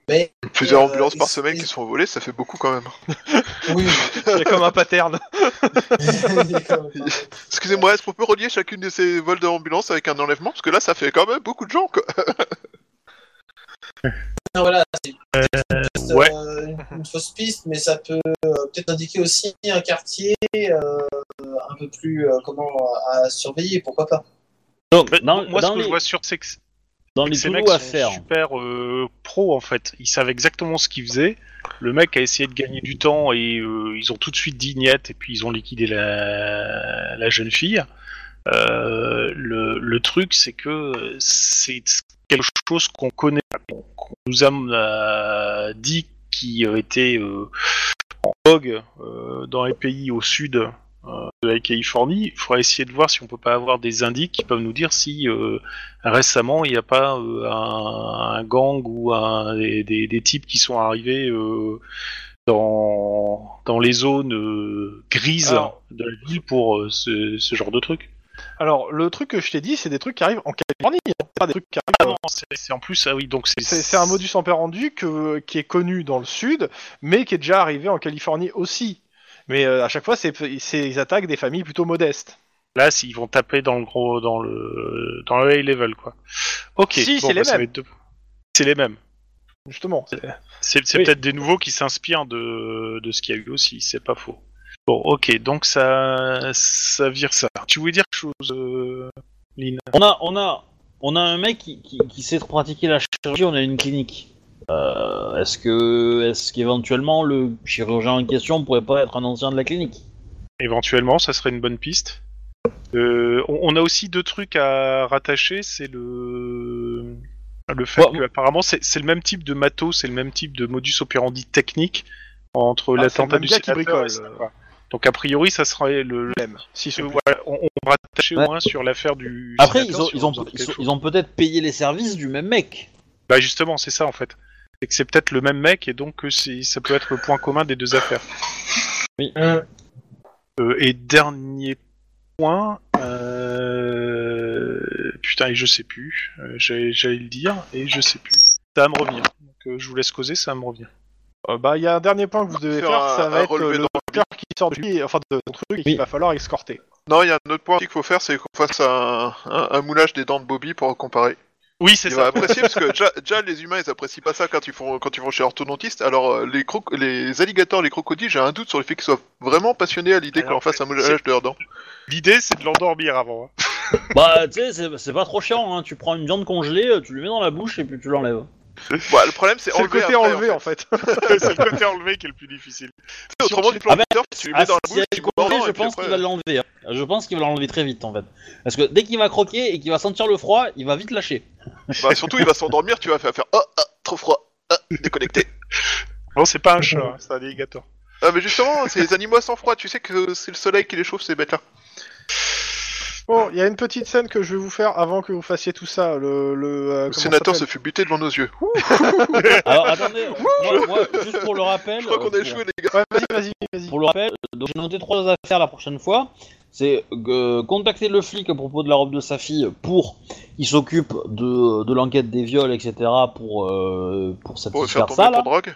Speaker 5: Mais,
Speaker 3: Plusieurs
Speaker 5: Euh,
Speaker 3: ambulances par semaine qui sont volées, ça fait beaucoup quand même.
Speaker 5: oui,
Speaker 2: Il y a comme un pattern.
Speaker 3: Excusez-moi, est-ce qu'on peut relier chacune de ces vols d'ambulance avec un enlèvement? Parce que là, ça fait quand même beaucoup de gens, quoi.
Speaker 5: Non, voilà, c'est
Speaker 4: ouais.
Speaker 5: euh, une, une fausse piste, mais ça peut euh, peut-être indiquer aussi un quartier euh, un peu plus euh, comment à surveiller, pourquoi pas.
Speaker 1: Donc,
Speaker 4: Mais
Speaker 1: dans,
Speaker 4: moi,
Speaker 1: dans
Speaker 4: ce que
Speaker 1: les,
Speaker 4: je vois sur c'est que
Speaker 1: dans les
Speaker 4: ces mecs
Speaker 1: à
Speaker 4: sont
Speaker 1: faire.
Speaker 4: super euh, pros en fait. Ils savent exactement ce qu'ils faisaient. le mec a essayé de gagner du temps et euh, ils ont tout de suite dit niet et puis ils ont liquidé la, la jeune fille. Euh, le, le truc, c'est que c'est quelque chose qu'on connaît, qu'on nous a dit qui était en vogue dans les pays au sud de la Californie. Il faudra essayer de voir si on peut pas avoir des indices qui peuvent nous dire si euh, récemment il n'y a pas euh, un, un gang ou un, des, des- des types qui sont arrivés euh, dans, dans les zones euh, grises
Speaker 2: Alors-
Speaker 4: de la ville pour euh, ce, ce genre de truc.
Speaker 2: Alors, le truc que je t'ai dit, c'est des trucs qui arrivent en Californie. hein. Pas des trucs qui
Speaker 4: Ah
Speaker 2: arrivent.
Speaker 4: non, c'est en plus, ah oui, donc c'est
Speaker 2: un modus operandi que, qui est connu dans le sud, mais qui est déjà arrivé en Californie aussi. Mais euh, à chaque fois, c'est c'est- ils attaquent des familles plutôt modestes.
Speaker 4: Là, s'ils vont taper dans le gros, dans le, dans le high level, quoi. Ok.
Speaker 2: Si,
Speaker 4: bon,
Speaker 2: c'est les
Speaker 4: bah, ça
Speaker 2: mêmes.
Speaker 4: deux- C'est les mêmes.
Speaker 2: Justement. c'est-
Speaker 4: C'est c'est
Speaker 2: Oui.
Speaker 4: peut-être des nouveaux qui s'inspirent de, de ce qu'il y a eu aussi, c'est pas faux. Bon, ok, donc ça, ça vire ça. Tu voulais dire quelque chose, euh, Lynn?
Speaker 1: On a, on a, on a un mec qui, qui, qui sait pratiquer la chirurgie. On a une clinique. Euh, est-ce que, est-ce qu'éventuellement le chirurgien en question pourrait pas être un ancien de la clinique?
Speaker 4: Éventuellement, ça serait une bonne piste. Euh, on, on a aussi deux trucs à rattacher, c'est le le fait
Speaker 1: Ouais,
Speaker 4: que apparemment c'est c'est le même type de matos, c'est le même type de modus operandi technique entre
Speaker 2: Ah,
Speaker 4: l'attentat du sénateur et
Speaker 2: bricole,
Speaker 4: ça, quoi. Donc a priori, ça serait le, le-
Speaker 2: Même. Si,
Speaker 4: Euh, voilà, on, on rattachait
Speaker 1: Ouais.
Speaker 4: au moins sur l'affaire du.
Speaker 1: Après,
Speaker 4: sénateur,
Speaker 1: ils ont,
Speaker 4: si
Speaker 1: ils
Speaker 4: on
Speaker 1: ont, ils ont peut-être payé les services du même mec.
Speaker 4: Bah justement, c'est ça en fait. C'est que c'est peut-être le même mec et donc euh, c'est- ça peut être le point commun des deux affaires.
Speaker 5: Hum.
Speaker 4: Euh, et dernier point, euh... putain, et je sais plus. Euh, J'allais j'allais le dire et je sais plus. Ça va me revenir. Donc euh, je vous laisse causer, ça va me revient.
Speaker 2: Euh, bah, il y a un dernier point que vous devez
Speaker 3: Faire
Speaker 2: faire,
Speaker 3: un-
Speaker 2: ça va être le docteur qui sort de lui, enfin de ton truc, et qu'il
Speaker 1: Oui.
Speaker 2: va falloir escorter.
Speaker 3: Non, il y a un autre point qu'il faut faire, c'est qu'on fasse un, un, un moulage des dents de Bobby pour comparer.
Speaker 4: Oui, c'est
Speaker 3: Il
Speaker 4: ça.
Speaker 3: va apprécier parce que déjà, déjà, les humains ils apprécient pas ça quand ils font quand ils vont chez l'orthodontiste. Alors euh, les croc les alligators, les crocodiles, j'ai un doute sur le fait qu'ils soient vraiment passionnés à l'idée qu'on leur fasse un moulage de leurs dents.
Speaker 4: L'idée, c'est de l'endormir avant. hein.
Speaker 1: Bah, tu sais, c'est- c'est pas trop chiant. Hein. Tu prends une viande congelée, tu lui mets dans la bouche et puis tu l'enlèves.
Speaker 3: Bah, le problème c'est
Speaker 2: C'est le
Speaker 3: enlever
Speaker 2: côté
Speaker 3: après,
Speaker 2: enlevé en fait.
Speaker 4: c'est le côté enlevé qui est le plus difficile.
Speaker 3: Autrement, tu
Speaker 1: Ah ben,
Speaker 3: tu lui mets
Speaker 1: Ah,
Speaker 3: dans la
Speaker 1: si
Speaker 3: bouche,
Speaker 1: elle
Speaker 3: tu mords,
Speaker 1: je pense
Speaker 3: après-
Speaker 1: qu'il va l'enlever. hein. Je pense qu'il va l'enlever très vite en fait. Parce que dès qu'il va croquer et qu'il va sentir le froid, il va vite lâcher.
Speaker 3: Bah, surtout, il va s'endormir, tu vas faire, faire oh, ah, trop froid, ah, déconnecté.
Speaker 4: Non, c'est pas un chat, hein, c'est un alligator.
Speaker 3: Ah, mais justement, c'est les animaux sans froid, tu sais que c'est le soleil qui les chauffe, ces bêtes-là.
Speaker 2: Bon, il y a une petite scène que je vais vous faire avant que vous fassiez tout ça. Le, le, euh,
Speaker 3: Le sénateur se fut buté devant nos yeux.
Speaker 1: Alors attendez, moi, moi, juste pour le rappel.
Speaker 3: Je crois qu'on
Speaker 1: euh,
Speaker 3: a
Speaker 1: pour-
Speaker 3: échoué, les gars.
Speaker 2: Ouais, vas-y, vas-y, vas-y.
Speaker 1: Pour le rappel, donc j'ai noté trois affaires la prochaine fois. C'est euh, contacter le flic à propos de la robe de sa fille pour qu'il s'occupe de, de l'enquête des viols, etc. pour, euh, pour
Speaker 3: Pour
Speaker 1: satisfaire
Speaker 3: faire
Speaker 1: ça là.
Speaker 3: drogue.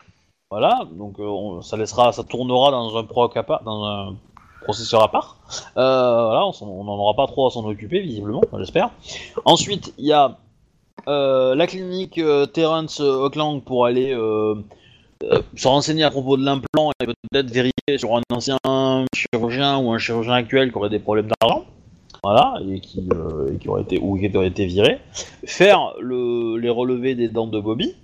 Speaker 1: Voilà, donc euh, on- ça laissera, ça tournera dans un proc à part, dans un processeur à part. Euh, voilà, on n'en aura pas trop à s'en occuper visiblement, j'espère. Ensuite, il y a euh, la clinique euh, Terrence euh, pour aller se renseigner à propos de l'implant et peut-être vérifier sur un ancien chirurgien ou un chirurgien actuel qui aurait des problèmes d'argent. Voilà, et qui, et aurait été ou qui aurait été viré. Faire le, les relevés des dents de Bobby.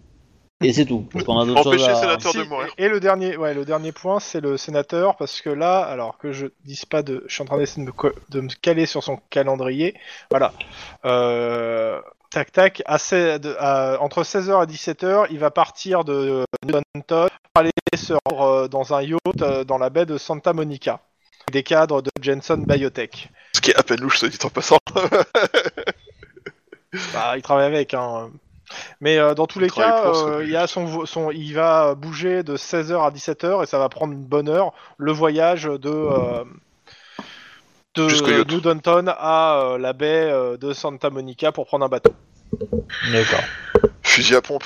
Speaker 1: Et c'est tout. Parce qu'on a d'autres
Speaker 3: Empêcher
Speaker 1: choses à-
Speaker 3: sénateur
Speaker 2: Si,
Speaker 3: de mourir.
Speaker 2: et, et le dernier, ouais, le dernier point, c'est le sénateur, parce que là, alors que je dise pas de, je suis en train d'essayer de me, co- de me caler sur son calendrier. Voilà. Euh, tac tac. À, se- de- à- entre 16h et 17h, il va partir de Newton pour aller se rendre euh, dans un yacht euh, dans la baie de Santa Monica. Des cadres de Jensen Biotech.
Speaker 3: Ce qui est à peine louche, ça dit en passant.
Speaker 2: Bah, il travaille avec, hein. Mais euh, dans tous les cas,
Speaker 3: pour,
Speaker 2: euh, il, y a
Speaker 3: juste.
Speaker 2: son, vo- son, il va bouger de 16h à 17h et ça va prendre une bonne heure le voyage de, euh, de à euh, la baie euh, de Santa Monica pour prendre un bateau.
Speaker 1: D'accord.
Speaker 3: Fusil à pompe.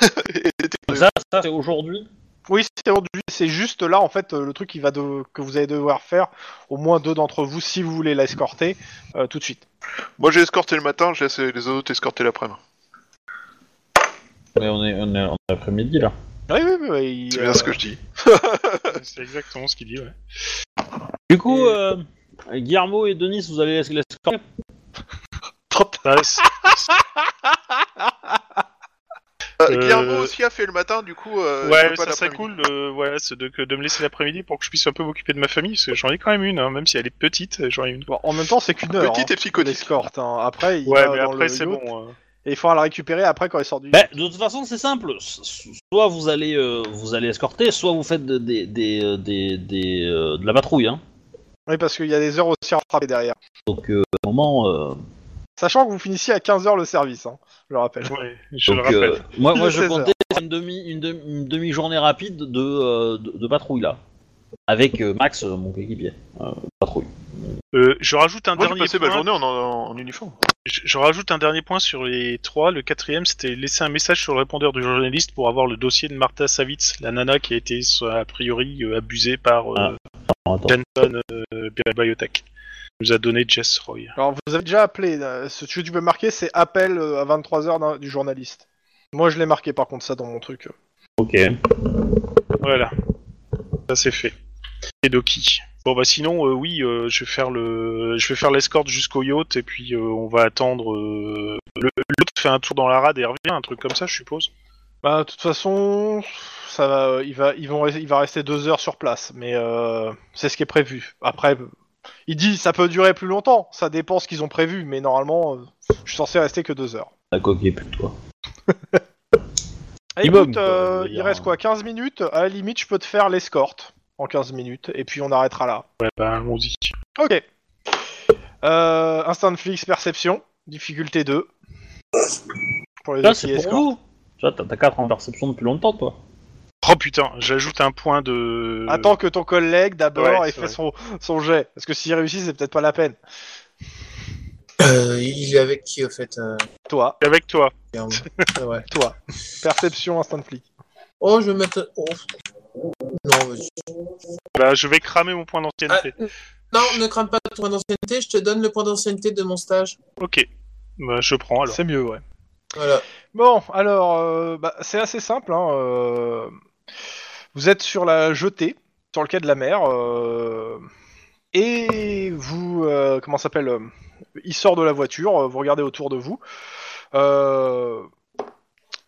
Speaker 1: Ça, ça c'est aujourd'hui?
Speaker 2: Oui, c'est aujourd'hui, c'est juste là en fait le truc qui va de- que vous allez devoir faire, au moins deux d'entre vous si vous voulez l'escorter euh, tout de suite.
Speaker 3: Moi j'ai escorté le matin, j'ai laissé les autres escorter l'après-midi.
Speaker 1: Mais on est, on est, est après-midi là.
Speaker 2: Oui, oui, oui.
Speaker 3: C'est bien
Speaker 2: euh,
Speaker 3: ce que je dis.
Speaker 4: C'est exactement ce qu'il dit, ouais.
Speaker 1: Du coup,
Speaker 2: Et-
Speaker 1: euh, Guillermo et Denis, vous allez l'escorter.
Speaker 4: Bah,
Speaker 3: Euh, Euh, Guillermo aussi a fait le matin, du coup. Euh,
Speaker 4: ouais, ça serait cool, euh, voilà, c'est de, que- de me laisser l'après-midi pour que je puisse un peu m'occuper de ma famille, parce que j'en ai quand même une, hein, même si elle est petite, j'en ai une.
Speaker 2: Bon, en même temps, c'est qu'une heure.
Speaker 3: Petite
Speaker 2: hein,
Speaker 3: et psychotique.
Speaker 2: l'escorte. hein. Après, il
Speaker 4: Ouais,
Speaker 2: va
Speaker 4: mais
Speaker 2: dans
Speaker 4: après
Speaker 2: le
Speaker 4: c'est
Speaker 2: yacht
Speaker 4: bon.
Speaker 2: Et il faudra la récupérer après quand il sort du.
Speaker 1: Bah, de toute façon, c'est simple. Soit vous allez, euh, vous allez escorter, soit vous faites de- des, des, euh, des, des, euh, de la patrouille. Hein.
Speaker 2: Oui, parce qu'il y a des heures aussi à rattraper derrière.
Speaker 1: Donc, euh, à un moment. euh,
Speaker 2: Sachant que vous finissiez à 15h le service, hein, je le rappelle.
Speaker 4: Je le rappelle.
Speaker 1: euh, moi, moi, je
Speaker 2: 16
Speaker 1: comptais une demi, une demi, une demi-journée rapide de, euh, de, de patrouille là, avec euh, Max, euh, mon coéquipier. Euh, patrouille.
Speaker 4: Euh, je rajoute un
Speaker 3: Moi, j'ai
Speaker 4: dernier
Speaker 3: passé
Speaker 4: point.
Speaker 3: ma journée en, en, en uniforme.
Speaker 4: Je, je rajoute un dernier point sur les trois. Le quatrième, c'était laisser un message sur le répondeur du journaliste pour avoir le dossier de Martha Savitz, la nana qui a été a priori euh, abusée par euh,
Speaker 1: Ah. Attends.
Speaker 4: Euh, Biotech. Nous a donné Jess Roy.
Speaker 2: Alors, vous avez déjà appelé. euh, Ce que tu peux marquer, c'est appel euh, à 23h du journaliste. Moi, je l'ai marqué par contre, ça dans mon truc.
Speaker 1: Ok.
Speaker 4: Voilà. Ça c'est fait. Et Doki. Bon bah sinon euh, oui, euh, je vais faire le, je vais faire l'escorte jusqu'au yacht et puis euh, on va attendre. Euh... Le l'autre fait un tour dans la rade et revient, un truc comme ça, je suppose.
Speaker 2: Bah, de toute façon, ça va, il va, ils vont, il va rester deux heures sur place, mais euh, c'est ce qui est prévu. Après, il dit ça peut durer plus longtemps, ça dépend ce qu'ils ont prévu, mais normalement, euh, je suis censé rester que deux heures.
Speaker 1: La coquille plus toi.
Speaker 2: Eh, écoute, euh, il
Speaker 1: dire.
Speaker 2: reste quoi 15 minutes? À la limite, je peux te faire l'escorte en 15 minutes, et puis on arrêtera là.
Speaker 4: Ouais bah allons-y.
Speaker 2: Ok. Euh, instant Flix Perception, difficulté 2. Pour les qui
Speaker 1: c'est pour vous. Tu vois, t'as t'as 4 en perception depuis longtemps, toi.
Speaker 4: Oh putain, j'ajoute un point de.
Speaker 2: Attends que ton collègue d'abord
Speaker 4: Ouais,
Speaker 2: ait fait son, son jet, parce que s'il réussit, c'est peut-être pas la peine.
Speaker 5: Euh, il est avec qui, au fait euh,
Speaker 2: Toi,
Speaker 4: Avec toi.
Speaker 5: ouais.
Speaker 2: toi. Perception Instant Flic.
Speaker 5: Oh, je vais mettre. Oh. Non, vas-y.
Speaker 4: Bah, je vais cramer mon point d'ancienneté.
Speaker 5: non, ne crame pas le point d'ancienneté, je te donne le point d'ancienneté de mon stage.
Speaker 4: Ok. Bah, je prends alors.
Speaker 2: C'est mieux, ouais.
Speaker 5: Voilà.
Speaker 2: Bon, alors, euh, bah, c'est assez simple. Hein, euh, Vous êtes sur la jetée, sur le quai de la mer, euh, et vous, euh, comment ça s'appelle euh, Il sort de la voiture, euh, vous regardez autour de vous. Euh,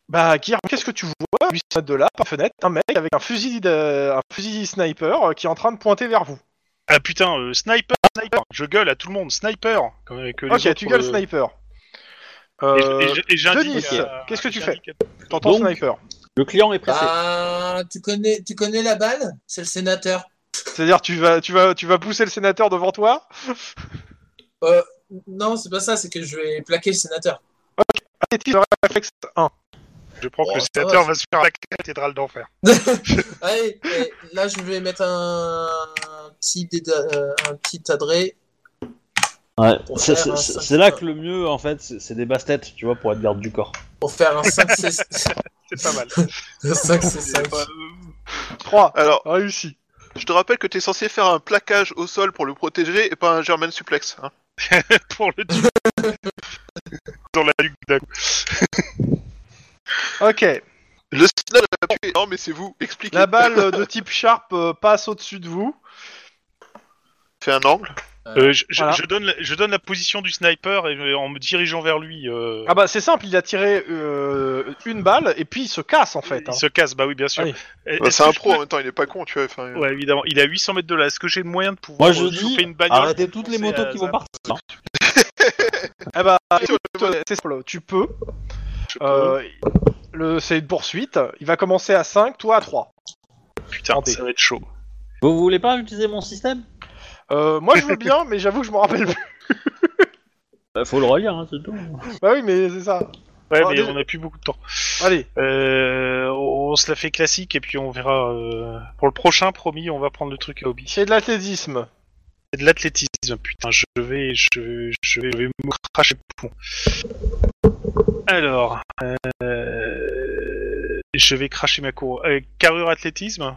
Speaker 2: bah, Guillaume, qu'est-ce que tu vois 800 mètres de là, par fenêtre, un mec avec un fusil, de- un fusil sniper euh, qui est en train de pointer vers vous?
Speaker 4: Ah putain, euh, sniper, sniper. Je gueule à tout le monde, sniper. Comme avec euh, les
Speaker 2: Ok,
Speaker 4: autres,
Speaker 2: tu gueules
Speaker 4: euh,
Speaker 2: sniper.
Speaker 4: Et,
Speaker 2: Euh. Denis, qu'est-ce que tu
Speaker 4: à-
Speaker 2: T'entends sniper.
Speaker 1: Le client est pressé.
Speaker 5: Ah, tu connais, tu connais la balle? C'est le sénateur.
Speaker 2: C'est-à-dire, tu vas, tu vas, tu vas pousser le sénateur devant toi?
Speaker 5: Euh, non, c'est pas ça, c'est que je vais plaquer le sénateur.
Speaker 2: Athlétisme réflexe 1.
Speaker 4: Je prends
Speaker 5: Oh,
Speaker 4: que le sénateur
Speaker 5: va,
Speaker 4: va se faire la cathédrale d'enfer.
Speaker 5: Allez, là je vais mettre un, un petit, déda- euh, un petit adré.
Speaker 1: Ouais. C'est là que le mieux, en fait, c'est c'est des basses-têtes, tu vois, pour être garde du corps.
Speaker 5: pour faire un 5 c
Speaker 4: C'est pas mal.
Speaker 5: 5 c 5
Speaker 2: 3.
Speaker 3: Alors,
Speaker 2: Réussi.
Speaker 3: je te rappelle que t'es censé faire un plaquage au sol pour le protéger et pas un German suplex. Hein.
Speaker 4: pour le tuer. Dans la nuque d'un coup.
Speaker 2: Ok.
Speaker 3: Le snap l'a tué. Non, mais c'est vous. Expliquez.
Speaker 2: La balle de type Sharp euh, passe au-dessus de vous.
Speaker 3: fait un angle.
Speaker 4: Euh, je, je-
Speaker 2: Voilà.
Speaker 4: je donne la, je donne la position du sniper et, euh, en me dirigeant vers lui. euh,
Speaker 2: Ah bah c'est simple, il a tiré euh, une balle et puis il se casse en fait.
Speaker 4: il
Speaker 2: hein.
Speaker 4: se casse, bah oui, bien sûr.
Speaker 2: Allez.
Speaker 4: Et-
Speaker 3: Bah,
Speaker 4: est-ce
Speaker 3: c'est
Speaker 4: que
Speaker 3: un
Speaker 4: je
Speaker 3: pro en même temps, il est pas con, tu vois. enfin,
Speaker 4: Ouais, évidemment. Il est à 800 mètres de là. Est-ce que j'ai le moyen de pouvoir
Speaker 1: Moi, je
Speaker 4: euh,
Speaker 1: dis,
Speaker 4: choper une bagnole?
Speaker 1: arrêtez toutes les motos qui vont partir.
Speaker 2: Ah bah
Speaker 3: Sur
Speaker 2: écoute,
Speaker 3: le
Speaker 2: euh, c'est simple, tu peux. Euh, le, c'est une poursuite. Il va commencer à 5, toi à 3.
Speaker 4: Putain, ça va être chaud.
Speaker 1: Vous voulez pas utiliser mon système?
Speaker 2: Euh, moi je veux bien, mais j'avoue que je me rappelle plus.
Speaker 1: Bah, Faut le relire, hein, c'est tout.
Speaker 2: Bah oui, mais c'est ça.
Speaker 4: Ouais, mais
Speaker 2: déjà-
Speaker 4: on a plus beaucoup de temps.
Speaker 2: Allez,
Speaker 4: Euh, on se la fait classique et puis on verra. euh, Pour le prochain, promis, on va prendre le truc à hobby.
Speaker 2: c'est de l'athlétisme.
Speaker 4: C'est de l'athlétisme, putain, je vais, je, vais- je vais, je vais me cracher le poumon. Alors, euh, je vais cracher ma cour. Euh, carrure athlétisme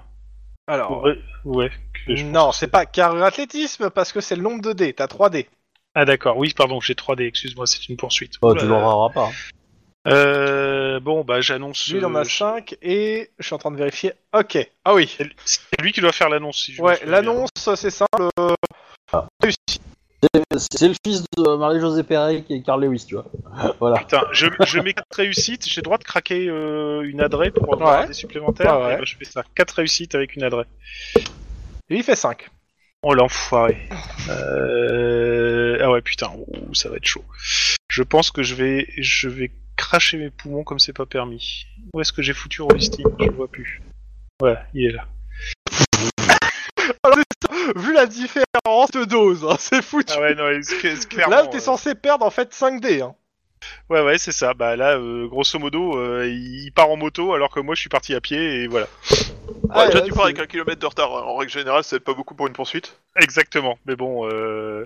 Speaker 2: Alors,
Speaker 4: Ouais, ouais. que je-
Speaker 2: non, c'est pas carrure athlétisme parce que c'est le nombre de dés. T'as 3 dés.
Speaker 4: Ah d'accord, oui, pardon, j'ai 3D, excuse-moi, c'est une poursuite.
Speaker 1: Oh, tu l'auras pas.
Speaker 4: Euh, bon, bah j'annonce.
Speaker 2: Lui, il en a
Speaker 4: euh,
Speaker 2: 5 et je suis en train de vérifier. Ok. Ah oui.
Speaker 4: C'est lui qui doit faire l'annonce. Si je
Speaker 2: Ouais, l'annonce, c'est simple. euh,
Speaker 1: Ah.
Speaker 2: Réussi.
Speaker 1: C'est- le fils de Marie-Josée Perret qui est Carl Lewis, tu vois. voilà.
Speaker 4: Putain, je, je mets 4 réussites, j'ai le droit de craquer euh, une adresse pour avoir
Speaker 2: Ouais.
Speaker 4: des supplémentaires.
Speaker 2: Ouais, ouais.
Speaker 4: Eh ben, je fais ça. 4 réussites avec une adresse.
Speaker 2: Et il fait 5.
Speaker 4: Oh l'enfoiré. Euh... Ah ouais putain, ouh, ça va être chaud. Je pense que je vais je vais cracher mes poumons comme c'est pas permis. Où est-ce que j'ai foutu Rollisting Je le vois plus. Voilà, il est là.
Speaker 2: Vu la différence de dose, hein, c'est foutu.
Speaker 4: Ah ouais, non, c'est- c'est clairement.
Speaker 2: Là, t'es
Speaker 4: euh,
Speaker 2: censé perdre en fait 5 dés. Hein.
Speaker 4: Ouais, ouais, c'est ça. Bah là, euh, grosso modo, euh, il part en moto alors que moi je suis parti à pied et voilà.
Speaker 2: Ah,
Speaker 3: Ouais, toi,
Speaker 2: là,
Speaker 3: tu pars avec un kilomètre de retard. En règle générale, c'est pas beaucoup pour une poursuite.
Speaker 4: Exactement. Mais bon, euh...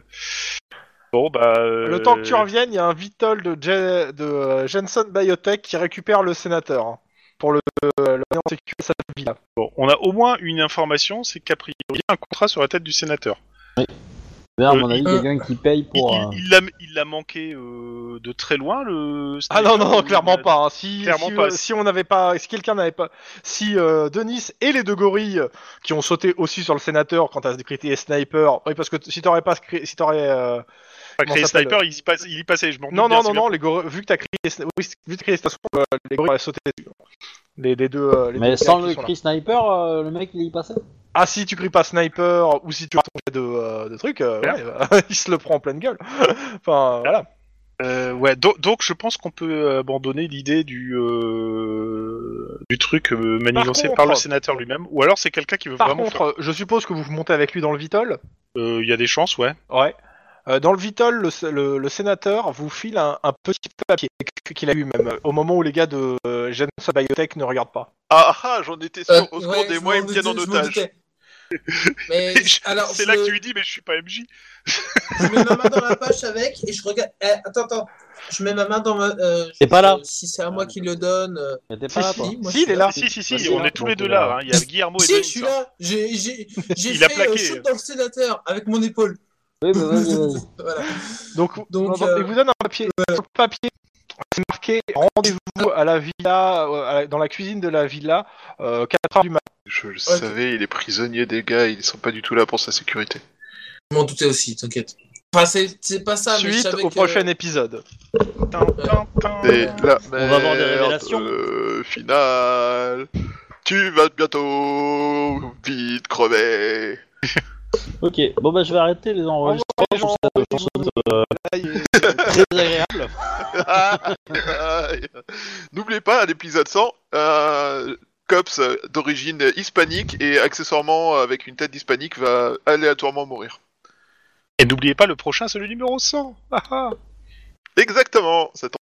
Speaker 4: bon bah. euh,
Speaker 2: Le temps que tu reviennes, il y a un Vitol de, Je- de Jensen Biotech qui récupère le sénateur hein, pour le, le, le en sécurité de sa villa.
Speaker 4: Bon, on a au moins une information, c'est qu'a priori, il y a un contrat sur la tête du sénateur.
Speaker 1: Mais à
Speaker 4: Euh,
Speaker 1: mon avis,
Speaker 5: il-
Speaker 1: quelqu'un qui paye
Speaker 4: Il-
Speaker 1: pour.
Speaker 4: il-
Speaker 1: euh,
Speaker 4: Il l'a il l'a manqué euh, de très loin le.
Speaker 2: Ah non, non, clairement pas. hein. Si,
Speaker 4: Clairement
Speaker 2: si,
Speaker 4: pas.
Speaker 2: euh, si on n'avait pas, si quelqu'un n'avait pas, si euh, Denis et les deux gorilles euh, qui ont sauté aussi sur le sénateur quand t'as décrété sniper, oui, parce que t- si t'aurais pas, scri- si t'aurais, euh,
Speaker 4: Pas
Speaker 2: comment
Speaker 4: créé
Speaker 2: ça s'appelle
Speaker 4: sniper, il y, passe, il y passait, je m'en
Speaker 2: non, non, non, non, les gorilles, vu que t'as crié, oui, vu que t'as crié station, euh, les gorilles sauté dessus. Les, les deux, euh, les
Speaker 1: Mais
Speaker 2: deux
Speaker 1: sans
Speaker 2: qui
Speaker 1: le
Speaker 2: sont là.
Speaker 1: cri sniper, euh, le mec il y passait.
Speaker 2: Ah, si tu cries pas sniper ou si tu as ton jet de, euh, de trucs, euh,
Speaker 4: Bien.
Speaker 2: ouais, bah, il se le prend en pleine gueule. enfin, voilà.
Speaker 4: Euh, ouais, do- donc je pense qu'on peut abandonner l'idée du euh, du truc euh, manigancé
Speaker 2: contre-
Speaker 4: par, le sénateur lui-même, ou alors c'est quelqu'un qui veut
Speaker 2: Par
Speaker 4: vraiment.
Speaker 2: contre, euh, je suppose que vous montez avec lui dans le Vitol?
Speaker 4: faire- euh, il y a des chances, ouais.
Speaker 2: Ouais. Euh, dans le Vitol, le, s- le- le sénateur vous file un, un petit papier qu'il a lui-même euh, au moment où les gars de euh, Biotech ne regardent pas.
Speaker 3: Ah ah, j'en étais sûr.
Speaker 5: Euh,
Speaker 3: Au secours
Speaker 5: ouais,
Speaker 3: des
Speaker 5: je
Speaker 3: mois, ils me tiennent en otage.
Speaker 5: Mais
Speaker 4: c'est
Speaker 5: je,
Speaker 4: là que tu lui dis, mais je suis pas MJ.
Speaker 5: je mets ma main dans la poche avec et je regarde. Eh, attends, attends. Je mets ma main dans ma. Euh,
Speaker 1: T'es pas là
Speaker 5: Si c'est à moi qui le donne. euh,
Speaker 1: t'es pas là,
Speaker 2: si,
Speaker 5: moi,
Speaker 2: si, il est là.
Speaker 4: Si, si, si, on
Speaker 1: là,
Speaker 4: est tous les deux là. hein. Il y a Guillermo et
Speaker 5: Si, je suis là. J'ai j'ai j'ai
Speaker 4: Il a
Speaker 5: fait
Speaker 4: plaqué.
Speaker 5: euh, shoot dans le sénateur avec mon épaule.
Speaker 1: Oui, bah vas-y, vas-y.
Speaker 5: Voilà.
Speaker 2: Donc,
Speaker 5: Donc,
Speaker 2: non,
Speaker 5: euh,
Speaker 2: il vous donne un papier. Sur le papier, c'est marqué rendez-vous à la villa, euh, à la- dans la cuisine de la villa, euh, 4 heures du matin.
Speaker 3: Je le savais, il est prisonnier des gars, ils sont pas du tout là pour sa sécurité.
Speaker 5: Je m'en doutais aussi, t'inquiète. Enfin, c'est pas ça, mais je
Speaker 2: Suite
Speaker 5: savais
Speaker 2: au
Speaker 5: que...
Speaker 2: prochain épisode.
Speaker 3: Et
Speaker 1: On va avoir des révélations.
Speaker 3: euh, finale. Tu vas bientôt vite crever.
Speaker 1: Ok, bon bah je vais arrêter les enregistrements sur cette chanson euh, très agréable.
Speaker 3: N'oubliez pas, à l'épisode 100, euh, Cops d'origine hispanique et accessoirement avec une tête hispanique va aléatoirement mourir.
Speaker 4: Et n'oubliez pas le prochain, c'est le numéro 100. Ah, ah.
Speaker 3: Exactement, ça tombe